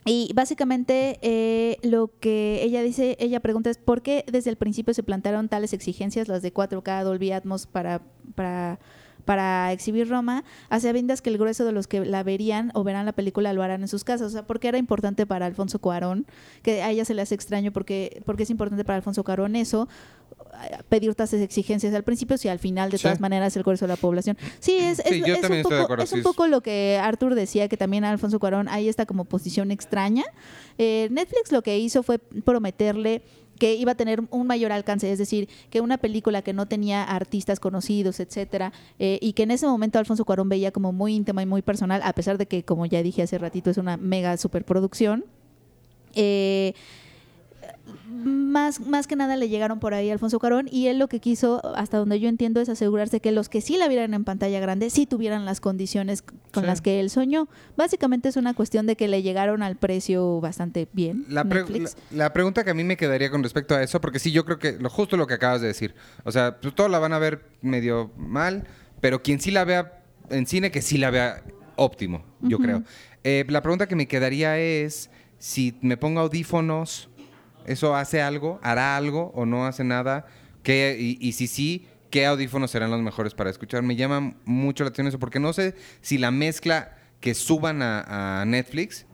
Y básicamente eh, lo que ella dice, ella pregunta es por qué desde el principio se plantearon tales exigencias, las de 4K, Dolby Atmos para, para, para exhibir Roma, a sabiendas que el grueso de los que la verían o verán la película lo harán en sus casas. O sea, porque era importante para Alfonso Cuarón, que a ella se le hace extraño porque, porque es importante para Alfonso Cuarón eso, eh, pedir tasas exigencias al principio si al final de Sí. todas maneras el grueso de la población. Sí, es, [CLEARS THROAT] es, Sí, es un poco, acuerdo, es sí un es- poco lo que Arthur decía, que también Alfonso Cuarón hay esta como posición extraña. Eh, Netflix lo que hizo fue prometerle que iba a tener un mayor alcance, es decir, que una película que no tenía artistas conocidos, etcétera, eh, y que en ese momento Alfonso Cuarón veía como muy íntima y muy personal, a pesar de que, como ya dije hace ratito, es una mega superproducción. Eh, más, más que nada le llegaron por ahí a Alfonso Cuarón y él lo que quiso, hasta donde yo entiendo, es asegurarse que los que sí la vieran en pantalla grande sí tuvieran las condiciones con Sí. las que él soñó. Básicamente es una cuestión de que le llegaron al precio bastante bien. La, pre- Netflix. la- la pregunta que a mí me quedaría con respecto a eso, porque sí, yo creo que lo justo lo que acabas de decir. O sea, pues todos la van a ver medio mal, pero quien sí la vea en cine, que sí la vea óptimo, yo creo. Eh, la pregunta que me quedaría es, si me pongo audífonos, ¿eso hace algo? ¿Hará algo o no hace nada? ¿Qué, y, y si sí, ¿qué audífonos serán los mejores para escuchar? Me llama mucho la atención eso, porque no sé si la mezcla que suban a, a Netflix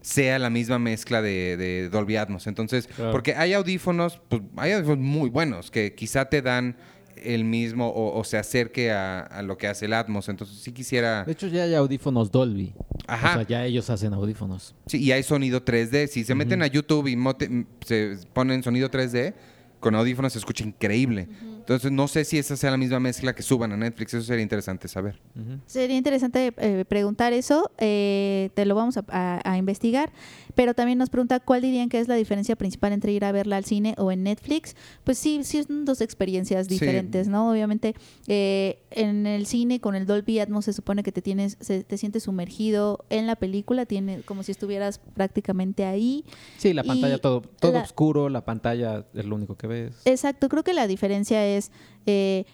sea la misma mezcla de, de Dolby Atmos. Entonces, Claro. porque hay audífonos, pues hay audífonos muy buenos que quizá te dan el mismo o, o se acerque a, a lo que hace el Atmos. Entonces, sí quisiera... De hecho, ya hay audífonos Dolby. Ajá. O sea, ya ellos hacen audífonos. Sí, y hay sonido 3D. Si se meten a YouTube y mote- se ponen sonido 3D, con audífonos se escucha increíble. Entonces, no sé si esa sea la misma mezcla que suban a Netflix. Eso sería interesante saber. Sería interesante eh, preguntar eso, eh, te lo vamos a, a- a investigar, pero también nos pregunta cuál dirían que es la diferencia principal entre ir a verla al cine o en Netflix. Pues sí, sí son dos experiencias Sí. diferentes, ¿no? Obviamente eh, en el cine con el Dolby Atmos se supone que te tienes, se- te sientes sumergido en la película, tiene como si estuvieras prácticamente ahí. Sí, la Y pantalla todo, todo la- oscuro, la pantalla es lo único que ves. Exacto, creo que la diferencia es eh,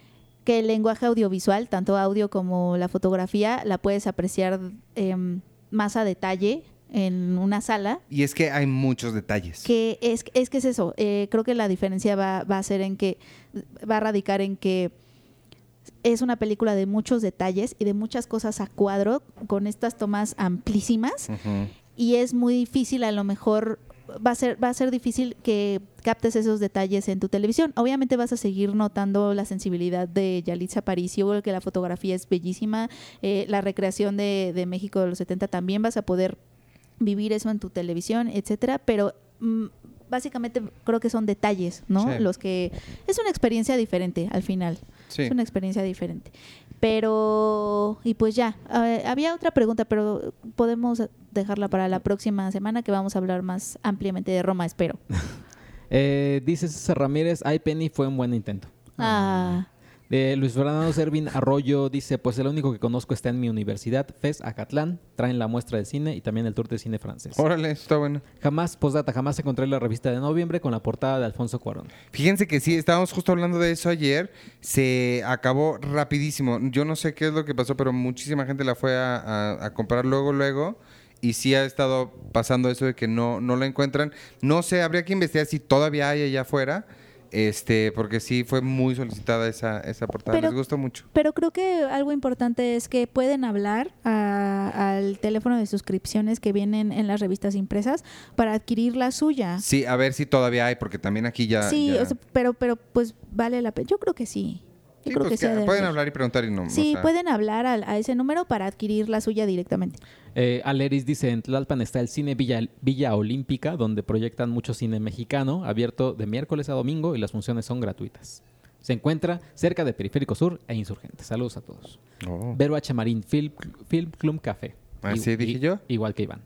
que el lenguaje audiovisual, tanto audio como la fotografía, la puedes apreciar em, más a detalle en una sala. Y es que hay muchos detalles. Que es, es que es eso, eh, creo que la diferencia va, va a ser en que, va a radicar en que es una película de muchos detalles y de muchas cosas a cuadro, con estas tomas amplísimas y es muy difícil a lo mejor va a ser va a ser difícil que captes esos detalles en tu televisión obviamente vas a seguir notando la sensibilidad de Yalitza Aparicio que la fotografía es bellísima eh, la recreación de, de México de los 70 también vas a poder vivir eso en tu televisión etcétera pero mm, básicamente creo que son detalles no Sí. los que es una experiencia diferente al final Sí. es una experiencia diferente. Pero, y pues ya, eh, había otra pregunta, pero podemos dejarla para la próxima semana que vamos a hablar más ampliamente de Roma, espero. [LAUGHS] Eh, dice César Ramírez, ay Penny fue un buen intento. Ah, De Luis Fernando Servin Arroyo dice, pues el único que conozco está en mi universidad, FES Acatlán, traen la muestra de cine y también el tour de cine francés. Órale, está bueno. Jamás, postdata, jamás encontré la revista de noviembre con la portada de Alfonso Cuarón. Fíjense que sí, estábamos justo hablando de eso ayer. Se acabó rapidísimo. Yo no sé qué es lo que pasó, pero muchísima gente la fue a, a- a comprar luego, luego. Y sí ha estado pasando eso de que no, no la encuentran. No sé, habría que investigar si todavía hay allá afuera. Este, porque sí fue muy solicitada esa, esa portada. Pero- Les gustó mucho. pero creo que algo importante es que pueden hablar a- al teléfono de suscripciones que vienen en las revistas impresas para adquirir la suya. Sí, a ver si todavía hay, porque también aquí ya. sí, ya- o sea, pero, pero pues vale la pena. Yo creo que sí. Sí, creo pues que que pueden hablar y preguntar y no. o Sí, sea, pueden hablar al- a, ese número para adquirir la suya directamente. Eh, Aleris dice, en Tlalpan está el cine Villa, Villa Olímpica, donde proyectan mucho cine mexicano, abierto de miércoles a domingo y las funciones son gratuitas. Se encuentra cerca de Periférico Sur e Insurgentes. Saludos a todos. Oh. Vero H. Marín, Film, Film Club Café. Así I- Ah, dije i- yo. Igual que Iván.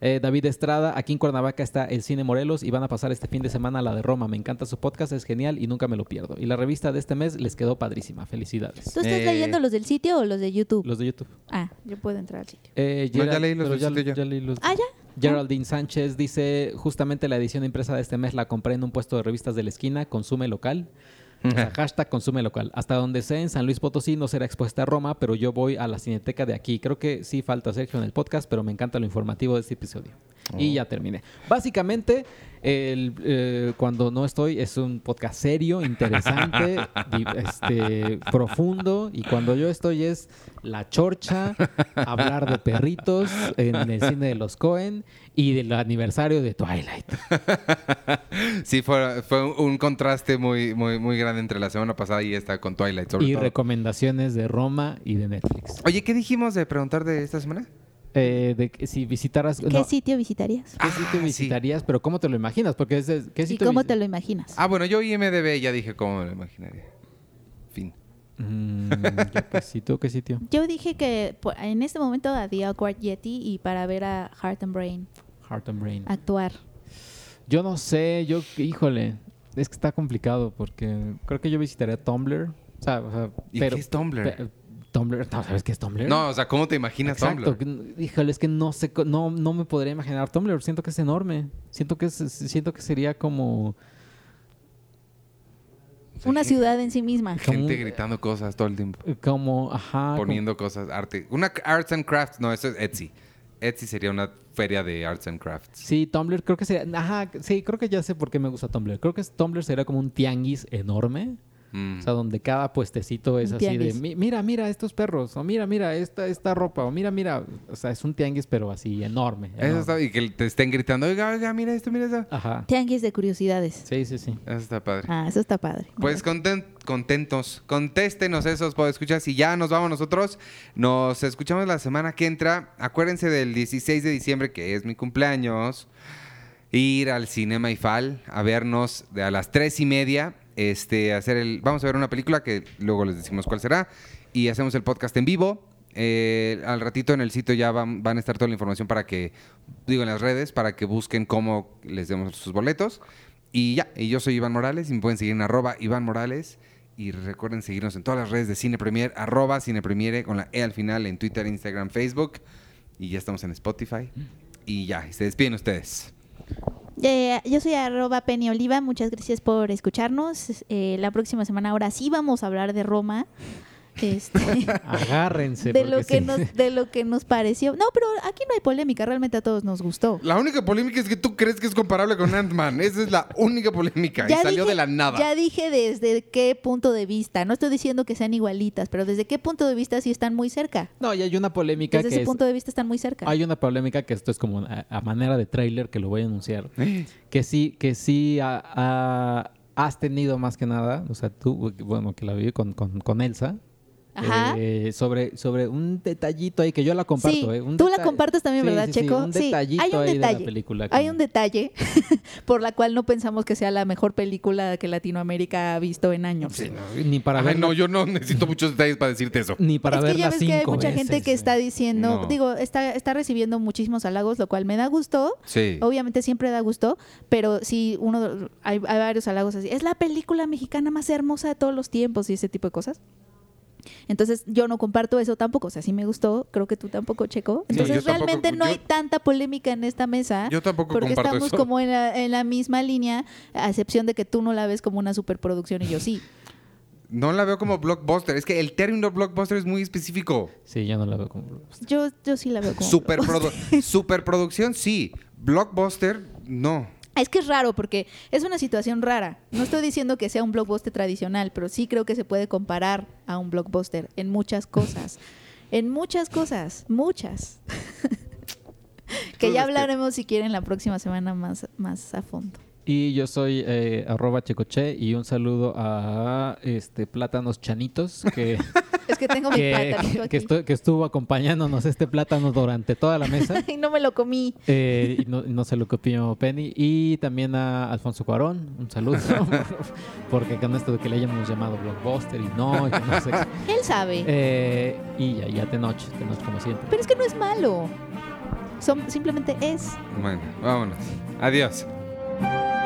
Eh, David Estrada, aquí en Cuernavaca está el Cine Morelos y van a pasar este fin de semana la de Roma. Me encanta su podcast, es genial y nunca me lo pierdo. Y la revista de este mes les quedó padrísima. Felicidades. ¿Tú estás Eh. leyendo los del sitio o los de YouTube? Los de YouTube. Ah, yo puedo entrar al sitio. Eh, No, ya leí los del ya- sitio ya leí los- Ah, ya. Geraldine Sánchez dice, justamente la edición impresa de este mes la compré en un puesto de revistas de la esquina, consume local. Sea, hashtag consume local. Hasta donde sé, en San Luis Potosí no será expuesta a Roma, pero yo voy a la cineteca de aquí. Creo que sí falta Sergio en el podcast, pero me encanta lo informativo de este episodio. Y ya terminé. Básicamente, el, eh, cuando no estoy, es un podcast serio, interesante, [LAUGHS] este, profundo. Y cuando yo estoy es la chorcha, hablar de perritos en el cine de los Cohen y del aniversario de Twilight. [LAUGHS] Sí, fue, fue un- un contraste muy, muy, muy grande entre la semana pasada y esta con Twilight, sobre Y todo. recomendaciones de Roma y de Netflix. Oye, ¿qué dijimos de preguntar de esta semana? Eh, de que si visitaras... ¿Qué no, sitio visitarías? ¿qué sitio Ah, sí. visitarías? Pero ¿cómo te lo imaginas? Porque es... de- ¿qué ¿Y sitio cómo te lo imaginas? Ah, bueno, yo IMDB ya dije cómo me lo imaginaría. Fin. Mm, yo qué sitio, ¿qué [LAUGHS] sitio? Yo dije que po- en este momento a The Awkward Yeti y para ver a Heart and Brain Heart and Brain. actuar. Yo no sé, yo, híjole, es que está complicado porque creo que yo visitaría Tumblr. O sea, o sea, ¿Y pero, qué es Tumblr? pe- Tumblr, ¿no sabes qué es Tumblr? No, o sea, ¿cómo te imaginas Exacto, Tumblr? híjole, es que no sé, no, no me podría imaginar Tumblr. Siento que es enorme. Siento que es, siento que sería como Una ciudad en sí misma. Gente gritando cosas todo el tiempo. como, ajá, como- Poniendo cosas, arte. Una arts and crafts, no, eso es Etsy. Etsy sería una feria de arts and crafts. Sí, Tumblr creo que sería, ajá, sí, creo que ya sé por qué me gusta Tumblr. Creo que es- Tumblr sería como un tianguis enorme. Mm. O sea, donde cada puestecito es Un así de, tianguis. "Mi- mira, mira estos perros, o mira, mira esta, esta ropa, o mira, mira. O sea, es un tianguis, pero así enorme. Eso enorme. está, y que te estén gritando, oiga, oiga, mira esto, mira eso. Ajá. Tianguis de curiosidades. Sí, sí, sí. Eso está padre. Ah, eso está padre. Pues conten- contentos, contéstenos esos escuchar. y ya nos vamos nosotros. Nos escuchamos la semana que entra. Acuérdense del 16 de diciembre, que es mi cumpleaños. Ir al Cinema Ifal a vernos de a las tres y media. Este, hacer el, vamos a ver una película que luego les decimos cuál será. Y hacemos el podcast en vivo. Eh, al ratito en el sitio ya van, van a estar toda la información para que, digo, en las redes, para que busquen cómo les demos sus boletos. Y ya, y yo soy Iván Morales y me pueden seguir en arroba Iván Morales. Y recuerden seguirnos en todas las redes de Cine Premier, arroba Cine Premiere con la E al final en Twitter, Instagram, Facebook. Y ya estamos en Spotify. Y ya, y se despiden ustedes. Eh, yo soy arroba Penny Oliva, muchas gracias por escucharnos. Eh, la próxima semana ahora sí vamos a hablar de Roma. Este, [LAUGHS] Agárrense. de, lo que sí. nos, de lo que nos pareció. No, pero aquí no hay polémica, realmente a todos nos gustó. La única polémica es que tú crees que es comparable con Ant-Man. Esa es la única polémica. y salió dije- de la nada. Ya dije desde qué punto de vista. No estoy diciendo que sean igualitas, pero desde qué punto de vista sí están muy cerca. No, y hay una polémica Desde que ese es... punto de vista están muy cerca. Hay una polémica que esto es como a, a manera de tráiler que lo voy a anunciar. Eh, Que sí, que sí ha- ha- has tenido más que nada, o sea, tú, bueno, que la viví con, con, con Elsa. Eh, sobre, sobre un detallito ahí que yo la comparto. Sí, eh, un tú la compartes también, Sí, ¿verdad, sí, sí, Checo? un Sí, detallito hay un ahí de detalle. la película. Hay como- un detalle [LAUGHS] por la cual no pensamos que sea la mejor película que Latinoamérica ha visto en años. Sí, no, ni para ver no, yo no necesito muchos detalles para decirte eso. ni para es que ya verla ves que hay cinco mucha gente que eh. está diciendo, No. digo, está, está recibiendo muchísimos halagos, lo cual me da gusto. Sí. Obviamente siempre da gusto, pero sí, uno hay, hay varios halagos así. Es la película mexicana más hermosa de todos los tiempos y ese tipo de cosas. Entonces yo no comparto eso tampoco. O sea, sí me gustó, creo que tú tampoco, Checo. Sí, Entonces tampoco- realmente no yo- hay tanta polémica en esta mesa. Yo tampoco porque comparto estamos eso. como en la, en la misma línea, a excepción de que tú no la ves como una superproducción y yo sí. No la veo como blockbuster. Es que el término blockbuster es muy específico. Sí, yo no la veo como. Yo, yo sí la veo como... Superprodu- [LAUGHS] superproducción, sí. Blockbuster, no. Es que es raro porque es una situación rara. No estoy diciendo que sea un blockbuster tradicional, pero sí creo que se puede comparar a un blockbuster en muchas cosas. En muchas cosas, muchas. [LAUGHS] que ya hablaremos si quieren la próxima semana más, más a fondo. Y yo soy eh, arroba checoche y un saludo a este Plátanos Chanitos que, [LAUGHS] Es que tengo mi que, que, aquí. que estu- que estuvo acompañándonos este plátano durante toda la mesa. [LAUGHS] y no me lo comí. Eh, y no, no se lo copió Penny. Y también a Alfonso Cuarón, un saludo. [LAUGHS] porque con esto de que le hayamos llamado Blockbuster y no, y que no sé qué. Él sabe. Eh, y ya, ya te noche, te noche como siempre. Pero es que no es malo. Son, simplemente es. Bueno, vámonos. Adiós. Thank you.